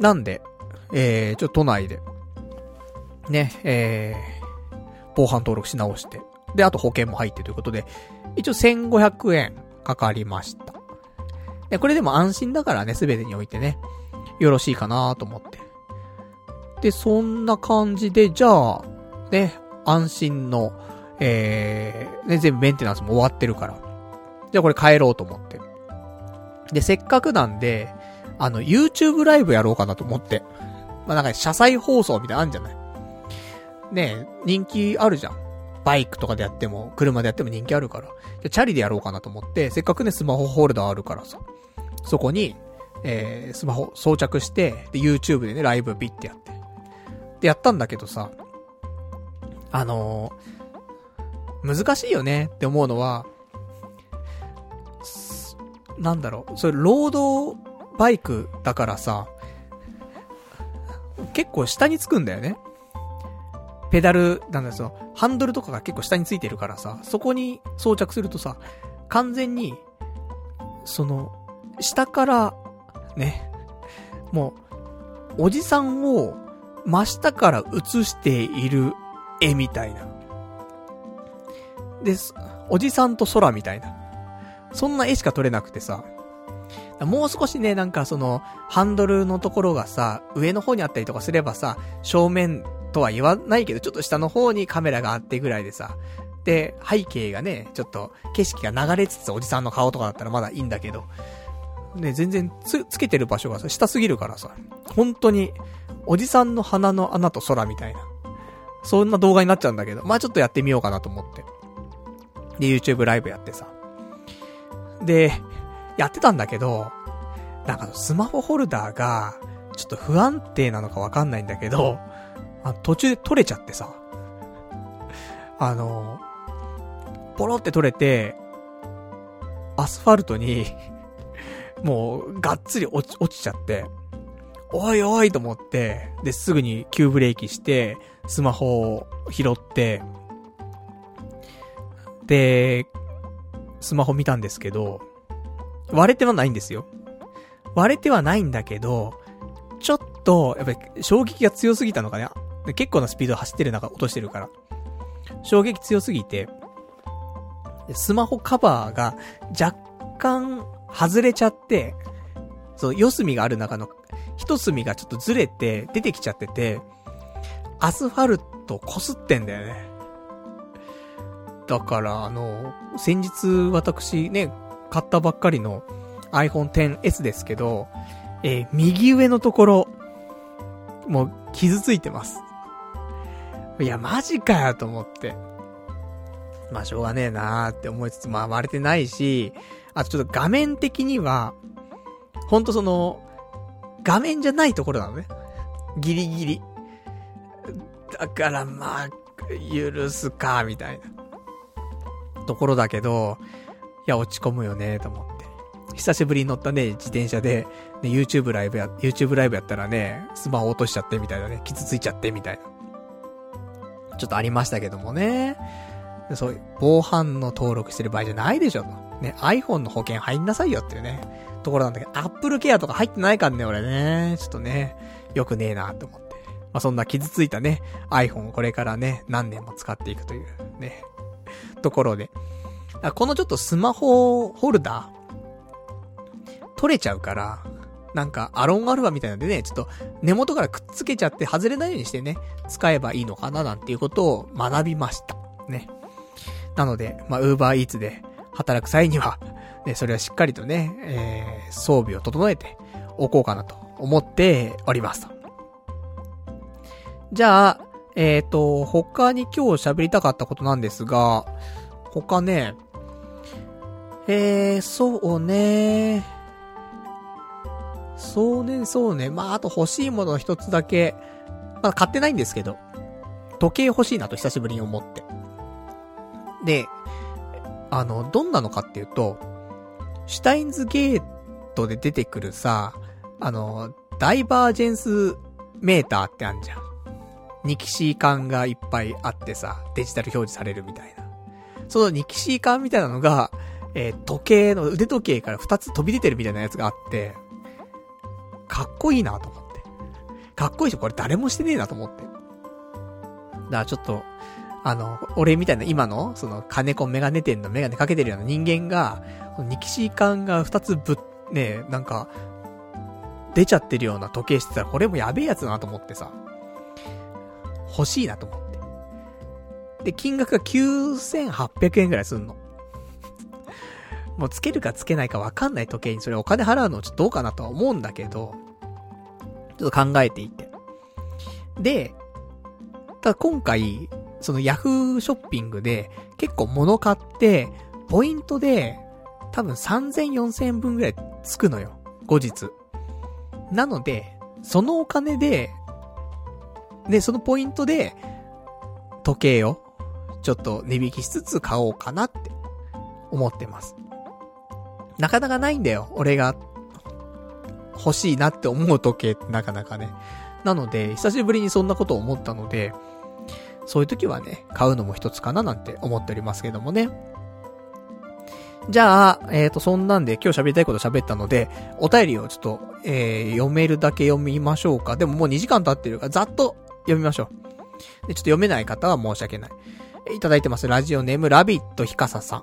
なんで、えー、ちょっと都内で、ね、えー、防犯登録し直して、で、あと保険も入ってということで、一応1500円かかりました。で、これでも安心だからね、すべてにおいてね、よろしいかなと思って。で、そんな感じで、じゃあ、ね、安心の、えー、ね、全部メンテナンスも終わってるから。じゃあこれ帰ろうと思って。で、せっかくなんで、あの、YouTube ライブやろうかなと思って。まあ、なんか、車載放送みたいなのあるんじゃない？ねえ人気あるじゃん。バイクとかでやっても、車でやっても人気あるから。じゃ、チャリでやろうかなと思って、せっかくね、スマホホルダーあるからさ。そこに、えー、スマホ装着して、で、YouTube でね、ライブピッてやって。で、やったんだけどさ、あのー、難しいよねって思うのは、なんだろう、それ、ロードバイクだからさ、結構下につくんだよね。ペダル、なんだよ、ハンドルとかが結構下についてるからさ、そこに装着するとさ、完全に、その、下から、ね、もう、おじさんを真下から映している絵みたいな。で、おじさんと空みたいな。そんな絵しか撮れなくてさ。もう少しね、なんかその、ハンドルのところがさ、上の方にあったりとかすればさ、正面とは言わないけど、ちょっと下の方にカメラがあってぐらいでさ、で、背景がね、ちょっと景色が流れつつおじさんの顔とかだったらまだいいんだけど、ね、全然つ、つけてる場所がさ、下すぎるからさ、本当に、おじさんの鼻の穴と空みたいな、そんな動画になっちゃうんだけど、まあちょっとやってみようかなと思って。で、YouTube ライブやってさ。で、やってたんだけど、なんかスマホホルダーが、ちょっと不安定なのかわかんないんだけど、あ途中で取れちゃってさ。あの、ポロって取れて、アスファルトにもう、がっつり落ち、落ちちゃって、おいおいと思って、で、すぐに急ブレーキして、スマホを拾って、で、スマホ見たんですけど、割れてはないんですよ。割れてはないんだけど、ちょっと、やっぱり衝撃が強すぎたのかね。結構なスピード走ってる中落としてるから。衝撃強すぎて、スマホカバーが若干外れちゃって、そう、四隅がある中の一隅がちょっとずれて出てきちゃってて、アスファルト擦ってんだよね。だから、あの、先日私ね、買ったばっかりの iPhone XS ですけど、えー、右上のところ、もう傷ついてます。いや、マジかよと思って。まあ、しょうがねえなーって思いつつ、まあ、割れてないし、あとちょっと画面的には、ほんとその、画面じゃないところなのね。ギリギリ。だからまあ、許すか、みたいな。ところだけど、いや、落ち込むよね、と思って。久しぶりに乗ったね、自転車で、ね、YouTube ライブや、YouTube ライブやったらね、スマホ落としちゃってみたいなね、傷ついちゃってみたいな。ちょっとありましたけどもね。そう、防犯の登録してる場合じゃないでしょと。ね、iPhone の保険入んなさいよっていうね、ところなんだけど、Apple Care とか入ってないからね、俺ね。ちょっとね、よくねえなと思って。まあ、そんな傷ついたね、iPhone をこれからね、何年も使っていくというね、ところで。このちょっとスマホホルダー、取れちゃうから、なんか、アロンアルファみたいなんでね、ちょっと根元からくっつけちゃって外れないようにしてね、使えばいいのかななんていうことを学びました。ね。なので、まあ、ウーバーイーツで働く際には、ね、それはしっかりとね、えー、装備を整えておこうかなと思っております。じゃあ、えっ、ー、と、他に今日喋りたかったことなんですが、他ね、えー、そうね。そうね、そうね。まあ、あと欲しいもの一つだけ、まあ、買ってないんですけど、時計欲しいなと久しぶりに思って。で、あの、どんなのかっていうと、シュタインズゲートで出てくるさ、あの、ダイバージェンスメーターってあんじゃん。ニキシー感がいっぱいあってさ、デジタル表示されるみたいな。そのニキシー感みたいなのが、えー、時計の、腕時計から二つ飛び出てるみたいなやつがあって、かっこいいなと思って。かっこいいし、これ誰もしてねえなと思って。だからちょっと、あの、俺みたいな今の、その、金子メガネ店のメガネかけてるような人間が、ニキシー感が二つぶっ、ね、なんか、出ちゃってるような時計してたら、これもやべえやつだなと思ってさ、欲しいなと思って。で、金額が9800円くらいすんの。もうつけるかつけないかわかんない時計にそれお金払うのちょっとどうかなとは思うんだけど、ちょっと考えていて。で、ただ今回、そのヤフーショッピングで結構物買って、ポイントで多分3000、4000円分ぐらいつくのよ。後日。なので、そのお金で、で、そのポイントで、時計を、ちょっと値引きしつつ買おうかなって思ってます。なかなかないんだよ。俺が欲しいなって思う時計ってなかなかね。なので、久しぶりにそんなことを思ったので、そういう時はね、買うのも一つかななんて思っておりますけどもね。じゃあ、えっ、ー、と、そんなんで今日喋りたいこと喋ったので、お便りをちょっと、えー、読めるだけ読みましょうか。でももう2時間経ってるから、ざっと読みましょう。で、ちょっと読めない方は申し訳ない。いただいてます。ラジオネーム、ラビットヒカサさん。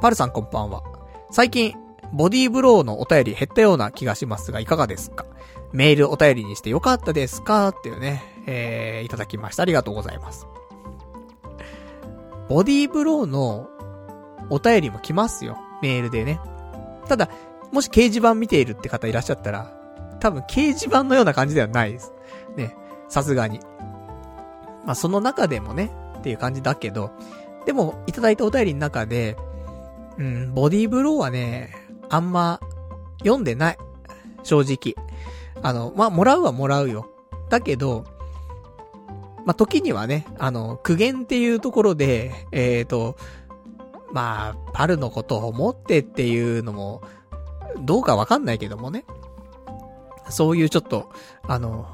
パルさんこんばんは。最近、ボディーブローのお便り減ったような気がしますが、いかがですか？メールお便りにしてよかったですか？っていうね、えー、いただきました。ありがとうございます。ボディーブローのお便りも来ますよ。メールでね。ただ、もし掲示板見ているって方いらっしゃったら、多分掲示板のような感じではないです。ね。さすがに。まあ、その中でもね、っていう感じだけど、でも、いただいたお便りの中で、うん、ボディーブローはね、あんま、読んでない。正直。あの、まあ、もらうはもらうよ。だけど、まあ、時にはね、あの、苦言っていうところで、えっ、ー、と、まあ、パルのことを思ってっていうのも、どうかわかんないけどもね。そういうちょっと、あの、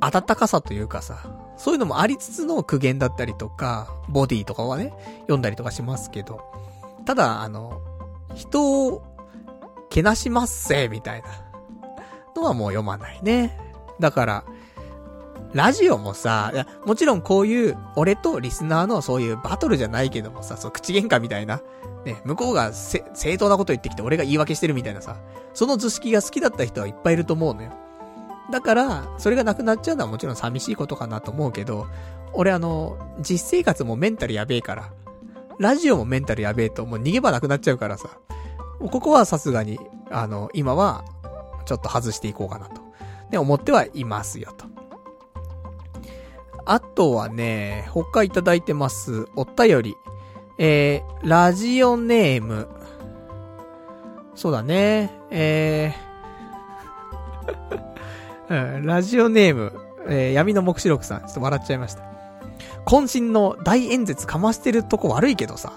温かさというかさ、そういうのもありつつの苦言だったりとか、ボディとかはね、読んだりとかしますけど、ただ、あの、人を、けなしますせ、みたいな、のはもう読まないね。だから、ラジオもさ、もちろんこういう、俺とリスナーのそういうバトルじゃないけどもさ、そう、口喧嘩みたいな。ね、向こうが正当なこと言ってきて俺が言い訳してるみたいなさ、その図式が好きだった人はいっぱいいると思うのよ。だから、それがなくなっちゃうのはもちろん寂しいことかなと思うけど、俺あの、実生活もメンタルやべえから、ラジオもメンタルやべえともう逃げ場なくなっちゃうからさ、ここはさすがに、あの、今は、ちょっと外していこうかなと。ね、思ってはいますよと。あとはね、他いただいてます。お便り。えー、ラジオネーム。そうだね。えー ラジオネーム、えー、闇の目視録さん。ちょっと笑っちゃいました。渾身の大演説かましてるとこ悪いけどさ。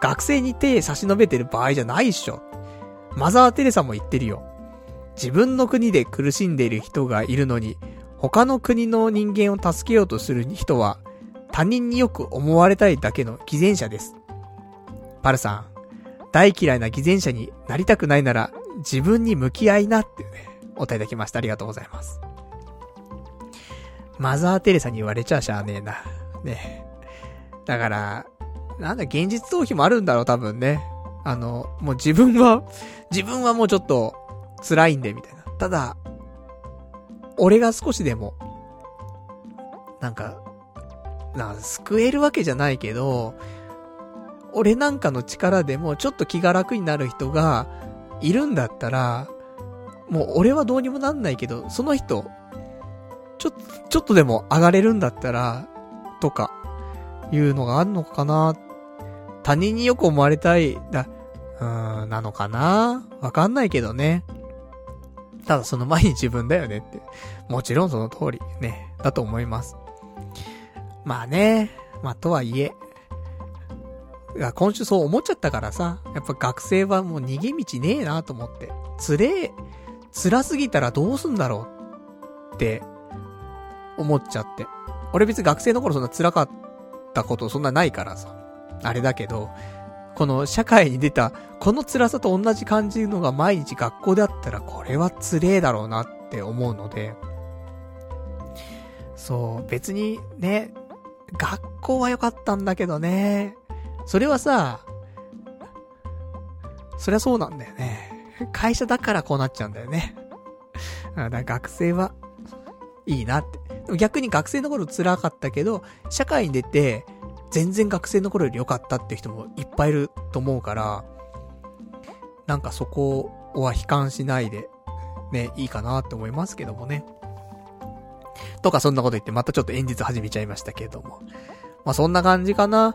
学生に手差し伸べてる場合じゃないっしょ。マザー・テレサも言ってるよ。自分の国で苦しんでいる人がいるのに、他の国の人間を助けようとする人は、他人によく思われたいだけの偽善者です。パルさん、大嫌いな偽善者になりたくないなら、自分に向き合いなってね、お答えいただきました。ありがとうございます。マザー・テレサに言われちゃしゃあねえな。ね。だから、なんだ、現実逃避もあるんだろう、多分ね。あの、もう自分は、自分はもうちょっと辛いんで、みたいな。ただ、俺が少しでも、なんか、な、救えるわけじゃないけど、俺なんかの力でもちょっと気が楽になる人がいるんだったら、もう俺はどうにもなんないけど、その人、ちょ、っ、ちょっとでも上がれるんだったら、とか、いうのがあるのかな。他人によく思われたい、だ、うーん、なのかなわかんないけどね。ただその前に自分だよねって。もちろんその通り、ね、だと思います。まあね、まあとはいえ、い、今週そう思っちゃったからさ、やっぱ学生はもう逃げ道ねえなと思って。つれえ、辛すぎたらどうすんだろうって、思っちゃって。俺別に学生の頃そんな辛かったことそんなないからさ。あれだけど、この社会に出た、この辛さと同じ感じのが毎日学校であったら、これは辛えだろうなって思うので、そう、別にね、学校は良かったんだけどね、それはさ、そりゃそうなんだよね。会社だからこうなっちゃうんだよね。だから学生は、いいなって。逆に学生の頃辛かったけど、社会に出て、全然学生の頃より良かったっていう人もいっぱいいると思うから、なんかそこは悲観しないで、ね、いいかなって思いますけどもね。とかそんなこと言ってまたちょっと演説始めちゃいましたけども。まあそんな感じかな。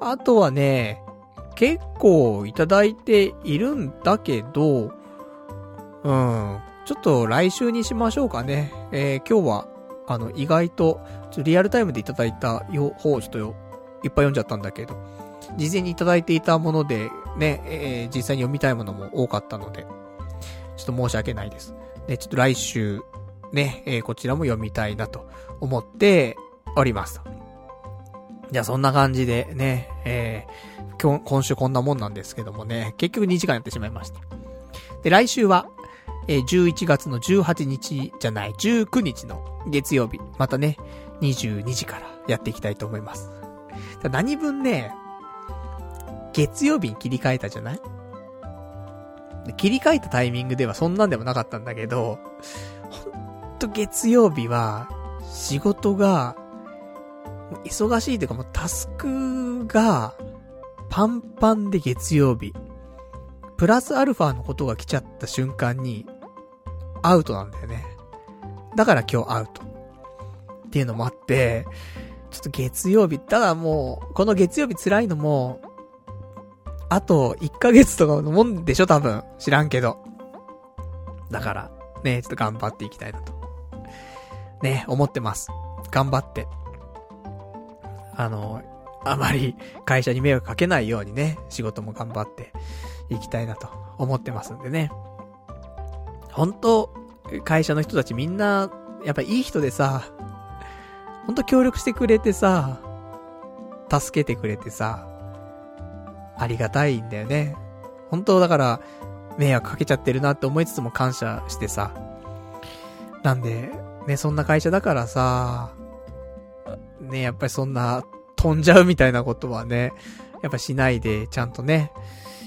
あとはね、結構いただいているんだけど、うん、ちょっと来週にしましょうかね。えー、今日は、あの、意外と、ちょリアルタイムでいただいた方をちょっといっぱい読んじゃったんだけど、事前にいただいていたもので、ね、えー、実際に読みたいものも多かったので、ちょっと申し訳ないです。ね、ちょっと来週、ね、えー、こちらも読みたいなと思っております。じゃあそんな感じでね、えー、今、今週こんなもんなんですけどもね、結局2時間やってしまいました。で、来週は、えー、11月の18日じゃない、19日の月曜日、またね、22時からやっていきたいと思います。何分ね、月曜日に切り替えたじゃない？切り替えたタイミングではそんなんでもなかったんだけど、ほんと月曜日は、仕事が、忙しいというかもうタスクが、パンパンで月曜日。プラスアルファのことが来ちゃった瞬間に、アウトなんだよね。だから今日アウト。っていうのもあって、ちょっと月曜日、ただもう、この月曜日辛いのも、あと1ヶ月とかのもんでしょ多分。知らんけど。だから、ね、ちょっと頑張っていきたいなと。ね、思ってます。頑張って。あの、あまり会社に迷惑かけないようにね、仕事も頑張っていきたいなと思ってますんでね。本当会社の人たちみんな、やっぱいい人でさ、ほんと協力してくれてさ、助けてくれてさ、ありがたいんだよね。本当だから、迷惑かけちゃってるなって思いつつも感謝してさ。なんで、ね、そんな会社だからさ、ね、やっぱりそんな、飛んじゃうみたいなことはね、やっぱしないで、ちゃんとね、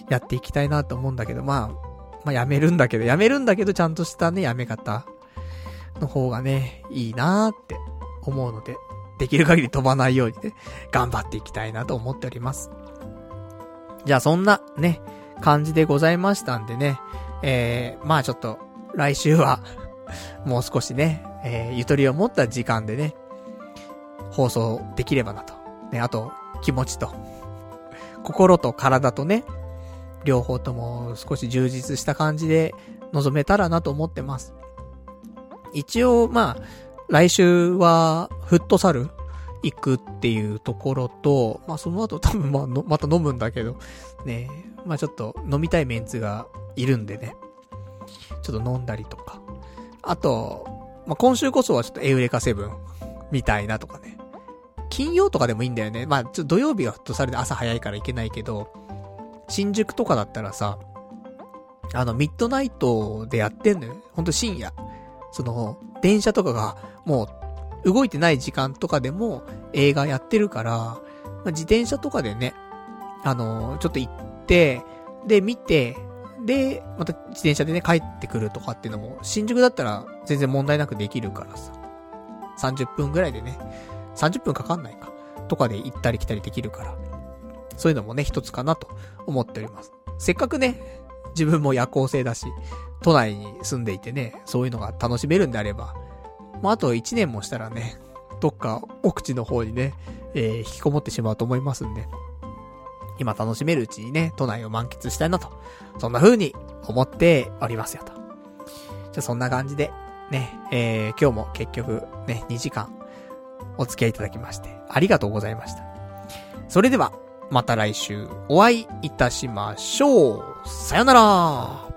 やっていきたいなと思うんだけど、まあ、まあやめるんだけど、やめるんだけど、ちゃんとしたね、やめ方の方がね、いいなーって思うので、できる限り飛ばないようにね、頑張っていきたいなと思っております。じゃあそんなね、感じでございましたんでね、えー、まあちょっと、来週は もう少しね、えー、ゆとりを持った時間でね、放送できればなと。ね、あと、気持ちと、心と体とね、両方とも少し充実した感じで臨めたらなと思ってます。一応、まあ、来週は、フットサル行くっていうところと、まあその後多分まあ、また飲むんだけど、ねまあちょっと飲みたいメンツがいるんでね、ちょっと飲んだりとか。あと、まあ今週こそはちょっとエウレカセブンみたいなとかね。金曜とかでもいいんだよね。まあちょっと土曜日はフットサルで朝早いから行けないけど、新宿とかだったらさ、あの、ミッドナイトでやってんのよ。ほんと深夜。その、電車とかが、もう、動いてない時間とかでも映画やってるから、まあ、自転車とかでね、あのー、ちょっと行って、で、見て、で、また自転車でね、帰ってくるとかっていうのも、新宿だったら全然問題なくできるからさ。30分ぐらいでね、30分かかんないか。とかで行ったり来たりできるから。そういうのもね、一つかなと思っております。せっかくね、自分も夜行性だし、都内に住んでいてね、そういうのが楽しめるんであれば、まあ、あと1年もしたらね、どっか奥地の方にね、えー、引きこもってしまうと思いますんで、今楽しめるうちにね、都内を満喫したいなと、そんな風に思っておりますよと。じゃあそんな感じで、ね、えー、今日も結局ね、2時間お付き合いいただきまして、ありがとうございました。それでは、また来週お会いいたしましょう。さよなら。